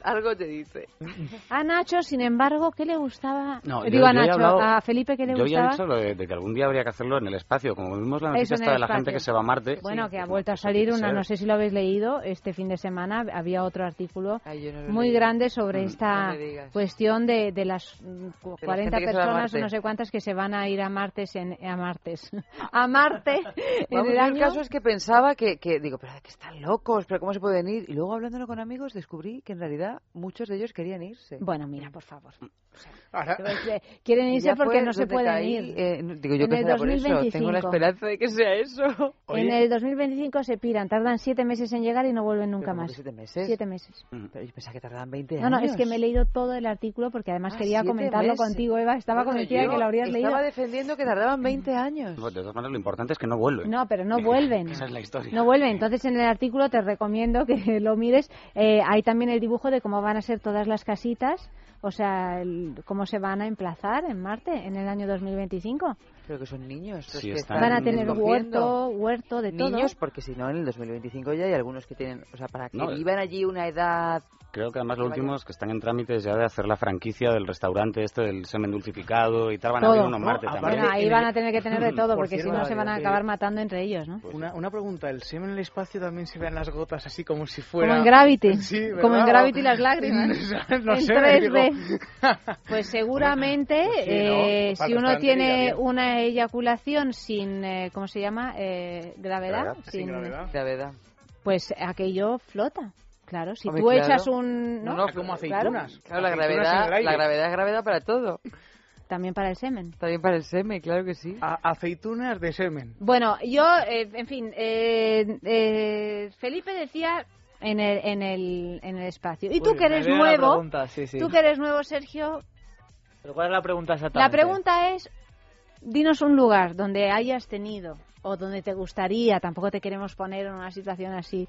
Speaker 2: algo te dice. [laughs]
Speaker 1: A Nacho, sin embargo, ¿qué le gustaba?
Speaker 22: No,
Speaker 1: Digo
Speaker 22: yo-
Speaker 1: a
Speaker 22: yo
Speaker 1: Nacho,
Speaker 22: hablado-
Speaker 1: a Felipe, ¿qué le
Speaker 22: Yo ya he
Speaker 1: gustaba?
Speaker 22: dicho lo de, de que algún día habría que hacerlo en el espacio. Como vimos la noticia esta de la gente que se va a Marte.
Speaker 1: Bueno, que ha vuelto a salir una,
Speaker 22: ser.
Speaker 1: no sé si lo habéis leído, este fin de semana había otro artículo
Speaker 2: yo no
Speaker 1: muy
Speaker 2: leído.
Speaker 1: grande sobre
Speaker 2: Mm,
Speaker 1: esta
Speaker 2: no
Speaker 1: cuestión de, de las
Speaker 2: De la
Speaker 1: 40
Speaker 2: gente que se va a
Speaker 1: personas o no sé cuántas que se van a ir a Martes en, a Martes [laughs] a Marte en
Speaker 2: Vamos,
Speaker 1: el
Speaker 2: yo el caso es que pensaba que, que digo, pero que están locos, pero ¿cómo se pueden ir? Y luego hablándolo con amigos descubrí que en realidad muchos de ellos querían irse.
Speaker 1: Bueno, mira, por favor.
Speaker 21: Ahora,
Speaker 1: Eh, Quieren [laughs] irse porque no se pueden
Speaker 2: caí,
Speaker 1: ir.
Speaker 2: eh, no- digo yo
Speaker 1: En
Speaker 2: que
Speaker 1: el
Speaker 2: será por eso, tengo la
Speaker 1: 2025.
Speaker 2: esperanza de que sea eso.
Speaker 1: En el 2025 se piran, tardan siete meses en llegar y no vuelven nunca
Speaker 2: ¿cómo
Speaker 1: más.
Speaker 2: siete meses?
Speaker 1: Siete meses.
Speaker 2: Pero yo pensaba que tardaban 20
Speaker 1: No,
Speaker 2: años.
Speaker 1: no, es que me he leído todo el artículo porque además
Speaker 2: Ah,
Speaker 1: quería comentarlo
Speaker 2: meses.
Speaker 1: contigo, Eva. Estaba
Speaker 2: Bueno,
Speaker 1: convencida de que lo habrías leído.
Speaker 2: Estaba defendiendo que tardaban 20 años.
Speaker 22: Bueno, de todas maneras, lo importante es que no vuelven.
Speaker 1: No, pero no [laughs] vuelven.
Speaker 22: Esa es la historia.
Speaker 1: No vuelven. Entonces, en el artículo te recomiendo que lo mires. Eh, hay también el dibujo de cómo van a ser todas las casitas, o sea, el- cómo se van a emplazar en Marte en el año 2025.
Speaker 2: Creo que son niños.
Speaker 22: Sí,
Speaker 2: que
Speaker 22: están
Speaker 1: Van a tener huerto, huerto de todo.
Speaker 2: Niños, porque si no, en el 2025 ya hay algunos que tienen, o sea, para que
Speaker 22: No,
Speaker 2: vivan allí una edad
Speaker 22: Creo que además lo último es que están en trámites ya de hacer la franquicia del restaurante este del semen dulcificado y tal. Van a abrir
Speaker 1: Todo.
Speaker 22: uno en Marte
Speaker 21: No,
Speaker 22: también.
Speaker 1: Bueno, ahí van a tener que tener de [clears throat] todo,
Speaker 21: Por
Speaker 1: porque si
Speaker 21: cierto,
Speaker 1: no se van a
Speaker 21: eh,
Speaker 1: acabar matando entre ellos, ¿no?
Speaker 21: Una, una pregunta, ¿el semen en el espacio también se vean las gotas así como si fuera...
Speaker 1: Como en Gravity.
Speaker 21: Sí.
Speaker 1: Como en Gravity las lágrimas. [laughs]
Speaker 21: no
Speaker 1: en
Speaker 21: sé,
Speaker 1: 3D.
Speaker 21: digo.
Speaker 1: Pues seguramente,
Speaker 21: Pues sí, ¿no?
Speaker 1: eh, si uno tiene una eyaculación sin, eh, ¿cómo se llama? Eh, gravedad.
Speaker 22: Gravedad.
Speaker 21: Sin gravedad.
Speaker 2: gravedad.
Speaker 1: Pues aquello flota. Claro, si
Speaker 2: Hombre,
Speaker 1: tú
Speaker 2: claro.
Speaker 1: echas un... ¿no?
Speaker 2: No,
Speaker 21: como aceitunas.
Speaker 2: Claro, la gravedad, la gravedad es gravedad para todo.
Speaker 1: También para el semen.
Speaker 2: También para el semen, claro que sí.
Speaker 21: A- aceitunas de semen.
Speaker 1: Bueno, yo, eh, en fin, eh, eh, Felipe decía en el, en el, en el espacio. Y tú
Speaker 20: Uy,
Speaker 1: que eres
Speaker 20: la
Speaker 1: nuevo,
Speaker 20: pregunta, sí, sí.
Speaker 1: tú que eres nuevo, Sergio,
Speaker 20: ¿Pero cuál es la pregunta
Speaker 1: la
Speaker 20: exactamente?
Speaker 1: pregunta es, dinos un lugar donde hayas tenido o donde te gustaría, tampoco te queremos poner en una situación así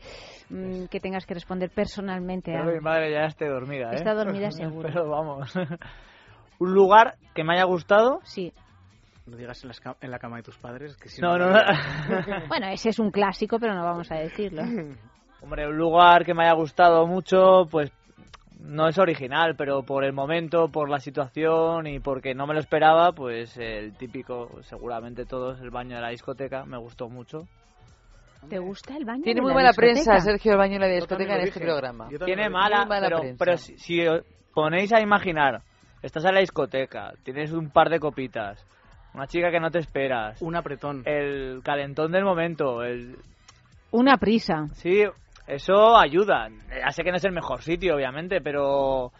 Speaker 1: mm, que tengas que responder personalmente a...
Speaker 20: Pero mi madre ya esté dormida, ¿eh?
Speaker 1: Está dormida [laughs] seguro.
Speaker 20: Pero vamos. [laughs] Un lugar que me haya gustado.
Speaker 1: Sí.
Speaker 21: No digas en, la cama de tus padres que si
Speaker 20: No, no, [laughs]
Speaker 1: Bueno, ese es un clásico, pero no vamos a decirlo.
Speaker 20: Hombre, un lugar que me haya gustado mucho, pues no es original, pero por el momento, por la situación y porque no me lo esperaba, pues el típico, seguramente todos, el baño de la discoteca, me gustó mucho.
Speaker 1: ¿Te gusta el baño?
Speaker 2: Tiene
Speaker 1: de
Speaker 2: muy
Speaker 1: la
Speaker 2: buena
Speaker 1: discoteca?
Speaker 2: prensa, Sergio, el baño en la discoteca en este programa.
Speaker 20: Tiene mala,
Speaker 2: mala
Speaker 20: pero,
Speaker 2: prensa.
Speaker 20: pero si, si os ponéis a imaginar, estás en la discoteca, tienes un par de copitas, una chica que no te esperas,
Speaker 21: Un apretón.
Speaker 20: el calentón del momento, el
Speaker 1: Una prisa.
Speaker 20: Sí, eso ayuda. Ya sé que no es el mejor sitio, obviamente, pero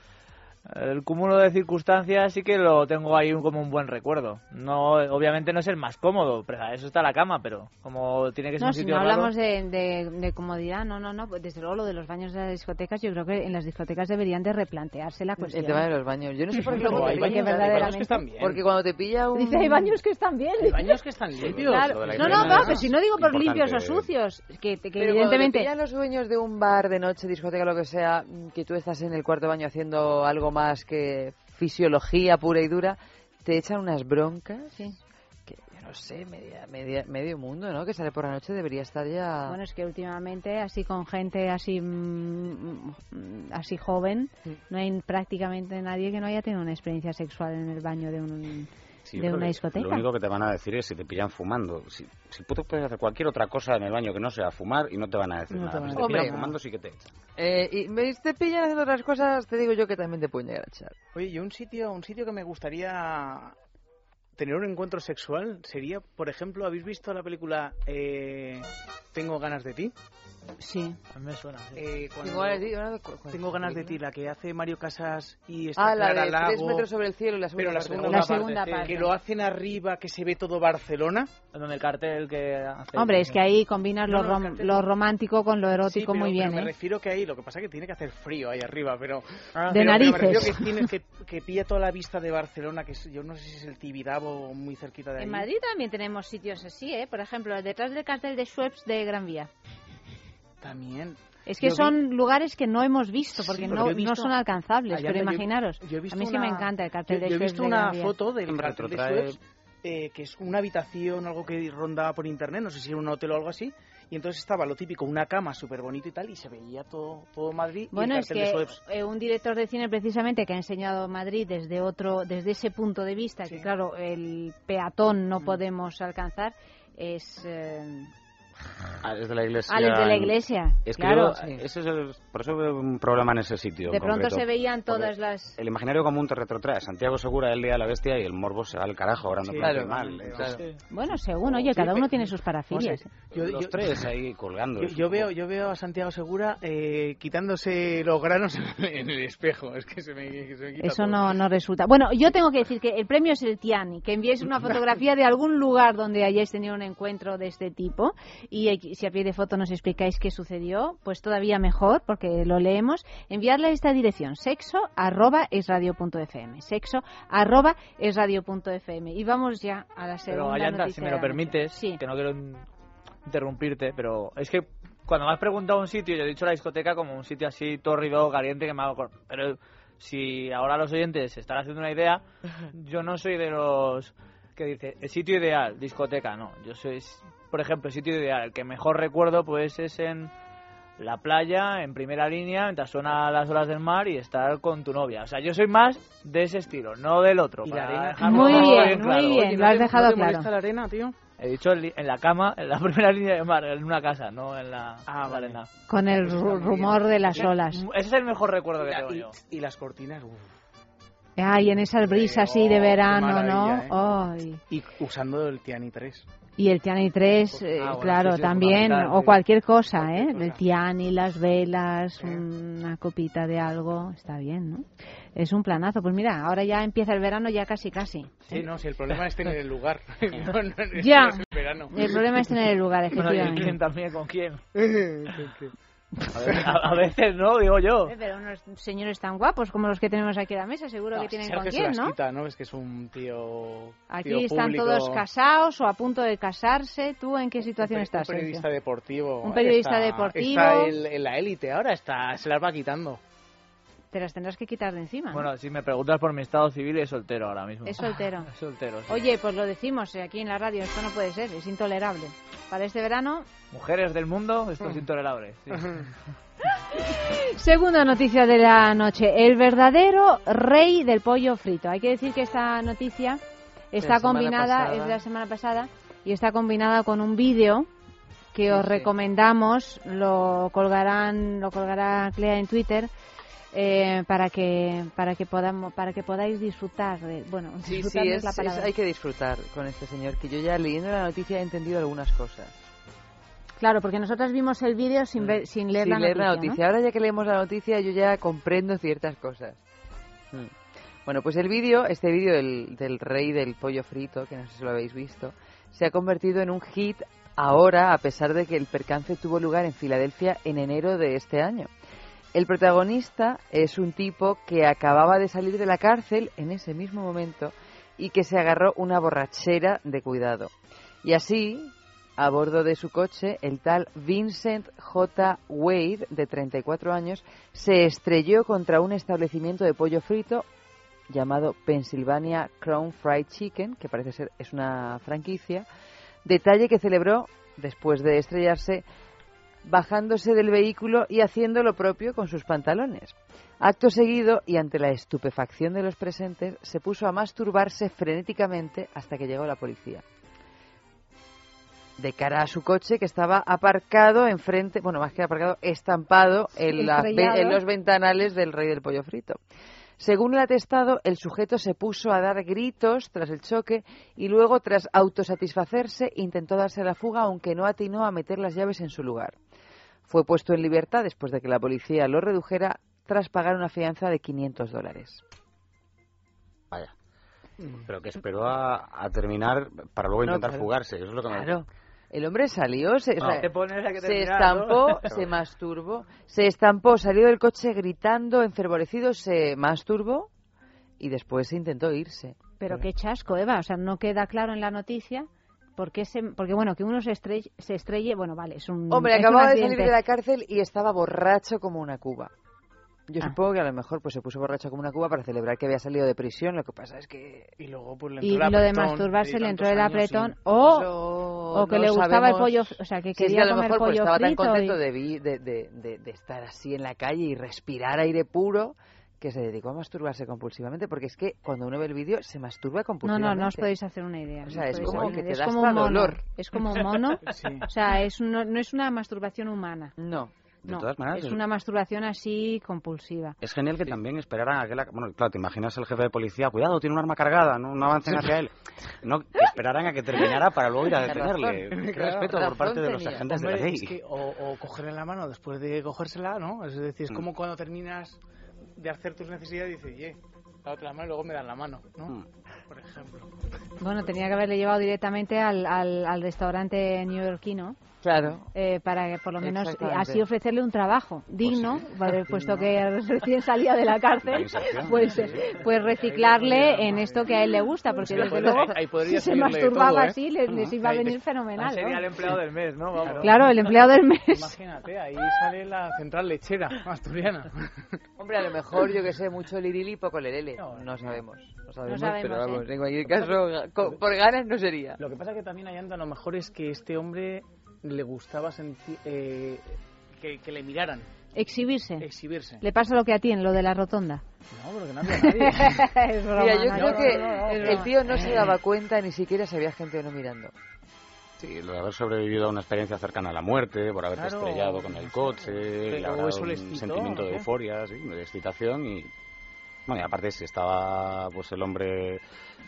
Speaker 20: el cúmulo de circunstancias sí que lo tengo ahí un- como un buen recuerdo. No, obviamente no es el más cómodo, pero a eso está la cama, pero como tiene que ser
Speaker 1: No,
Speaker 20: un
Speaker 1: si
Speaker 20: sitio
Speaker 1: no
Speaker 20: raro-
Speaker 1: hablamos de, de, de comodidad, no, no, no. pues Desde luego lo de los baños de las discotecas, yo creo que en las discotecas deberían de replantearse la cuestión.
Speaker 2: El tema de los baños. Yo no sé por qué lo
Speaker 21: Pero hay baños- baños que están bien.
Speaker 2: Porque cuando te pilla un...
Speaker 1: Dice, hay baños que están bien.
Speaker 21: Hay baños que están limpios.
Speaker 1: Claro. No, no,
Speaker 22: es
Speaker 1: pero si no digo por
Speaker 22: importante.
Speaker 1: limpios o sucios, que, que
Speaker 2: Pero cuando te
Speaker 1: evidentemente...
Speaker 2: pillan los dueños de un bar de noche, discoteca, lo que sea, que tú estás en el cuarto baño haciendo algo más que fisiología pura y dura, te echan unas broncas.
Speaker 1: Sí.
Speaker 2: Que yo no sé, media, media, medio mundo, ¿no? Que sale por la noche debería estar ya.
Speaker 1: Bueno, es que últimamente, así con gente así mm, mm, así joven, no hay prácticamente nadie que no haya tenido una experiencia sexual en el baño de, un,
Speaker 22: Sí,
Speaker 1: de una discoteca.
Speaker 22: Lo único que te van a decir es si te pillan fumando. Si, si tú puedes hacer cualquier otra cosa en el baño que no sea fumar y no te van a decir
Speaker 1: No te
Speaker 22: nada. Pero
Speaker 1: a
Speaker 22: si te pillan fumando sí que te echan.
Speaker 2: Eh, y me te pillan haciendo otras cosas, te digo yo que también te pueden llegar a echar.
Speaker 21: Oye, yo un sitio, un sitio que me gustaría tener un encuentro sexual sería, por ejemplo, ¿habéis visto la película eh, Tengo ganas de ti?
Speaker 1: Sí.
Speaker 20: A mí me suena. sí.
Speaker 21: Eh, cuando-
Speaker 2: Tengo ganas de ti, ¿no? ¿Cu- cuál
Speaker 21: Tengo
Speaker 2: es
Speaker 21: ganas
Speaker 2: la
Speaker 21: de ti,
Speaker 2: película?
Speaker 21: la que hace Mario Casas y está
Speaker 2: Ah, la
Speaker 21: Clara
Speaker 2: de
Speaker 21: Lago,
Speaker 2: tres metros sobre el cielo y la segunda
Speaker 21: pero la
Speaker 2: parte.
Speaker 21: segunda,
Speaker 1: La
Speaker 21: parte,
Speaker 1: segunda
Speaker 21: sí,
Speaker 1: parte.
Speaker 21: que lo hacen arriba, que se ve todo Barcelona.
Speaker 20: Donde el cartel que hace...
Speaker 1: Hombre, es que ahí combinas
Speaker 21: No,
Speaker 1: lo,
Speaker 21: no,
Speaker 1: rom-
Speaker 21: cartel.
Speaker 1: lo romántico con lo
Speaker 21: Sí,
Speaker 1: erótico
Speaker 21: pero-
Speaker 1: muy bien,
Speaker 21: pero me
Speaker 1: ¿eh?
Speaker 21: refiero que ahí, lo que pasa es que tiene que hacer frío ahí arriba, pero...
Speaker 20: Ah.
Speaker 1: De
Speaker 21: pero- pero
Speaker 1: narices.
Speaker 21: me refiero que, tiene, que, que pilla toda la vista de Barcelona, que es- yo no sé si es el Tibidabo o muy cerquita de ahí.
Speaker 1: En Madrid también tenemos sitios así, ¿eh? Por ejemplo, detrás del cartel de Schweppes de Gran Vía.
Speaker 21: También.
Speaker 1: Es que
Speaker 21: Yo vi-
Speaker 1: son lugares que no hemos visto porque,
Speaker 21: porque
Speaker 1: no,
Speaker 21: visto-
Speaker 1: no son alcanzables,
Speaker 21: Allá
Speaker 1: pero
Speaker 21: yo-
Speaker 1: imaginaros.
Speaker 21: yo he visto
Speaker 1: a mí sí
Speaker 21: una-
Speaker 1: me encanta el cartel
Speaker 21: yo,
Speaker 1: de
Speaker 21: yo he
Speaker 1: Suez
Speaker 21: visto
Speaker 1: de
Speaker 21: una
Speaker 1: Vía.
Speaker 21: foto del cartel de eh, que es una habitación, algo que rondaba por internet, no sé si era un hotel o algo así, y entonces estaba lo típico, una cama súper bonito y tal, y se veía todo, todo Madrid
Speaker 1: Bueno,
Speaker 21: y el
Speaker 1: es
Speaker 21: cartel
Speaker 1: que
Speaker 21: de Suez.
Speaker 1: eh, un director de cine precisamente que ha enseñado Madrid desde otro, desde ese punto de vista, que claro, el peatón
Speaker 21: Mm.
Speaker 1: no podemos alcanzar, es eh,
Speaker 22: Ah, es de la iglesia.
Speaker 1: Ah, desde la iglesia,
Speaker 22: Es que
Speaker 1: claro.
Speaker 22: yo- ese es el- por eso veo un problema en ese sitio.
Speaker 1: de
Speaker 22: en
Speaker 1: pronto
Speaker 22: concreto.
Speaker 1: se veían
Speaker 22: Porque
Speaker 1: todas las
Speaker 22: El imaginario común te retrotrae. Santiago Segura, el día de la bestia y el morbo se va al carajo ahora no
Speaker 21: Sí, claro,
Speaker 22: mal.
Speaker 21: claro.
Speaker 1: Bueno, según, oye,
Speaker 21: Sí,
Speaker 1: cada uno tiene sus parafilias.
Speaker 21: no sé, yo-
Speaker 22: los
Speaker 21: yo-
Speaker 22: tres ahí colgando.
Speaker 21: Yo, veo, yo veo a Santiago Segura eh, quitándose los granos [laughs] en el espejo. Es que se me, que se me quita
Speaker 1: Eso
Speaker 21: todo.
Speaker 1: no, no resulta. Bueno, yo tengo que decir que el premio es el Tiani, que enviéis una [laughs] fotografía de algún lugar donde hayáis tenido un encuentro de este tipo y si a pie de foto nos explicáis qué sucedió, pues todavía mejor, porque lo leemos. Enviarle a esta dirección, sexo arroba esradio.fm, sexo arroba esradio.fm. Y vamos ya a la segunda
Speaker 20: Pero Ayanta,
Speaker 1: noticia
Speaker 20: si me lo permites, que no quiero in- interrumpirte, pero es que cuando me has preguntado un sitio, yo he dicho la discoteca como un sitio así tórrido, caliente, que me hago... Pero si ahora los oyentes se están haciendo una idea, [laughs] yo no soy de los que dice el sitio ideal, discoteca, no. Yo soy, por ejemplo, el sitio ideal, el que mejor recuerdo pues es en la playa, en primera línea, mientras suenan las olas del mar y estar con tu novia. O sea, yo soy más de ese estilo, no del otro.
Speaker 21: Y la
Speaker 20: para
Speaker 21: arena-
Speaker 20: dejarlo
Speaker 1: Muy bien,
Speaker 20: claro.
Speaker 1: muy bien, lo
Speaker 21: ¿no
Speaker 1: has dejado
Speaker 21: no te
Speaker 1: claro.
Speaker 21: la arena, tío?
Speaker 20: He dicho en li- en la cama, en la [laughs] primera línea de mar, en una casa, no en la,
Speaker 21: Ah,
Speaker 20: en la arena.
Speaker 1: Con el ru- rumor de las olas.
Speaker 20: Ese es el mejor recuerdo que tengo
Speaker 21: y-
Speaker 20: yo.
Speaker 21: Y las cortinas, uf.
Speaker 1: Ay, en esas brisas así de verano, ¿no? Ay.
Speaker 21: Y usando el Tiani 3.
Speaker 1: Y el Tiani 3, eh,
Speaker 21: Ah, bueno,
Speaker 1: claro,
Speaker 21: sí,
Speaker 1: también, o cualquier cosa, ¿eh? El Tiani, las velas, una copita de algo, está bien, ¿no? Es un planazo. Pues mira, ahora ya empieza el verano, ya casi, casi.
Speaker 21: Sí, no, si el problema es tener el lugar. [laughs] [laughs] no, no, no
Speaker 1: Ya.
Speaker 21: es el verano.
Speaker 1: El problema es tener el lugar,
Speaker 20: Bueno, ¿y
Speaker 1: efectivamente.
Speaker 20: quién también? ¿Con quién? [laughs] A veces, a- a veces no, digo yo.
Speaker 1: Eh, Pero unos señores tan guapos como los que tenemos aquí a la mesa, seguro
Speaker 21: No,
Speaker 1: que tienen con
Speaker 21: se
Speaker 1: quién,
Speaker 21: las
Speaker 1: ¿no?
Speaker 21: quita, ¿no? Es que es un tío.
Speaker 1: Aquí
Speaker 21: tío
Speaker 1: están
Speaker 21: público,
Speaker 1: todos casados o a punto de casarse. ¿Tú en qué situación
Speaker 21: un
Speaker 1: estás,
Speaker 21: Un periodista
Speaker 1: Sergio?
Speaker 21: deportivo.
Speaker 1: Un periodista
Speaker 21: Está-
Speaker 1: deportivo.
Speaker 21: Está el- en la élite ahora, está, se las va quitando.
Speaker 1: Te las tendrás que quitar de encima. ¿no?
Speaker 20: Bueno, si me preguntas por mi estado civil, es soltero ahora mismo.
Speaker 1: Es soltero. [laughs]
Speaker 20: Es soltero, sí.
Speaker 1: Oye, pues lo decimos eh, aquí en la radio, esto no puede ser, es intolerable. Para este verano,
Speaker 20: Mujeres del mundo, esto es intolerable. sí. [laughs]
Speaker 1: segunda noticia de la noche, el verdadero rey del pollo frito. Hay que decir que esta noticia está combinada,
Speaker 2: pasada.
Speaker 1: es de la semana pasada, y está combinada con un vídeo que os recomendamos, lo colgarán, lo colgará Clea en Twitter. Eh, para que para que podamos para que podáis disfrutar de, bueno
Speaker 2: Sí,
Speaker 1: disfrutar
Speaker 2: sí,
Speaker 1: no
Speaker 2: es,
Speaker 1: la
Speaker 2: es- hay que disfrutar con este señor, que yo ya leyendo la noticia he entendido algunas cosas.
Speaker 1: Claro, porque nosotros vimos el vídeo sin, ver, sin leer,
Speaker 2: Sin
Speaker 1: la,
Speaker 2: leer
Speaker 1: noticia,
Speaker 2: la
Speaker 1: ¿no?
Speaker 2: noticia. Ahora ya que leemos la noticia yo ya comprendo ciertas cosas. Mm. Bueno, pues el vídeo, este vídeo del, del rey del pollo frito, que no sé si lo habéis visto, se ha convertido en un hit ahora, a pesar de que el percance tuvo lugar en Filadelfia en enero de este año. El protagonista es un tipo que acababa de salir de la cárcel en ese mismo momento y que se agarró una borrachera de cuidado. Y así, a bordo de su coche, el tal Vincent J. Wade, de 34 años, se estrelló contra un establecimiento de pollo frito llamado Pennsylvania Crown Fried Chicken, que parece ser es una franquicia, detalle que celebró después de estrellarse bajándose del vehículo y haciendo lo propio con sus pantalones. Acto seguido, y ante la estupefacción de los presentes, se puso a masturbarse frenéticamente hasta que llegó la policía. De cara a su coche que estaba aparcado enfrente, bueno, más que aparcado, estampado en, la-
Speaker 1: Estrellado.
Speaker 2: en los ventanales del rey del pollo frito. Según el atestado, el sujeto se puso a dar gritos tras el choque y luego, tras autosatisfacerse, intentó darse la fuga, aunque no atinó a meter las llaves en su lugar. Fue puesto en libertad después de que la policía lo redujera tras pagar una fianza de 500 dólares.
Speaker 22: Vaya. Pero que esperó a, a terminar para luego
Speaker 2: No,
Speaker 22: intentar
Speaker 2: claro.
Speaker 22: fugarse. Eso es lo que me
Speaker 2: Claro. El hombre salió, se, o
Speaker 22: No.
Speaker 2: sea,
Speaker 20: Te pones a que
Speaker 2: se estampó, se masturbó, se estampó, salió del coche gritando, enfervorecido, se masturbó y después intentó irse.
Speaker 1: Pero qué chasco, Eva, o sea, no queda claro en la noticia ¿por qué se, porque bueno, que uno se estrelle, se estrelle bueno, vale, es un
Speaker 2: Hombre,
Speaker 1: es un
Speaker 2: acababa de salir de la cárcel y estaba borracho como una cuba. Yo
Speaker 1: Ah.
Speaker 2: supongo que a lo mejor pues se puso borracho como una cuba para celebrar que había salido de prisión. Lo que pasa es que...
Speaker 21: Y luego pues le
Speaker 1: y
Speaker 21: entró el
Speaker 1: lo de
Speaker 21: apretón
Speaker 1: masturbarse le entró el apretón
Speaker 21: sin-
Speaker 1: o, o que
Speaker 2: no
Speaker 1: le gustaba el pollo, o sea, que
Speaker 2: es
Speaker 1: quería
Speaker 2: a lo
Speaker 1: comer
Speaker 2: mejor pues,
Speaker 1: pollo
Speaker 2: estaba tan contento
Speaker 1: y-
Speaker 2: de, vi- de, de- de- de estar así en la calle y respirar aire puro que se dedicó a masturbarse compulsivamente porque es que cuando uno ve el vídeo se masturba
Speaker 1: No,
Speaker 2: compulsivamente.
Speaker 1: no, no os podéis hacer una idea.
Speaker 2: O sea,
Speaker 1: no
Speaker 2: es
Speaker 1: os podéis
Speaker 2: como
Speaker 1: hacer
Speaker 2: que
Speaker 1: una
Speaker 2: te
Speaker 1: idea.
Speaker 2: da
Speaker 1: es como mono.
Speaker 2: dolor.
Speaker 1: Es como un mono.
Speaker 21: Sí.
Speaker 1: O sea, es no, no es una masturbación humana.
Speaker 2: No.
Speaker 22: De
Speaker 1: No,
Speaker 22: todas maneras,
Speaker 1: es una masturbación así compulsiva.
Speaker 22: Es genial que también esperaran a que la... Bueno, claro, te imaginas el jefe de policía, cuidado, tiene un arma cargada, no, no avancen hacia él. No, que esperaran a que terminara para luego ir a detenerle. [laughs] Qué
Speaker 21: Claro,
Speaker 22: respeto por parte de los agentes de la ley.
Speaker 21: es que o, o cogerle la mano después de cogérsela, ¿no? Es decir, es como cuando terminas de hacer tus necesidades y dices, la otra mano y luego me dan la mano, ¿no? Por ejemplo.
Speaker 1: Bueno, tenía que haberle llevado directamente al, al, al restaurante neoyorquino.
Speaker 2: Claro.
Speaker 1: eh, para que por lo menos así ofrecerle un trabajo digno, vale, puesto que recién salía de la cárcel, pues, eh, pues reciclarle en esto que a él le gusta, porque
Speaker 21: Sí,
Speaker 1: desde
Speaker 21: pues
Speaker 1: luego
Speaker 21: ahí- ahí podría
Speaker 1: si se masturbaba
Speaker 21: todo, ¿eh?
Speaker 1: así les, les iba a
Speaker 21: Ahí-
Speaker 1: venir fenomenal.
Speaker 20: Sería
Speaker 1: ¿no?
Speaker 20: el empleado del mes, ¿no? Vamos.
Speaker 1: Claro, el empleado del mes.
Speaker 21: Imagínate, ahí sale la central lechera asturiana.
Speaker 2: Hombre, a lo mejor, yo que sé, mucho lirili y poco lerele. No sabemos. No sabemos,
Speaker 1: sabemos,
Speaker 2: pero vamos,
Speaker 1: ¿eh?
Speaker 2: en cualquier caso, por ganas no sería.
Speaker 21: Lo que pasa que también Ayanta a lo mejor es que este hombre le gustaba senti- eh, que, que le miraran,
Speaker 1: Exhibirse.
Speaker 21: exhibirse.
Speaker 1: Le pasa lo que a ti en lo de la rotonda.
Speaker 21: No, porque no había nadie. [laughs]
Speaker 1: es broma,
Speaker 2: Mira, yo
Speaker 1: no,
Speaker 2: creo
Speaker 1: no,
Speaker 2: que
Speaker 1: no, no,
Speaker 2: el tío no se daba cuenta ni siquiera si había gente o no mirando.
Speaker 22: Sí, lo de haber sobrevivido a una experiencia cercana a la muerte, por haberte
Speaker 21: Claro.
Speaker 22: estrellado con el coche, le un
Speaker 21: excitó,
Speaker 22: sentimiento de euforia, sí, de excitación y... Bueno, y aparte si estaba, pues el hombre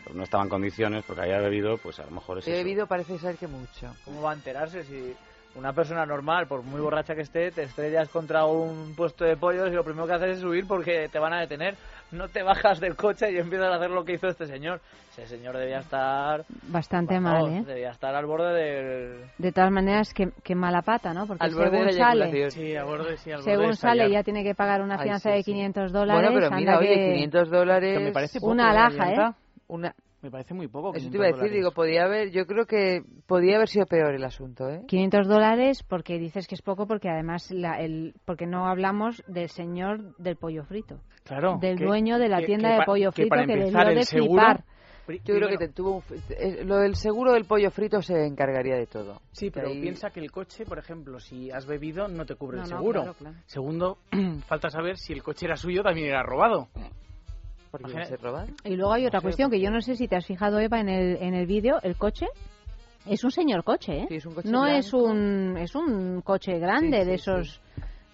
Speaker 22: pues, no estaba en condiciones porque había bebido, pues a lo mejor es
Speaker 2: He
Speaker 22: eso.
Speaker 2: bebido parece ser que mucho.
Speaker 20: ¿Cómo va a enterarse si una persona normal, por muy borracha que esté, te estrellas contra un puesto de pollos y lo primero que haces es huir porque te van a detener? No te bajas del coche y empiezas a hacer lo que hizo este señor. Ese señor debía estar...
Speaker 1: Bastante mal, ¿eh?
Speaker 20: Debía estar al borde del...
Speaker 1: De todas maneras, qué, qué mala pata, ¿no? Porque
Speaker 2: Al borde de
Speaker 1: según
Speaker 2: la
Speaker 1: sale.
Speaker 21: Sí, a borde, sí, al borde
Speaker 1: según
Speaker 21: de
Speaker 1: sale ya tiene que pagar una
Speaker 2: Ay,
Speaker 1: fianza
Speaker 2: sí,
Speaker 1: de
Speaker 2: sí.
Speaker 1: 500 dólares.
Speaker 2: Bueno, pero mira, oye,
Speaker 1: que-
Speaker 2: 500 dólares...
Speaker 21: Que me parece poco,
Speaker 1: Una
Speaker 21: ¿eh,
Speaker 1: alhaja,
Speaker 21: Ayanta?
Speaker 1: ¿eh?
Speaker 2: Una...
Speaker 21: Me parece muy poco.
Speaker 2: Eso te
Speaker 21: 500
Speaker 2: iba a decir,
Speaker 21: dólares.
Speaker 2: digo, podía haber, yo creo que podía haber sido peor el asunto, ¿eh?
Speaker 1: 500 dólares porque dices que es poco porque además la, el, porque no hablamos del señor del pollo frito.
Speaker 21: Claro.
Speaker 1: Del
Speaker 21: que-
Speaker 1: dueño de la
Speaker 21: que-
Speaker 1: tienda
Speaker 21: que
Speaker 1: de pollo frito
Speaker 21: para
Speaker 1: que, debió
Speaker 21: el
Speaker 1: de
Speaker 21: seguro-
Speaker 1: flipar.
Speaker 2: Yo creo que te tuvo un- eh, lo del seguro del pollo frito se encargaría de todo.
Speaker 21: Sí, pero
Speaker 2: Ahí-
Speaker 21: piensa que el coche, por ejemplo, si has bebido, no te cubre
Speaker 1: No,
Speaker 21: el
Speaker 1: no,
Speaker 21: seguro.
Speaker 1: claro, claro.
Speaker 21: Segundo, [clears throat] falta saber si el coche era suyo también era robado.
Speaker 2: ¿Por qué
Speaker 21: Imagina-
Speaker 2: se roban?
Speaker 1: Y luego hay otra
Speaker 21: sé,
Speaker 1: cuestión que yo no sé si te has fijado, Eva, en el, en el vídeo, el coche es un señor coche, ¿eh?
Speaker 2: Sí, es un coche
Speaker 1: no es un es un coche grande
Speaker 2: Sí, sí,
Speaker 1: de esos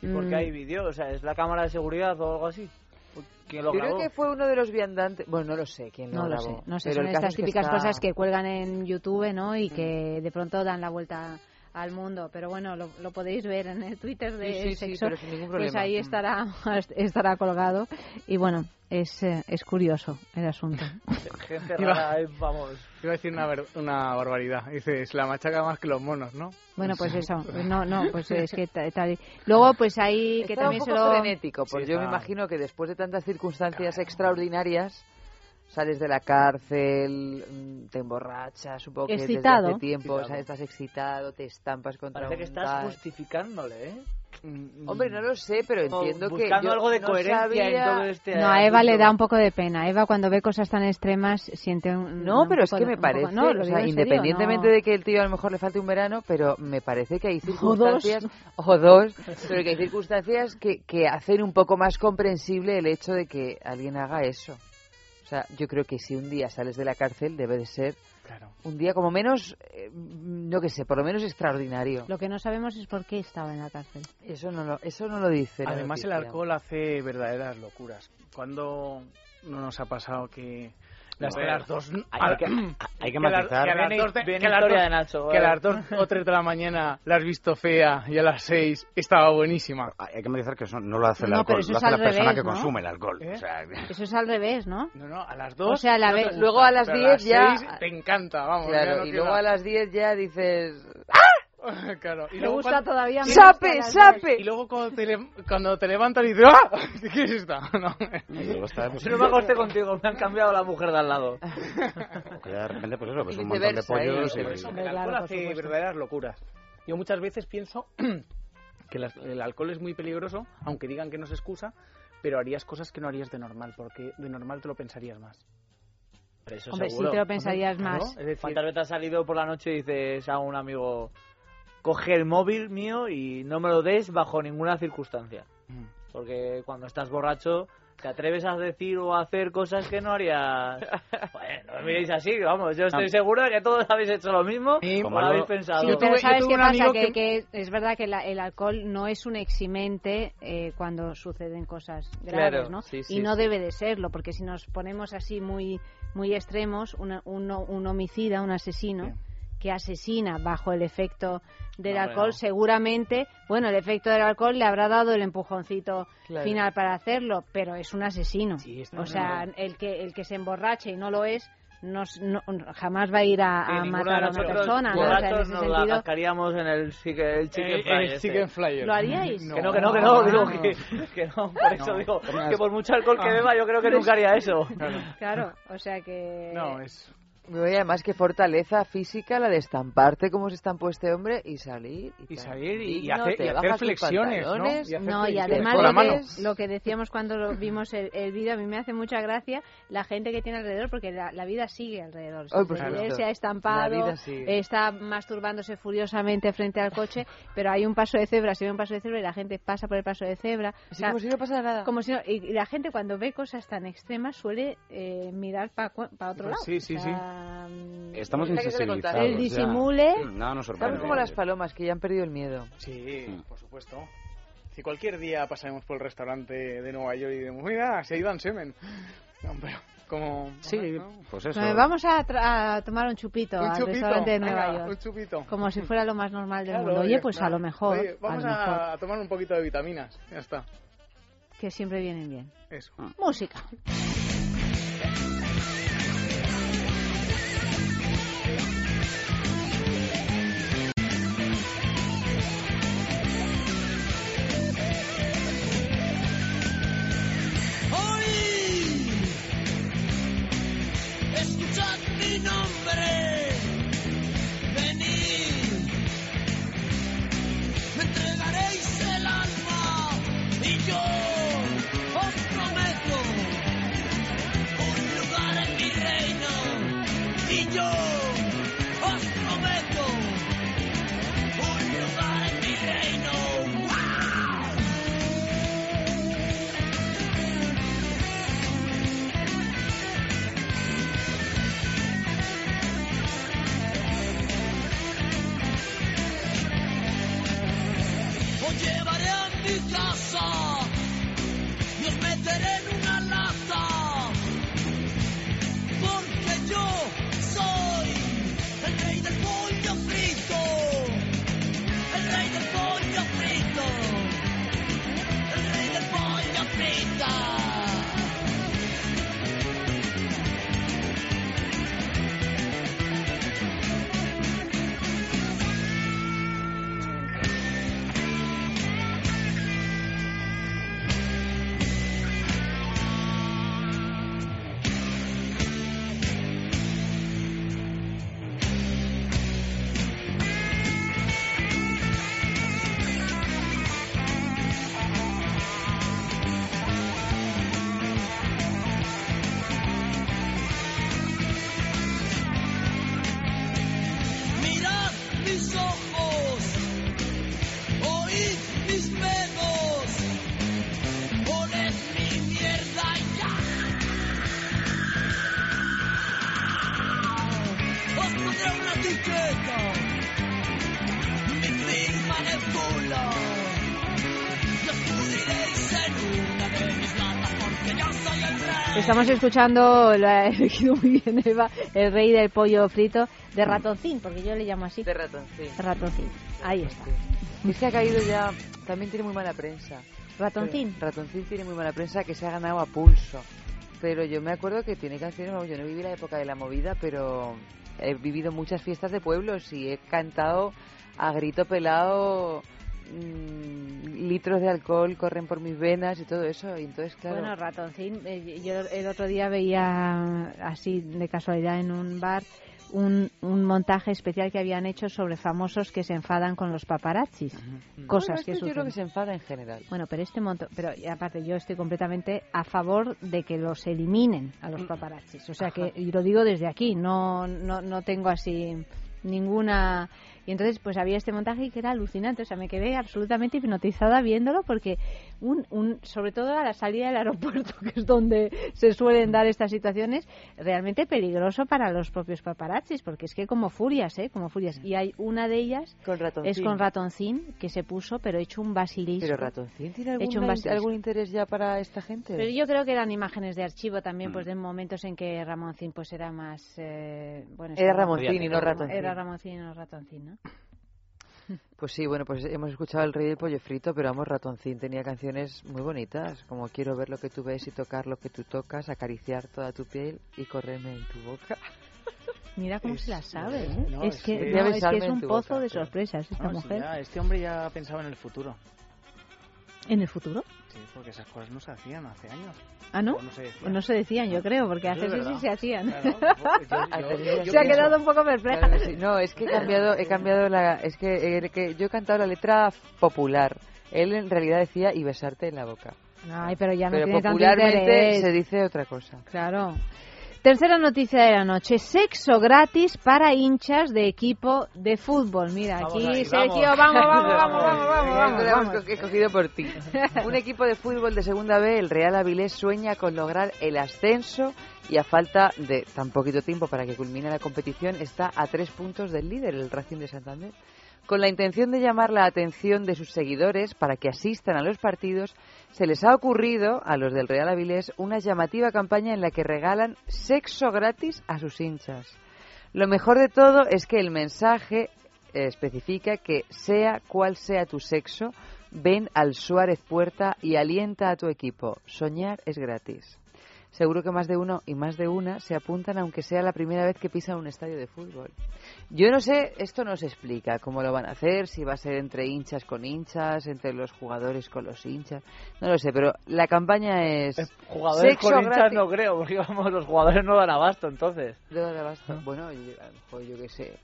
Speaker 20: ¿Y por
Speaker 1: mm,
Speaker 20: hay vídeo? O sea, ¿es la cámara de seguridad o algo así? ¿Quién lo
Speaker 2: Creo
Speaker 20: grabó?
Speaker 2: que fue uno de los viandantes. Bueno, no lo sé quién lo
Speaker 1: no lo
Speaker 2: grabó.
Speaker 1: sé, no sé,
Speaker 2: pero
Speaker 1: son estas típicas
Speaker 2: está-
Speaker 1: cosas que cuelgan en YouTube, ¿no? Y que de pronto dan la vuelta al mundo, pero bueno, lo, lo podéis ver en el Twitter de
Speaker 2: Sí, sí, sí,
Speaker 1: Sexo,
Speaker 2: pero sin ningún
Speaker 1: pues
Speaker 2: problema.
Speaker 1: ahí
Speaker 2: Mm.
Speaker 1: estará [laughs] estará colgado y bueno, es eh, es curioso el asunto. [laughs]
Speaker 20: Gente
Speaker 21: Iba-
Speaker 20: rara, eh, vamos.
Speaker 21: Iba a decir una, ver- una barbaridad. Dices, la machaca más que los monos, ¿no?
Speaker 1: Bueno, pues eso, [laughs] no, no, pues es que ta- tal. Luego, pues ahí que
Speaker 2: Estaba
Speaker 1: también
Speaker 2: un
Speaker 1: se
Speaker 2: poco
Speaker 1: lo
Speaker 2: frenético, porque
Speaker 21: Sí,
Speaker 2: yo me imagino que después de tantas circunstancias extraordinarias, sales de la cárcel, mm, te emborrachas, supongo que
Speaker 1: Excitado.
Speaker 2: desde hace tiempo, o sea, estás excitado, te estampas contra
Speaker 20: Parece que
Speaker 2: un
Speaker 20: estás
Speaker 2: tal.
Speaker 20: justificándole, ¿eh?
Speaker 2: Hombre, no lo sé, pero entiendo que
Speaker 20: buscando algo de
Speaker 2: no
Speaker 20: coherencia en
Speaker 2: sabía-
Speaker 20: todo este
Speaker 1: No, a Eva le da un poco de pena. Eva cuando ve cosas tan extremas siente un
Speaker 2: No,
Speaker 1: un
Speaker 2: pero es
Speaker 1: poco
Speaker 2: que
Speaker 1: de-
Speaker 2: me
Speaker 1: un poco-
Speaker 2: parece,
Speaker 1: no,
Speaker 2: o sea,
Speaker 1: en serio,
Speaker 2: independientemente
Speaker 1: no.
Speaker 2: de que el tío a lo mejor le falte un verano, pero me parece que hay circunstancias, o dos, pero que hay circunstancias que, que hacen un poco más comprensible el hecho de que alguien haga eso. O sea, yo creo que si un día sales de la cárcel debe de ser
Speaker 21: Claro.
Speaker 2: un día como menos, eh, no que sé, por lo menos extraordinario.
Speaker 1: Lo que no sabemos es por qué estaba en la cárcel.
Speaker 2: Eso no lo, eso no lo dice.
Speaker 21: Además, el alcohol hace verdaderas locuras. Cuando no nos ha pasado que las, que las dos
Speaker 22: hay que- hay que
Speaker 21: las-
Speaker 22: matizar.
Speaker 21: que a las
Speaker 20: Bien-
Speaker 21: dos de-
Speaker 20: bien
Speaker 21: que a las dos-
Speaker 20: de Nacho,
Speaker 21: que a las dos o tres de la mañana la has visto fea y a las seis estaba buenísima
Speaker 22: Hay que matizar que eso no lo hace el
Speaker 1: No,
Speaker 22: alcohol,
Speaker 1: eso
Speaker 22: lo
Speaker 1: es
Speaker 22: hace la
Speaker 1: al
Speaker 22: persona
Speaker 1: revés,
Speaker 22: que
Speaker 1: ¿no?
Speaker 22: consume el alcohol.
Speaker 21: ¿Eh?
Speaker 22: O sea,
Speaker 1: Eso es al revés, ¿no?
Speaker 21: no no a las dos
Speaker 1: O sea, la
Speaker 21: no
Speaker 2: luego a las 10 ya-
Speaker 21: seis te encanta vamos ya
Speaker 2: Claro,
Speaker 21: no
Speaker 2: y luego a las 10 ya dices... [laughs]
Speaker 21: claro.
Speaker 1: Me gusta todavía menos
Speaker 2: ¡Sape, sape!
Speaker 21: Y luego cuando te, le- cuando te levantas y dices, ¡ah! [laughs] ¿Qué es esta? [laughs] No.
Speaker 22: Y luego está,
Speaker 20: Yo no me acosté contigo, me han cambiado la mujer de al lado.
Speaker 22: que de repente, pues eso, pues
Speaker 21: Y
Speaker 22: un montón de
Speaker 21: ¿eh?
Speaker 22: pollos
Speaker 21: Y
Speaker 22: y...
Speaker 21: viceversa. El alcohol hace verdaderas locuras. Yo muchas veces pienso [clears throat] que las- el alcohol es muy peligroso, aunque digan que no se excusa, pero harías cosas que no harías de normal, porque de normal te lo pensarías más.
Speaker 20: Pero eso
Speaker 1: Hombre, sí
Speaker 20: seguro.
Speaker 1: te lo pensarías más.
Speaker 21: es decir-
Speaker 20: ¿Cuántas veces has salido por la noche y dices a un amigo, coge el móvil mío y no me lo des bajo ninguna circunstancia?
Speaker 21: Mm.
Speaker 20: Porque cuando estás borracho te atreves a decir o a hacer cosas que no harías. [laughs] Bueno, no me miréis así, vamos, yo estoy
Speaker 22: Ah.
Speaker 20: seguro de que todos habéis hecho lo mismo
Speaker 21: Sí,
Speaker 20: o lo habéis pensado.
Speaker 1: Sí, pero ¿sabes qué pasa? Que, que es verdad que la- el alcohol no es un eximente eh, cuando suceden cosas graves,
Speaker 20: Claro,
Speaker 1: ¿no?
Speaker 20: sí,
Speaker 1: y no
Speaker 20: sí.
Speaker 1: debe de serlo, porque si nos ponemos así muy muy extremos, una- un, un homicida, un asesino que asesina bajo el efecto del
Speaker 20: No,
Speaker 1: alcohol,
Speaker 20: no.
Speaker 1: seguramente, bueno, el efecto del alcohol le habrá dado el empujoncito
Speaker 20: Claro.
Speaker 1: final para hacerlo, pero es un asesino. o sea,
Speaker 21: claro.
Speaker 1: el que el que se emborrache y no lo es, no, no- jamás va a ir a,
Speaker 20: Sí,
Speaker 1: a
Speaker 20: ninguno
Speaker 1: matar a una persona, ¿no? O sea, en ese
Speaker 20: nos la
Speaker 1: sentido,
Speaker 20: cascaríamos en el chicken, el chicken
Speaker 21: Eh,
Speaker 20: fry
Speaker 21: el
Speaker 20: este.
Speaker 21: chicken flyer.
Speaker 1: ¿Lo haríais?
Speaker 20: Que no, que no, que no,
Speaker 21: No.
Speaker 20: digo que, que no, por eso
Speaker 21: No,
Speaker 20: digo que por mucho alcohol que beba yo creo que nunca haría eso.
Speaker 1: Claro, o sea que...
Speaker 21: No, es...
Speaker 2: Oye, además qué fortaleza física la de estamparte como se estampó este hombre y salir. Y,
Speaker 21: Y salir y- y
Speaker 2: Digno,
Speaker 21: hacer- y hacer flexiones, ¿no? Y hacer
Speaker 1: No, y además lo que, lo que decíamos cuando lo vimos el, el vídeo, a mí me hace mucha gracia la gente que tiene alrededor, porque la, la vida sigue alrededor.
Speaker 2: Ay, por
Speaker 1: Se-
Speaker 2: supuesto.
Speaker 1: él se ha estampado, está masturbándose furiosamente frente al coche, [laughs] pero hay un paso de cebra, se ve un paso de cebra y la gente pasa por el paso de cebra.
Speaker 2: Como si no pasara nada.
Speaker 1: Como si no- y, y la gente cuando ve cosas tan extremas suele eh, mirar para otro lado.
Speaker 22: Sí, sí,
Speaker 1: O sea,
Speaker 22: Estamos
Speaker 2: Esta que se le
Speaker 22: insensibilizados.
Speaker 1: El
Speaker 22: ya.
Speaker 1: disimule.
Speaker 22: Nada nos sorprende.
Speaker 2: Estamos como las palomas que ya han perdido el miedo.
Speaker 21: Sí,
Speaker 22: Mm.
Speaker 21: por supuesto. Si cualquier día pasaremos por el restaurante de Nueva York y decimos, mira, se ha ido Semen. [laughs] No, pero como...
Speaker 22: Sí,
Speaker 21: ¿no?
Speaker 22: pues eso.
Speaker 1: Vamos a, tra- a tomar un chupito
Speaker 21: Un
Speaker 1: al
Speaker 21: chupito,
Speaker 1: restaurante de Nueva
Speaker 21: venga,
Speaker 1: York.
Speaker 21: un chupito.
Speaker 1: Como si fuera lo más normal del
Speaker 21: Claro,
Speaker 1: mundo. Oye,
Speaker 21: ya
Speaker 1: pues
Speaker 21: está.
Speaker 1: a lo mejor.
Speaker 21: Oye, vamos
Speaker 1: a lo mejor,
Speaker 21: a, a tomar un poquito de vitaminas. Ya está.
Speaker 1: Que siempre vienen bien.
Speaker 21: Eso.
Speaker 1: Música. Estamos escuchando, lo ha elegido muy bien Eva, el rey del pollo frito de ratoncín, porque yo le llamo así.
Speaker 2: De ratoncín.
Speaker 1: Ratoncín. Ahí está.
Speaker 2: Es que ha caído ya. También tiene muy mala prensa.
Speaker 1: Ratoncín.
Speaker 2: Ratoncín tiene muy mala prensa que se ha ganado a pulso. Pero yo me acuerdo que tiene canciones. Yo no viví la época de la movida, pero he vivido muchas fiestas de pueblos y he cantado a grito pelado mm, litros de alcohol corren por mis venas y todo eso. Y entonces, claro.
Speaker 1: Bueno, ratoncín, eh, yo el otro día veía así de casualidad en un bar un, un montaje especial que habían hecho sobre famosos que se enfadan con los paparazzis. Cosas
Speaker 2: Bueno,
Speaker 1: que
Speaker 2: yo creo que se enfada en general.
Speaker 1: Bueno, pero este monto, pero aparte yo estoy completamente a favor de que los eliminen a
Speaker 2: Mm.
Speaker 1: los paparazzis. O sea que y lo digo desde aquí, no no no tengo así ninguna y entonces pues había este montaje que era alucinante, o sea, me quedé absolutamente hipnotizada viéndolo porque un, un sobre todo a la salida del aeropuerto, [laughs] que es donde se suelen dar estas situaciones, realmente peligroso para los propios paparazzis, porque es que como furias, ¿eh? Como furias. Y hay una de ellas
Speaker 2: Con
Speaker 1: es con ratoncín que se puso, pero hecho un basilisco.
Speaker 2: Pero ratoncín tiene algún,
Speaker 1: Hecho un basilisco.
Speaker 2: algún interés ya para esta gente.
Speaker 1: Pero yo creo que eran imágenes de archivo también,
Speaker 2: Mm.
Speaker 1: pues de momentos en que Ramoncín pues era más... eh, bueno,
Speaker 2: Era Ramoncín y no Ratoncín.
Speaker 1: Era Ramoncín y no Ratoncín, ¿no?
Speaker 2: Pues sí, bueno, pues hemos escuchado El Rey del Pollo Frito, pero vamos, Ratoncín tenía canciones muy bonitas, como Quiero ver lo que tú ves y tocar lo que tú tocas, acariciar toda tu piel y correrme en tu boca. [laughs]
Speaker 1: Mira cómo
Speaker 21: Es-
Speaker 1: se la sabe, ¿eh?
Speaker 21: no,
Speaker 1: es, que, no, es, que un pozo
Speaker 21: boca,
Speaker 1: de sorpresas esta
Speaker 21: No, sí,
Speaker 1: mujer.
Speaker 21: ya, este hombre ya pensaba en el futuro.
Speaker 1: ¿En el futuro?
Speaker 21: Sí, porque esas cosas no se hacían hace años.
Speaker 1: Ah, ¿no?
Speaker 21: No se decían.
Speaker 1: Pues no se decían, yo creo, porque hace sí
Speaker 21: verdad.
Speaker 1: se hacían.
Speaker 21: Claro, yo- [laughs] yo- yo
Speaker 1: se ha
Speaker 21: pienso-
Speaker 1: quedado un poco perpleja.
Speaker 2: Claro sí. No, es que he cambiado, he cambiado la, es que, eh, que yo he cantado la letra popular. Él en realidad decía y besarte en la boca.
Speaker 1: Ay, pero ya no
Speaker 2: Pero
Speaker 1: tiene
Speaker 2: popularmente se dice otra cosa.
Speaker 1: Claro. Tercera noticia de la noche. Sexo gratis para hinchas de equipo de fútbol. Mira,
Speaker 2: Vamos
Speaker 1: aquí
Speaker 2: ahí,
Speaker 1: Sergio,
Speaker 2: vamos.
Speaker 1: vamos, vamos, vamos, vamos, vamos, vamos,
Speaker 2: lo hemos
Speaker 1: vamos.
Speaker 2: co- he cogido por ti. Un equipo de fútbol de segunda B, el Real Avilés, sueña con lograr el ascenso y a falta de tan poquito tiempo para que culmine la competición, está a tres puntos del líder, el Racing de Santander. Con la intención de llamar la atención de sus seguidores para que asistan a los partidos, se les ha ocurrido a los del Real Avilés una llamativa campaña en la que regalan sexo gratis a sus hinchas. Lo mejor de todo es que el mensaje eh, especifica que sea cual sea tu sexo, ven al Suárez Puerta y alienta a tu equipo. Soñar es gratis. Seguro que más de uno y más de una se apuntan aunque sea la primera vez que pisan un estadio de fútbol. Yo no sé, esto no se explica cómo lo van a hacer, si va a ser entre hinchas con hinchas, entre los jugadores con los hinchas, no lo sé, pero la campaña es...
Speaker 20: Jugadores
Speaker 2: sexo
Speaker 20: con hinchas
Speaker 2: gratis.
Speaker 20: no creo, porque vamos, los jugadores no dan abasto entonces.
Speaker 2: No dan abasto. Bueno, yo, a lo mejor yo qué sé.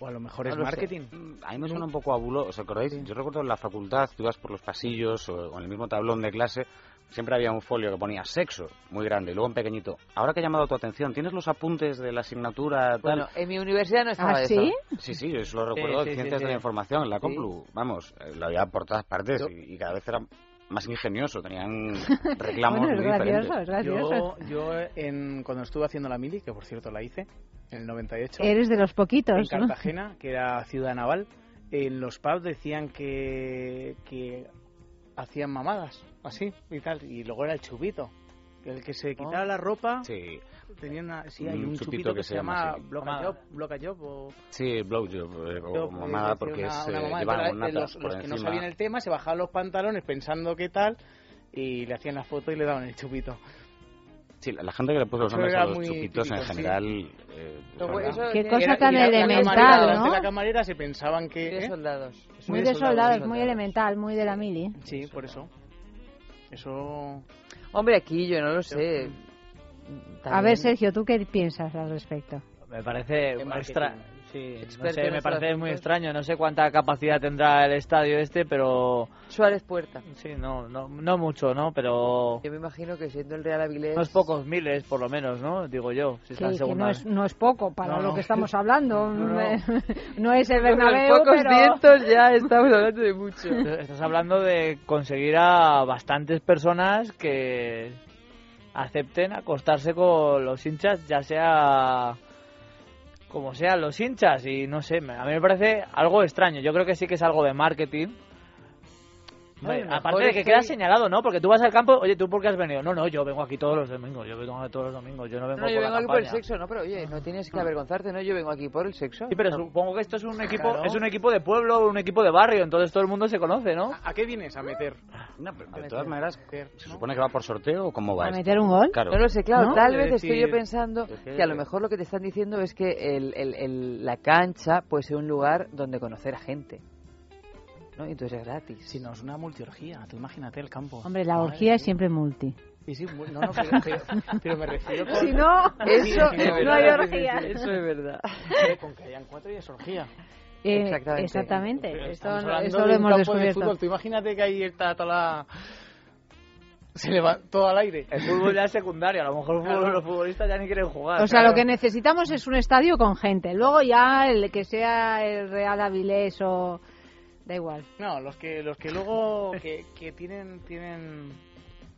Speaker 21: O a lo mejor
Speaker 22: No
Speaker 21: es
Speaker 22: lo sé.
Speaker 21: marketing.
Speaker 22: Mm, A mí me suena un poco a bulo. ¿Os acordáis? Yo recuerdo en la facultad, tú ibas por los pasillos o en el mismo tablón de clase, siempre había un folio que ponía sexo, muy grande, y luego en pequeñito. Ahora que ha llamado tu atención, ¿tienes los apuntes de la asignatura tal?
Speaker 2: Bueno, en mi universidad no estaba
Speaker 1: ¿Ah,
Speaker 2: eso.
Speaker 1: sí?
Speaker 22: Sí, sí, yo eso lo recuerdo
Speaker 20: sí,
Speaker 22: en
Speaker 20: sí,
Speaker 22: Ciencias
Speaker 20: sí.
Speaker 22: de la Información, en la
Speaker 2: Sí.
Speaker 22: Complu. Vamos, eh, lo había por todas partes y, y cada vez era más ingenioso, tenían [laughs] reclamos
Speaker 1: Bueno, es
Speaker 22: muy
Speaker 1: gracioso,
Speaker 22: diferentes.
Speaker 1: es gracioso.
Speaker 21: Yo, yo en, cuando estuve haciendo la mili, que por cierto la hice, en el 98,
Speaker 1: Eres de los
Speaker 21: en
Speaker 1: poquitos, ¿no?
Speaker 21: Cartagena, que era ciudad naval, en los pubs decían que, que hacían mamadas, así y tal, y luego era el chupito. El que se quitaba la ropa
Speaker 22: Sí,
Speaker 21: tenía una, sí, hay
Speaker 22: Un
Speaker 21: un
Speaker 22: chupito
Speaker 21: chupito,
Speaker 22: que
Speaker 21: que,
Speaker 22: se
Speaker 21: se llama
Speaker 22: así.
Speaker 21: blocajob, blocajob o
Speaker 22: sí, blowjob eh, o mamada
Speaker 21: eh,
Speaker 22: porque
Speaker 21: una- una
Speaker 22: eh,
Speaker 21: mamada. eh, los,
Speaker 22: por
Speaker 21: los que no sabían el tema se bajaban los pantalones pensando que tal y le hacían la foto y le daban el chupito.
Speaker 22: Sí, la la gente que le puso los nombres a los
Speaker 21: muy
Speaker 22: chupitos en
Speaker 21: típico, sí.
Speaker 22: general... eh,
Speaker 2: Pero
Speaker 22: son-
Speaker 2: eso-
Speaker 1: Qué
Speaker 2: Era-
Speaker 1: cosa tan elemental,
Speaker 21: los de
Speaker 1: ¿no?
Speaker 21: la camarera se pensaban que...
Speaker 2: De
Speaker 21: ¿eh?
Speaker 2: soldados.
Speaker 1: Muy
Speaker 21: de
Speaker 1: soldados, muy elemental, muy de la mili.
Speaker 21: Sí, por eso. Eso...
Speaker 2: Hombre, aquí yo no lo sé.
Speaker 1: A ver, Sergio, ¿tú qué piensas al respecto?
Speaker 20: Me parece extra... Sí, no sé, me parece muy extraño. No sé cuánta capacidad tendrá el estadio este, pero
Speaker 2: Suárez Puerta.
Speaker 20: sí, no, no, no mucho, ¿no? Pero
Speaker 2: Yo me imagino que siendo el Real Avilés...
Speaker 20: unos pocos miles, por lo menos, ¿no? Digo yo, si
Speaker 1: Que,
Speaker 20: está en
Speaker 1: que
Speaker 20: segunda.
Speaker 1: no, es, no es poco para
Speaker 20: No,
Speaker 1: lo
Speaker 20: no.
Speaker 1: que estamos hablando. [laughs]
Speaker 20: No, no. [laughs]
Speaker 1: No es el
Speaker 2: Con los
Speaker 1: Bernabéu,
Speaker 2: pocos
Speaker 1: pero...
Speaker 2: cientos ya estamos hablando de mucho. [laughs]
Speaker 20: Estás hablando de conseguir a bastantes personas que acepten acostarse con los hinchas, ya sea como sean los hinchas y no sé, a mí me parece algo extraño. Yo creo que sí que es algo de marketing, Hombre, aparte de que
Speaker 2: que-
Speaker 20: queda señalado, ¿no? Porque tú vas al campo, oye, ¿tú por qué has venido? No, no, yo vengo aquí todos los domingos, yo vengo aquí todos los domingos, yo no vengo
Speaker 2: No, yo
Speaker 20: por
Speaker 2: vengo
Speaker 20: la
Speaker 2: aquí por el sexo, ¿no? Pero oye, no tienes que avergonzarte, ¿no? Yo vengo aquí por el sexo.
Speaker 20: Sí, pero
Speaker 2: No.
Speaker 20: supongo que esto es un equipo,
Speaker 21: Claro.
Speaker 20: es un equipo de pueblo, un equipo de barrio, entonces todo el mundo se conoce, ¿no?
Speaker 21: ¿A qué vienes a meter?
Speaker 22: No, pero de
Speaker 21: A
Speaker 22: todas
Speaker 21: meter.
Speaker 22: maneras,
Speaker 21: Meter,
Speaker 22: ¿se supone que va por sorteo o cómo va
Speaker 1: ¿A
Speaker 22: esto?
Speaker 1: meter un gol?
Speaker 22: Claro.
Speaker 2: No lo sé, claro,
Speaker 21: ¿No?
Speaker 2: tal vez estoy yo
Speaker 21: decir-
Speaker 2: pensando
Speaker 22: Es que-
Speaker 2: que a lo mejor lo que te están diciendo es que el, el- el- la cancha puede ser un lugar donde conocer a gente. ¿No? Y entonces es gratis.
Speaker 21: Si no, es una multiorgía, tú imagínate el campo.
Speaker 1: Hombre, la
Speaker 21: Madre
Speaker 1: orgía es siempre multi.
Speaker 21: Sí, sí, no, no, pero, pero, pero me refiero con...
Speaker 1: Si no, [laughs]
Speaker 2: Eso
Speaker 21: Sí,
Speaker 2: es
Speaker 21: no,
Speaker 1: hay orgía.
Speaker 2: Eso es verdad.
Speaker 21: Eh, Con que hayan cuatro y es orgía.
Speaker 1: Eh,
Speaker 2: Exactamente.
Speaker 1: exactamente.
Speaker 21: Pero
Speaker 1: Esto,
Speaker 21: de
Speaker 1: lo hemos
Speaker 21: de
Speaker 1: descubierto.
Speaker 21: fútbol. Tú imagínate que ahí está toda la... Se le va todo al aire.
Speaker 20: El fútbol ya es secundario, a lo mejor fútbol- los futbolistas ya ni quieren jugar.
Speaker 1: O sea,
Speaker 20: claro.
Speaker 1: lo que necesitamos es un estadio con gente. Luego ya el que sea el Real Avilés o... Da igual.
Speaker 21: No, los que los que luego [laughs] que, que tienen tienen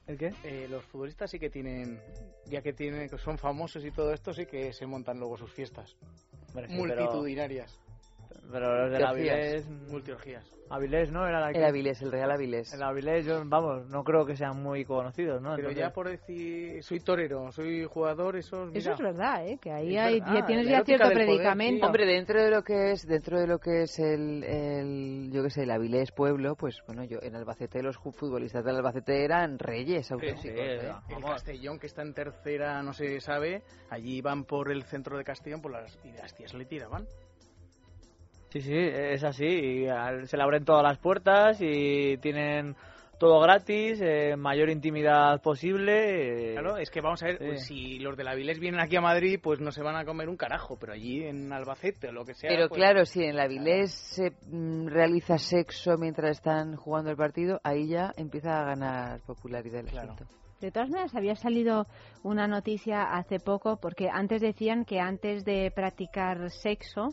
Speaker 20: ¿El qué?
Speaker 21: eh, los futbolistas sí que tienen ya que tienen que son famosos y todo esto sí que se montan luego sus fiestas
Speaker 20: Hombre, sí, pero-
Speaker 21: multitudinarias,
Speaker 20: Pero los del
Speaker 2: ¿Qué hacías?
Speaker 20: Avilés...
Speaker 21: multiorgías.
Speaker 20: Avilés, ¿no? Era la
Speaker 2: El
Speaker 20: que-
Speaker 2: Avilés, el Real Avilés.
Speaker 20: El Avilés, yo, vamos, no creo que sean muy conocidos, ¿no?
Speaker 21: Pero
Speaker 20: Entonces-
Speaker 21: ya por decir soy torero, soy jugador, eso mira,
Speaker 1: Eso es verdad, ¿eh? Que ahí hay,
Speaker 21: verdad,
Speaker 1: ya tienes ya cierto
Speaker 21: poder,
Speaker 1: predicamento.
Speaker 2: Hombre, dentro de lo que es, dentro de lo que es el, el yo qué sé, el Avilés pueblo, pues bueno, yo en Albacete los futbolistas del Albacete eran reyes auténticos.
Speaker 20: sí,
Speaker 2: ¿eh?
Speaker 20: era.
Speaker 21: el
Speaker 20: Vamos.
Speaker 21: Castellón que está en tercera no se sabe, allí van por el centro de Castellón por las y las tías le tiraban.
Speaker 20: Sí, sí, es así. y al- se le abren todas las puertas y tienen todo gratis, eh, mayor intimidad posible. eh,
Speaker 21: Claro, es que vamos a ver,
Speaker 20: sí.
Speaker 21: pues, si los de la Avilés vienen aquí a Madrid, pues no se van a comer un carajo, pero allí en Albacete o lo que sea.
Speaker 2: Pero
Speaker 21: pues-
Speaker 2: claro, si en el Avilés se mm, realiza sexo mientras están jugando el partido, ahí ya empieza a ganar popularidad el
Speaker 21: Claro.
Speaker 2: asunto.
Speaker 1: De todas maneras, había salido una noticia hace poco, porque antes decían que antes de practicar sexo,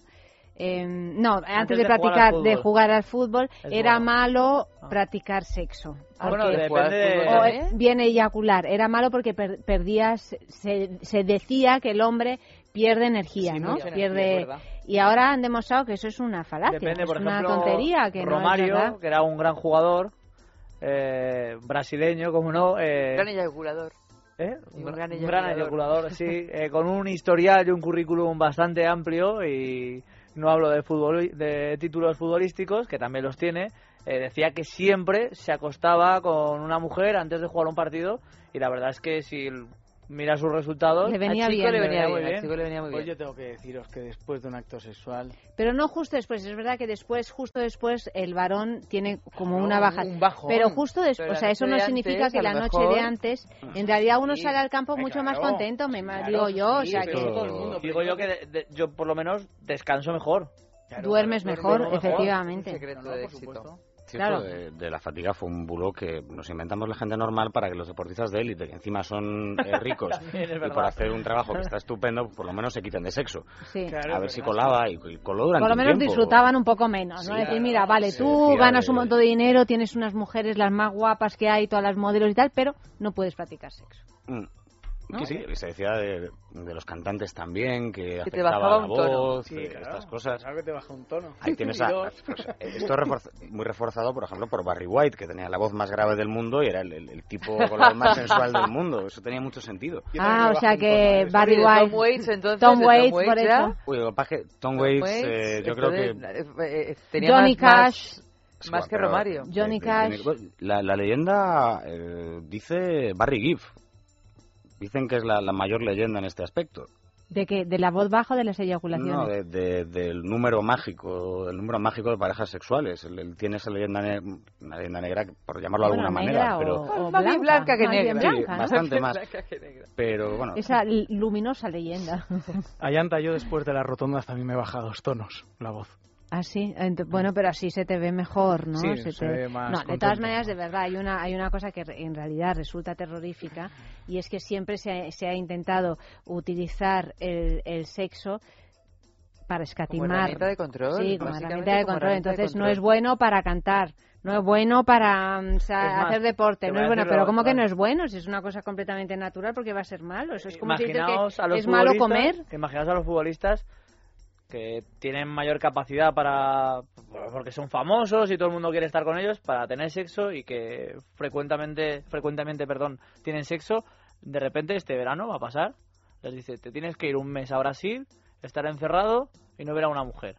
Speaker 1: em, no, antes, de,
Speaker 20: de jugar al
Speaker 1: practicar, de
Speaker 20: fútbol.
Speaker 1: jugar al fútbol,
Speaker 20: Es
Speaker 1: era
Speaker 20: bueno.
Speaker 1: malo
Speaker 20: Ah.
Speaker 1: practicar sexo.
Speaker 20: Ah, bueno,
Speaker 1: Porque-
Speaker 20: depende de...
Speaker 1: o eh, bien eyacular. Era malo porque per- perdías, se, se decía que el hombre pierde energía,
Speaker 21: Sí,
Speaker 1: ¿no?
Speaker 21: energía,
Speaker 1: pierde y ahora han demostrado que eso es una falacia,
Speaker 20: Depende,
Speaker 1: es
Speaker 20: por
Speaker 1: una
Speaker 20: ejemplo,
Speaker 1: tontería, que no es
Speaker 20: Romario, que era un gran jugador, eh, brasileño, como no, eh,
Speaker 2: Gran eyaculador.
Speaker 20: ¿eh? un,
Speaker 2: un gran
Speaker 20: gran
Speaker 2: eyaculador.
Speaker 20: eyaculador, sí, eh, con un historial y un currículum bastante amplio y no hablo de fútbol de títulos futbolísticos que también los tiene eh, decía que siempre se acostaba con una mujer antes de jugar un partido y la verdad es que si mira sus resultados
Speaker 1: Le venía
Speaker 2: chico
Speaker 1: bien,
Speaker 2: le venía bien, chico le venía muy
Speaker 21: Pues
Speaker 2: bien.
Speaker 21: yo tengo que deciros que después de un acto sexual
Speaker 1: Pero no justo después, es verdad que después, justo después, el varón tiene como
Speaker 21: Claro,
Speaker 1: una baja.
Speaker 21: un bajón.
Speaker 1: Pero justo después,
Speaker 2: Pero
Speaker 1: o sea, eso no
Speaker 2: de
Speaker 1: significa
Speaker 2: antes,
Speaker 1: que
Speaker 2: a
Speaker 1: la noche
Speaker 2: mejor-
Speaker 1: de antes, en realidad uno
Speaker 21: Sí.
Speaker 1: sale al campo mucho más
Speaker 21: claro.
Speaker 1: contento, me
Speaker 21: Claro,
Speaker 1: digo yo, o
Speaker 21: sí,
Speaker 1: sea
Speaker 21: pero
Speaker 1: que
Speaker 21: todo el mundo,
Speaker 20: digo yo que de- de- yo por lo menos descanso mejor
Speaker 21: Claro,
Speaker 1: duermes
Speaker 21: claro,
Speaker 1: mejor,
Speaker 21: duermes mejor.
Speaker 1: efectivamente.
Speaker 2: Un secreto
Speaker 21: No, no,
Speaker 2: de
Speaker 21: por
Speaker 2: éxito.
Speaker 1: Claro.
Speaker 22: de, de la fatiga fue un bulo que nos inventamos la gente normal para que los deportistas de élite, que encima son eh, [laughs] ricos, y por hacer un trabajo que está estupendo, por lo menos se quiten de sexo.
Speaker 1: Sí.
Speaker 21: Claro,
Speaker 22: a ver si colaba y, y coló durante
Speaker 1: Por lo
Speaker 22: un
Speaker 1: menos
Speaker 22: tiempo.
Speaker 1: disfrutaban un poco menos, ¿no? Decir, mira, vale, tú ganas un montón de dinero, tienes unas mujeres las más guapas que hay, todas las modelos y tal, pero no puedes practicar sexo.
Speaker 22: Mm.
Speaker 1: ¿No?
Speaker 22: Que sí, se decía de, de los cantantes también, que,
Speaker 2: Que te bajaba
Speaker 22: la
Speaker 2: un tono.
Speaker 22: voz,
Speaker 21: Sí,
Speaker 22: eh,
Speaker 21: claro.
Speaker 22: estas cosas.
Speaker 21: Claro que te baja un tono.
Speaker 22: Ahí tienes a, pues, eh, esto es reforza- muy reforzado, por ejemplo, por Barry White, que tenía la voz más grave del mundo y era el, el- el tipo con la voz más [laughs] sensual del mundo. Eso tenía mucho sentido.
Speaker 1: Ah, o sea
Speaker 21: un tono,
Speaker 1: que
Speaker 21: ¿eh?
Speaker 1: Barry White...
Speaker 2: Tom Waits, entonces.
Speaker 1: Tom
Speaker 2: de
Speaker 1: Waits, por
Speaker 2: ya.
Speaker 1: eso.
Speaker 22: Uy, lo que que Tom
Speaker 2: Tom
Speaker 22: Waits,
Speaker 2: Waits,
Speaker 22: eh, yo creo que...
Speaker 2: eh, eh, tenía
Speaker 1: Johnny
Speaker 2: más- más-
Speaker 1: Cash.
Speaker 2: Más que Romario.
Speaker 1: Johnny Cash.
Speaker 22: La, la leyenda eh, dice Barry Gibb. Dicen que es la, la mayor leyenda en este aspecto.
Speaker 1: ¿De que ¿De la voz baja o de las eyaculaciones?
Speaker 22: No, de- de- del número mágico, el número mágico de parejas sexuales. Él, él tiene esa leyenda, ne- una leyenda negra, por llamarlo de alguna
Speaker 1: negra
Speaker 22: manera,
Speaker 1: o-
Speaker 22: pero,
Speaker 1: o
Speaker 2: Más bien blanca que negra.
Speaker 22: Sí,
Speaker 1: blanca, ¿no?
Speaker 22: bastante más.
Speaker 2: Blanca que negra.
Speaker 22: pero bueno,
Speaker 1: Esa luminosa leyenda.
Speaker 21: Allanta, yo después de las rotondas también me he bajado dos tonos la voz.
Speaker 1: Ah, sí. Ent- bueno, pero así se te ve mejor, ¿no?
Speaker 21: Sí,
Speaker 1: Se
Speaker 21: se
Speaker 1: te-
Speaker 21: ve más
Speaker 1: no, de todas maneras, de verdad, hay una, hay una cosa que en realidad resulta terrorífica y es que siempre se ha, se ha intentado utilizar el, el sexo para escatimar.
Speaker 2: herramienta de control,
Speaker 1: Sí, como herramienta de
Speaker 2: como
Speaker 1: control.
Speaker 2: herramienta de
Speaker 1: Entonces no es bueno para cantar. No es bueno para mm, sa-
Speaker 20: Es más,
Speaker 1: hacer deporte,
Speaker 20: te
Speaker 1: no es bueno, pero ¿cómo que no es bueno? Si es una cosa completamente natural, porque va a ser malo. Eso es como si dices que
Speaker 20: a los
Speaker 1: es malo comer.
Speaker 20: imaginaos a los futbolistas que tienen mayor capacidad para porque son famosos y todo el mundo quiere estar con ellos para tener sexo y que frecuentemente frecuentemente perdón tienen sexo de repente este verano va a pasar les dice te tienes que ir un mes a Brasil estar encerrado y no ver a una mujer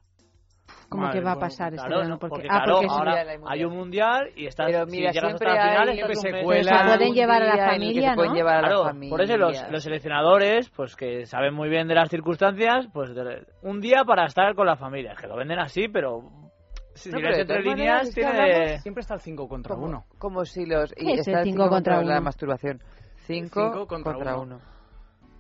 Speaker 1: ¿Cómo
Speaker 20: Madre,
Speaker 1: que va a
Speaker 20: bueno,
Speaker 1: pasar este
Speaker 20: claro,
Speaker 1: verano?
Speaker 20: no,
Speaker 1: Porque,
Speaker 20: porque,
Speaker 1: ah,
Speaker 20: claro,
Speaker 1: porque es-
Speaker 20: ahora
Speaker 2: mundial, hay
Speaker 20: hay un mundial y estás
Speaker 2: Pero
Speaker 20: si
Speaker 2: mira,
Speaker 20: llegas
Speaker 2: siempre
Speaker 20: hasta la final
Speaker 2: hay
Speaker 20: estás un mes.
Speaker 2: secuelas,
Speaker 1: Se pueden llevar a la
Speaker 2: que
Speaker 1: familia,
Speaker 2: se pueden
Speaker 1: ¿no?
Speaker 2: llevar a la
Speaker 20: Claro,
Speaker 2: familia.
Speaker 20: por eso los, los seleccionadores, pues que saben muy bien de las circunstancias, pues de- un día para estar con la familia. Es que lo venden así, pero si
Speaker 2: No, pero
Speaker 20: entre líneas
Speaker 2: es que
Speaker 20: tiene...
Speaker 2: hablamos-
Speaker 21: Siempre está el 5 contra
Speaker 2: como,
Speaker 21: 1.
Speaker 2: como si los...
Speaker 1: ¿Qué
Speaker 2: Y
Speaker 1: es
Speaker 2: está
Speaker 1: el
Speaker 2: el
Speaker 1: cinco
Speaker 2: 5
Speaker 1: contra
Speaker 2: contra la
Speaker 1: uno?
Speaker 2: masturbación. 5
Speaker 21: Cinco contra
Speaker 2: contra
Speaker 21: uno.
Speaker 2: 1.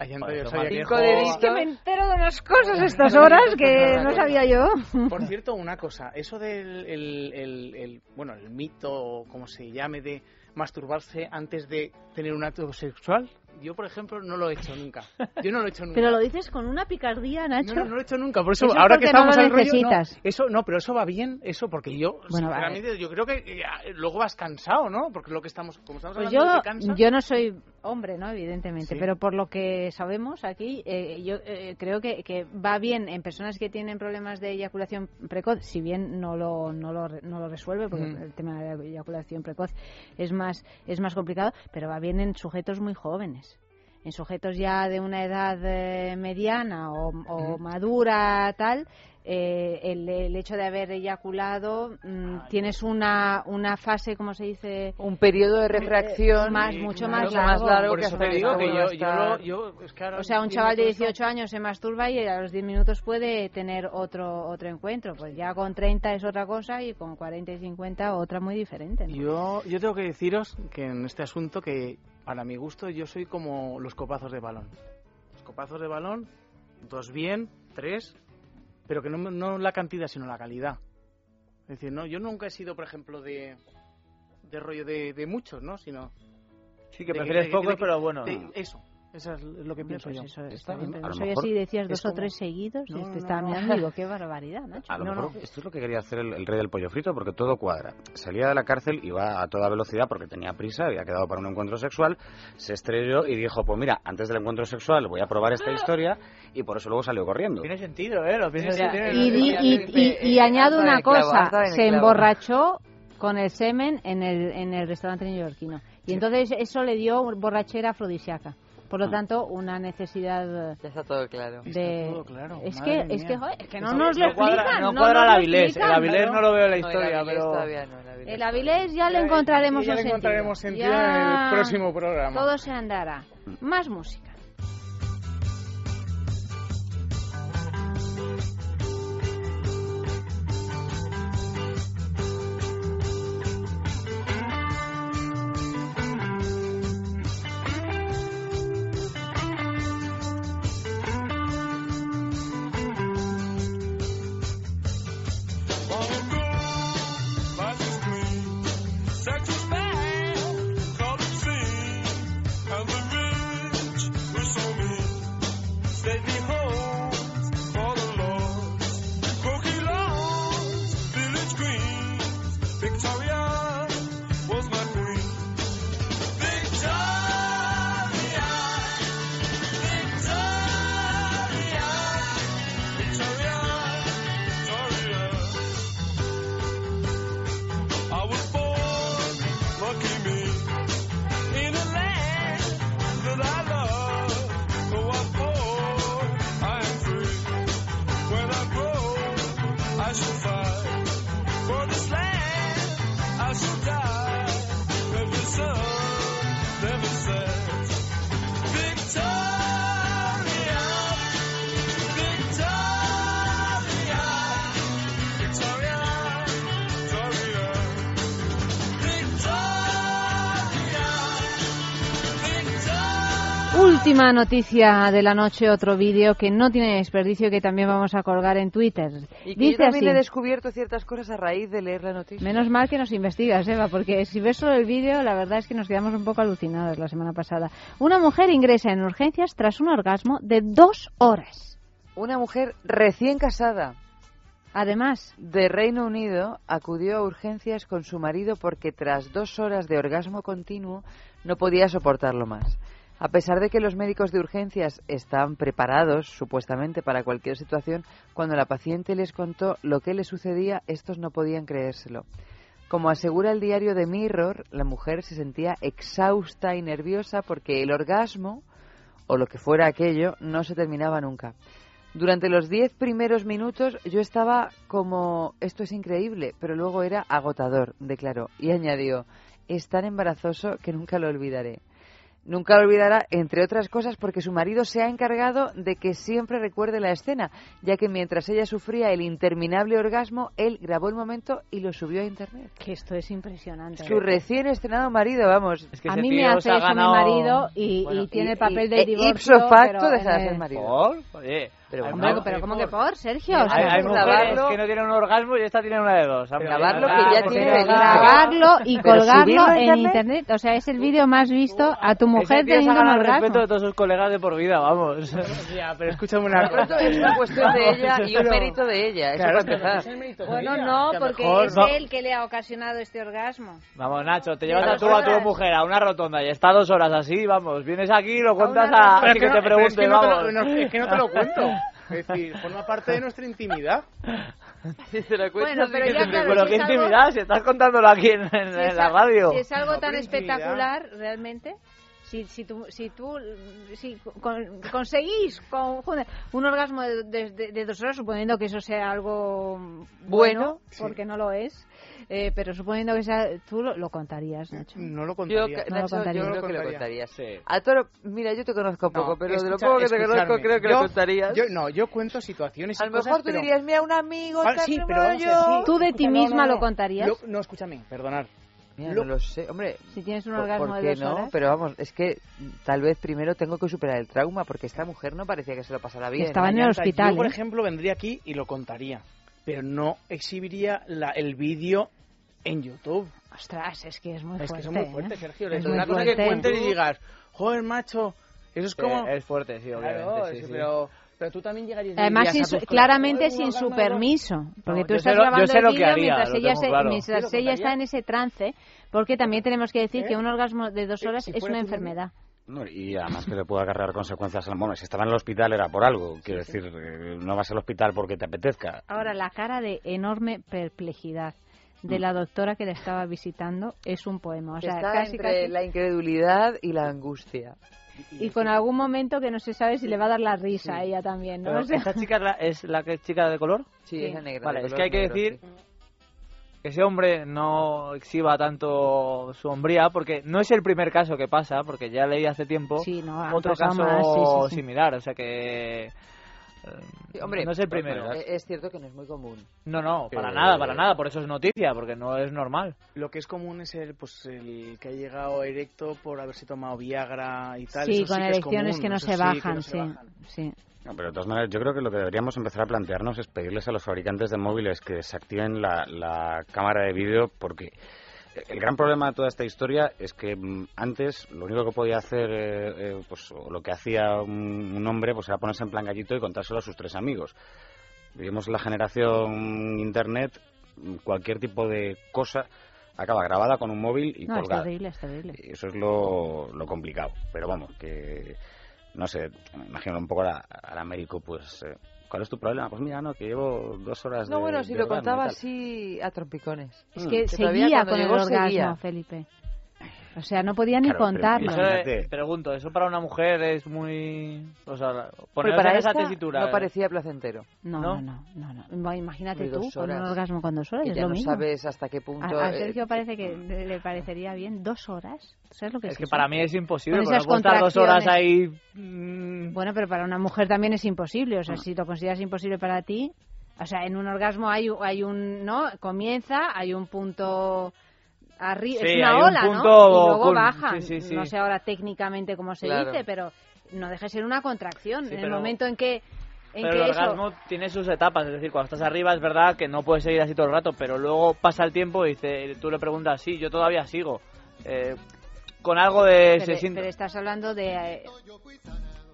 Speaker 21: Ahí
Speaker 20: Joder,
Speaker 21: yo sabía que-
Speaker 2: Cinco deditos.
Speaker 1: Es que me entero de unas cosas a estas horas que no sabía yo.
Speaker 21: Por cierto, una cosa, eso del el, el- el- bueno, el mito, o como se llame, de masturbarse antes de tener un acto sexual, yo, por ejemplo, no lo he hecho nunca. Yo no lo he hecho [laughs] nunca.
Speaker 1: Pero lo dices con una picardía, Nacho.
Speaker 21: No, no, no lo he hecho nunca. Por eso,
Speaker 1: Eso es
Speaker 21: ahora que
Speaker 1: no
Speaker 21: estamos
Speaker 1: lo
Speaker 21: al rollo,
Speaker 1: necesitas.
Speaker 21: no, eso no, pero eso va bien, eso porque yo,
Speaker 1: Bueno,
Speaker 21: sinceramente, yo creo que eh, luego vas cansado, ¿no? Porque lo que estamos, como estamos
Speaker 1: Pues
Speaker 21: hablando
Speaker 1: yo,
Speaker 21: de que cansa,
Speaker 1: yo no soy hombre, ¿no? Evidentemente,
Speaker 21: Sí.
Speaker 1: pero por lo que sabemos aquí, eh, yo eh, creo que, que va bien en personas que tienen problemas de eyaculación precoz, si bien no lo, no lo, no lo resuelve, porque
Speaker 21: Mm.
Speaker 1: el tema de la eyaculación precoz es más, es más complicado, pero va bien en sujetos muy jóvenes. En sujetos ya de una edad eh, mediana o, o madura, tal, eh, el, el hecho de haber eyaculado, mm, tienes una, una fase, ¿cómo se dice?
Speaker 2: Un periodo de refracción
Speaker 1: más, mucho
Speaker 2: claro,
Speaker 1: más largo.
Speaker 2: largo
Speaker 21: por
Speaker 2: que
Speaker 21: eso
Speaker 2: hasta
Speaker 21: te
Speaker 2: que
Speaker 21: digo que yo, yo, yo- es que ahora
Speaker 1: O sea, un chaval de
Speaker 21: todo esto-
Speaker 1: 18 años se masturba y a los 10 minutos puede tener otro otro encuentro. Pues ya con 30 es otra cosa y con 40 y 50 otra muy diferente. ¿no?
Speaker 21: Yo, yo tengo que deciros que en este asunto que para mi gusto yo soy como los copazos de balón. Los copazos de balón, dos bien, tres, pero que no, no la cantidad sino la calidad. Es decir, no, yo nunca he sido, por ejemplo, de, de rollo de, de muchos, ¿no? Sino
Speaker 20: Sí, que prefieres pocos, pero bueno.
Speaker 21: de- eso, eso es lo que pienso
Speaker 1: Pues
Speaker 21: yo.
Speaker 1: eso está bien, pero soy
Speaker 22: mejor
Speaker 1: así, decías dos o tres seguidos
Speaker 21: No,
Speaker 1: y te
Speaker 21: no,
Speaker 1: estaba
Speaker 21: no.
Speaker 1: mirando y digo, qué barbaridad, Nacho.
Speaker 22: A lo
Speaker 21: No,
Speaker 22: mejor
Speaker 21: no.
Speaker 22: esto es lo que quería hacer el, el rey del pollo frito, porque todo cuadra. Salía de la cárcel, iba a toda velocidad porque tenía prisa, había quedado para un encuentro sexual, se estrelló y dijo, pues mira, antes del encuentro sexual voy a probar esta historia y por eso luego salió corriendo.
Speaker 20: Tiene sentido, ¿eh? Lo piensas que tiene-
Speaker 1: y, di- y, y- y añado una
Speaker 2: clavo,
Speaker 1: cosa, se emborrachó con el semen en el, en el restaurante neoyorquino. Y entonces eso le dio borrachera afrodisíaca. Por lo tanto, una necesidad
Speaker 2: Ya está todo claro.
Speaker 1: de...
Speaker 21: todo claro,
Speaker 1: Es que, es que, joder, es que no
Speaker 21: Eso
Speaker 1: nos lo
Speaker 20: no cuadra,
Speaker 1: explican.
Speaker 20: no
Speaker 1: no
Speaker 20: cuadra el Avilés. El Avilés no lo veo en la
Speaker 2: No, el
Speaker 20: historia,
Speaker 2: Avilés
Speaker 20: pero...
Speaker 2: todavía no, el Avilés
Speaker 1: El Avilés ya le encontraremos
Speaker 21: ya
Speaker 1: un
Speaker 21: le
Speaker 1: sentido.
Speaker 21: encontraremos sentido
Speaker 1: Ya
Speaker 21: en el próximo programa.
Speaker 1: Todo se andará. Más música. Última noticia de la noche, otro vídeo que no tiene desperdicio que también vamos a colgar en Twitter.
Speaker 2: Y que yo
Speaker 1: Dice
Speaker 2: también
Speaker 1: así.
Speaker 2: he descubierto ciertas cosas a raíz de leer la noticia.
Speaker 1: Menos mal que nos investigas, Eva, porque si ves solo el vídeo, la verdad es que nos quedamos un poco alucinados la semana pasada. Una mujer ingresa en urgencias tras un orgasmo de dos horas.
Speaker 2: Una mujer recién casada
Speaker 1: Además,
Speaker 2: de Reino Unido acudió a urgencias con su marido porque tras dos horas de orgasmo continuo no podía soportarlo más. A pesar de que los médicos de urgencias están preparados, supuestamente, para cualquier situación, cuando la paciente les contó lo que le sucedía, estos no podían creérselo. Como asegura el diario de Mirror, la mujer se sentía exhausta y nerviosa porque el orgasmo, o lo que fuera aquello, no se terminaba nunca. Durante los diez primeros minutos yo estaba como, esto es increíble, pero luego era agotador, declaró, y añadió, es tan embarazoso que nunca lo olvidaré. Nunca lo olvidará, entre otras cosas, porque su marido se ha encargado de que siempre recuerde la escena, ya que mientras ella sufría el interminable orgasmo, él grabó el momento y lo subió a internet.
Speaker 1: Que esto es impresionante.
Speaker 2: Su recién estrenado marido, vamos.
Speaker 1: a mí me hace eso mi marido y, y tiene el papel de
Speaker 2: e
Speaker 1: divorcio.
Speaker 2: ipso facto deja de ser marido.
Speaker 20: ¿Por? Oye,
Speaker 2: Pero
Speaker 20: mu-
Speaker 1: pero ¿cómo que por, Sergio?
Speaker 20: Hay, hay mujeres
Speaker 1: grabarlo-
Speaker 20: que no tienen un orgasmo y esta tiene una de dos.
Speaker 2: Grabarlo que ya tiene
Speaker 1: grabarlo y colgarlo en
Speaker 2: internet.
Speaker 1: internet, o sea, es el vídeo más visto a tu mujer teniendo un orgasmo.
Speaker 20: respeto de todos sus colegas de por vida, vamos. [laughs]
Speaker 21: Ya, pero [laughs] escúchame una cosa.
Speaker 2: es una cuestión de ella y un mérito de ella, eso
Speaker 21: Claro,
Speaker 2: para
Speaker 21: es que
Speaker 2: empezar.
Speaker 21: es el mérito de
Speaker 1: Bueno, no, porque
Speaker 21: mejor-
Speaker 1: es
Speaker 20: no.
Speaker 1: él que le ha ocasionado este orgasmo.
Speaker 20: Vamos, Nacho, te llevas a tu, a tu mujer a una rotonda y está dos horas así, vamos, vienes aquí y lo cuentas a, que,
Speaker 21: no-
Speaker 20: te pregunte,
Speaker 21: no
Speaker 20: vamos.
Speaker 21: no- es que no te lo cuento. Es decir, forma parte de nuestra intimidad. [laughs]
Speaker 2: Si te lo cuento,
Speaker 1: Bueno,
Speaker 2: sí
Speaker 1: pero ya
Speaker 2: te-
Speaker 1: claro,
Speaker 20: Pero
Speaker 1: si
Speaker 20: qué
Speaker 1: es algo-
Speaker 20: intimidad, si estás contándolo aquí en, en-
Speaker 1: Si
Speaker 20: en la radio.
Speaker 1: Si es algo
Speaker 21: No,
Speaker 1: tan
Speaker 21: por intimidad.
Speaker 1: espectacular, realmente, si, si tú, si tú si con- conseguís con- un orgasmo de, de- de- de dos horas, suponiendo que eso sea algo bueno,
Speaker 2: Bueno,
Speaker 1: porque no lo es, eh, pero suponiendo que sea, tú lo, lo contarías, Nacho.
Speaker 21: No lo
Speaker 2: Yo,
Speaker 21: contaría.
Speaker 1: No lo
Speaker 2: Nacho,
Speaker 1: contaría.
Speaker 2: yo
Speaker 21: No
Speaker 2: creo
Speaker 21: lo
Speaker 2: que lo
Speaker 21: contaría.
Speaker 2: contarías. A Toro, mira, yo te conozco poco,
Speaker 21: No,
Speaker 2: pero de lo
Speaker 21: escucha-
Speaker 2: poco que te conozco creo que
Speaker 21: yo,
Speaker 2: lo contarías.
Speaker 21: Yo, no, yo cuento situaciones y
Speaker 2: a lo
Speaker 21: cosas,
Speaker 2: mejor tú
Speaker 21: pero-
Speaker 2: dirías, mira, un amigo,
Speaker 21: Ah, sí, pero vamos
Speaker 2: yo.
Speaker 21: sí.
Speaker 1: ¿Tú de ti
Speaker 21: Escucha, no,
Speaker 1: misma
Speaker 21: no,
Speaker 1: lo
Speaker 21: no.
Speaker 1: contarías?
Speaker 21: Lo- no, escúchame, perdonar.
Speaker 2: Mira,
Speaker 21: Lo-
Speaker 2: no lo sé, hombre.
Speaker 1: Si tienes un
Speaker 2: ¿Por-
Speaker 1: orgasmo
Speaker 2: ¿Por
Speaker 1: de
Speaker 2: qué
Speaker 1: dos
Speaker 2: no?
Speaker 1: horas.
Speaker 2: Pero vamos, es que tal vez primero tengo que superar el trauma, porque esta mujer no parecía que se lo pasara bien.
Speaker 1: Estaba en el hospital,
Speaker 21: Yo, por
Speaker 1: ¿eh?
Speaker 21: ejemplo, vendría aquí y lo contaría. Pero no exhibiría la- el vídeo en YouTube.
Speaker 1: Ostras, es que es muy
Speaker 21: Es
Speaker 1: fuerte.
Speaker 21: que eso es muy
Speaker 1: ¿eh?
Speaker 21: fuerte, Sergio.
Speaker 1: Es
Speaker 21: Es una cosa que cuentes y digas, joder, macho, eso es
Speaker 20: Sí,
Speaker 21: como...
Speaker 20: es fuerte, sí, obviamente.
Speaker 21: Claro,
Speaker 20: sí,
Speaker 21: es-
Speaker 20: sí.
Speaker 21: Pero, pero tú también llegarías
Speaker 1: Además, sin su- claramente
Speaker 21: "Joder,
Speaker 1: sin su
Speaker 21: orgasmo de dos".
Speaker 1: permiso. Porque
Speaker 20: No,
Speaker 1: tú estás
Speaker 20: lo- yo
Speaker 1: grabando
Speaker 20: sé
Speaker 1: el
Speaker 20: lo que
Speaker 1: vídeo
Speaker 20: haría,
Speaker 1: mientras, ella, se-
Speaker 20: claro.
Speaker 1: mientras
Speaker 21: ¿Sí
Speaker 1: ella está en ese trance. Porque también tenemos que decir
Speaker 21: ¿Eh?
Speaker 1: que un orgasmo de dos
Speaker 21: Eh,
Speaker 1: horas
Speaker 21: si
Speaker 1: es una enfermedad.
Speaker 22: No, y además que le puede acarrear consecuencias. Bueno, si estaba en el hospital era por algo. Quiero decir, eh, no vas al hospital porque te apetezca.
Speaker 1: Ahora, la cara de enorme perplejidad de la doctora que le estaba visitando es un poema. O sea,
Speaker 2: Está
Speaker 1: casi,
Speaker 2: entre
Speaker 1: casi-
Speaker 2: la incredulidad y la angustia.
Speaker 1: Y con algún momento que no se sabe si le va a dar la risa a ella también, ¿no?
Speaker 20: Pero,
Speaker 1: O sea,
Speaker 20: ¿Esta chica es la, es la que es chica de color?
Speaker 2: Sí,
Speaker 1: Sí.
Speaker 2: esa negra.
Speaker 20: Vale,
Speaker 2: de
Speaker 20: es que hay que decir
Speaker 2: sí.
Speaker 20: que ese hombre no exhiba tanto su hombría, porque no es el primer caso que pasa, porque ya leí hace tiempo
Speaker 1: Sí, no,
Speaker 20: otro caso
Speaker 1: más, sí, sí, sí.
Speaker 20: similar, o sea que... eh,
Speaker 2: Sí, hombre,
Speaker 20: no es el primero.
Speaker 2: Es cierto que no es muy común.
Speaker 20: No, no, para
Speaker 22: Eh,
Speaker 20: nada, para nada, por eso es noticia, porque no es normal.
Speaker 21: Lo que es común es el, pues, el que ha llegado erecto por haberse tomado Viagra y tal.
Speaker 1: sí,
Speaker 21: eso
Speaker 1: con
Speaker 21: sí que es
Speaker 1: elecciones
Speaker 21: común,
Speaker 1: que no
Speaker 21: eso
Speaker 1: se
Speaker 21: sí no bajan.
Speaker 1: sí.
Speaker 22: No, pero de todas maneras, yo creo que lo que deberíamos empezar a plantearnos es pedirles a los fabricantes de móviles que desactiven la, la cámara de vídeo porque el gran problema de toda esta historia es que mm, antes lo único que podía hacer, eh, eh, pues, o lo que hacía un, un hombre, pues era ponerse en plan gallito y contárselo a sus tres amigos. Vivimos en la generación internet, mm, cualquier tipo de cosa acaba grabada con un móvil y
Speaker 1: No, es
Speaker 22: colgada.
Speaker 1: terrible, es terrible.
Speaker 22: Y Eso es lo, lo complicado. Pero vamos, que no sé, me imagino un poco a a la Américo, pues, eh, ¿cuál es tu problema? Pues mira, no, que llevo dos horas
Speaker 2: No,
Speaker 22: de-
Speaker 2: bueno, si
Speaker 22: de
Speaker 2: lo
Speaker 22: orgasmo
Speaker 2: contaba así a trompicones.
Speaker 1: Es
Speaker 22: Mm.
Speaker 1: que seguía con el orgasmo,
Speaker 2: seguía.
Speaker 1: Felipe. O sea, no podía ni
Speaker 22: Claro, pero
Speaker 1: contarlo.
Speaker 20: Eso,
Speaker 22: Imagínate.
Speaker 20: eh, pregunto, ¿eso para una mujer es muy... O sea,
Speaker 2: Pero
Speaker 20: ponerse
Speaker 2: para
Speaker 20: esa
Speaker 2: esta
Speaker 20: tesitura...
Speaker 2: no parecía placentero.
Speaker 1: No,
Speaker 20: ¿No?
Speaker 1: no, no, no, no. Imagínate tú
Speaker 2: dos
Speaker 1: con un orgasmo con dos horas,
Speaker 2: Que
Speaker 1: es
Speaker 2: ya
Speaker 1: lo
Speaker 2: no
Speaker 1: mismo.
Speaker 2: sabes hasta qué punto...
Speaker 1: A, a
Speaker 2: eh,
Speaker 1: Sergio parece que le parecería bien dos horas. ¿Sabes lo que es,
Speaker 20: Es que
Speaker 1: eso?
Speaker 20: para mí es imposible,
Speaker 1: Con
Speaker 20: porque no estar dos horas ahí... mm,
Speaker 1: Bueno, pero para una mujer también es imposible. O sea,
Speaker 20: Ah.
Speaker 1: si lo consideras imposible para ti, o sea, en un orgasmo hay, hay un, ¿no? Comienza, hay un punto arriba,
Speaker 20: Sí,
Speaker 1: es una
Speaker 20: un
Speaker 1: ola, ¿no? Y luego
Speaker 20: con- sí, sí.
Speaker 1: No sé ahora técnicamente cómo se
Speaker 20: Claro.
Speaker 1: dice, pero no deja de ser una contracción. En el momento en que,
Speaker 20: Pero el
Speaker 1: eso...
Speaker 20: orgasmo tiene sus etapas, es decir, cuando estás arriba es verdad que no puedes seguir así todo el rato, pero luego pasa el tiempo y dice, tú le preguntas, sí, yo todavía sigo. Eh, con algo de...
Speaker 1: Pero,
Speaker 20: se
Speaker 1: pero estás hablando de... eh,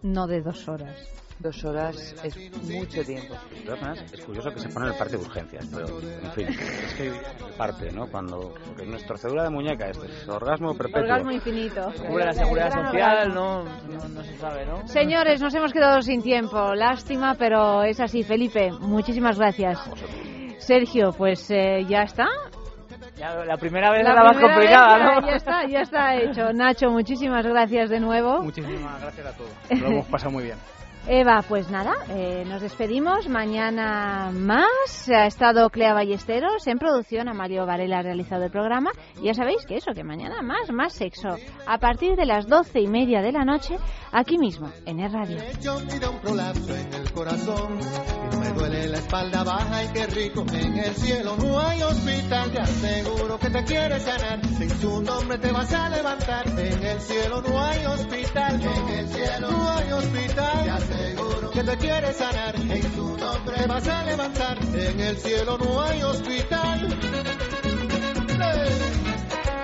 Speaker 1: no de dos horas.
Speaker 2: Dos horas es mucho tiempo.
Speaker 22: De todas maneras, es curioso que se pone el parte de urgencias, pero en fin, es que parte, ¿no? Cuando porque nuestra torcedura de muñeca este es orgasmo perpetuo.
Speaker 1: Orgasmo infinito.
Speaker 20: Cubre la seguridad social, no, no, no se sabe, ¿no?
Speaker 1: Señores, nos hemos quedado sin tiempo. Lástima, pero es así. Felipe, muchísimas gracias. Sergio, pues eh, ya está.
Speaker 20: Ya, la primera vez
Speaker 1: La
Speaker 20: era la más complicada,
Speaker 1: ya-
Speaker 20: ¿no?
Speaker 1: Ya está, ya está hecho. Nacho, muchísimas gracias de nuevo.
Speaker 21: Muchísimas gracias a todos. [laughs] Lo hemos pasado muy bien.
Speaker 1: Eva, pues nada, eh, nos despedimos. Mañana más. Ha estado Clea Ballesteros en producción. Amalio Varela ha realizado el programa. Y ya sabéis que eso, que mañana más, más sexo. A partir de las doce y media de la noche, aquí mismo, en radio.
Speaker 24: En el no me duele la espalda baja y qué rico en el cielo. No hay hospital te aseguro que te quieres sanar. Sin su nombre te vas a levantar. En el cielo no hay hospital en el cielo no hay hospital te aseguro que te quieres sanar. En su nombre te vas a levantar. En el cielo no hay hospital.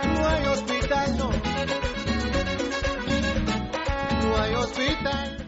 Speaker 24: No hay hospital no no hay hospital oh,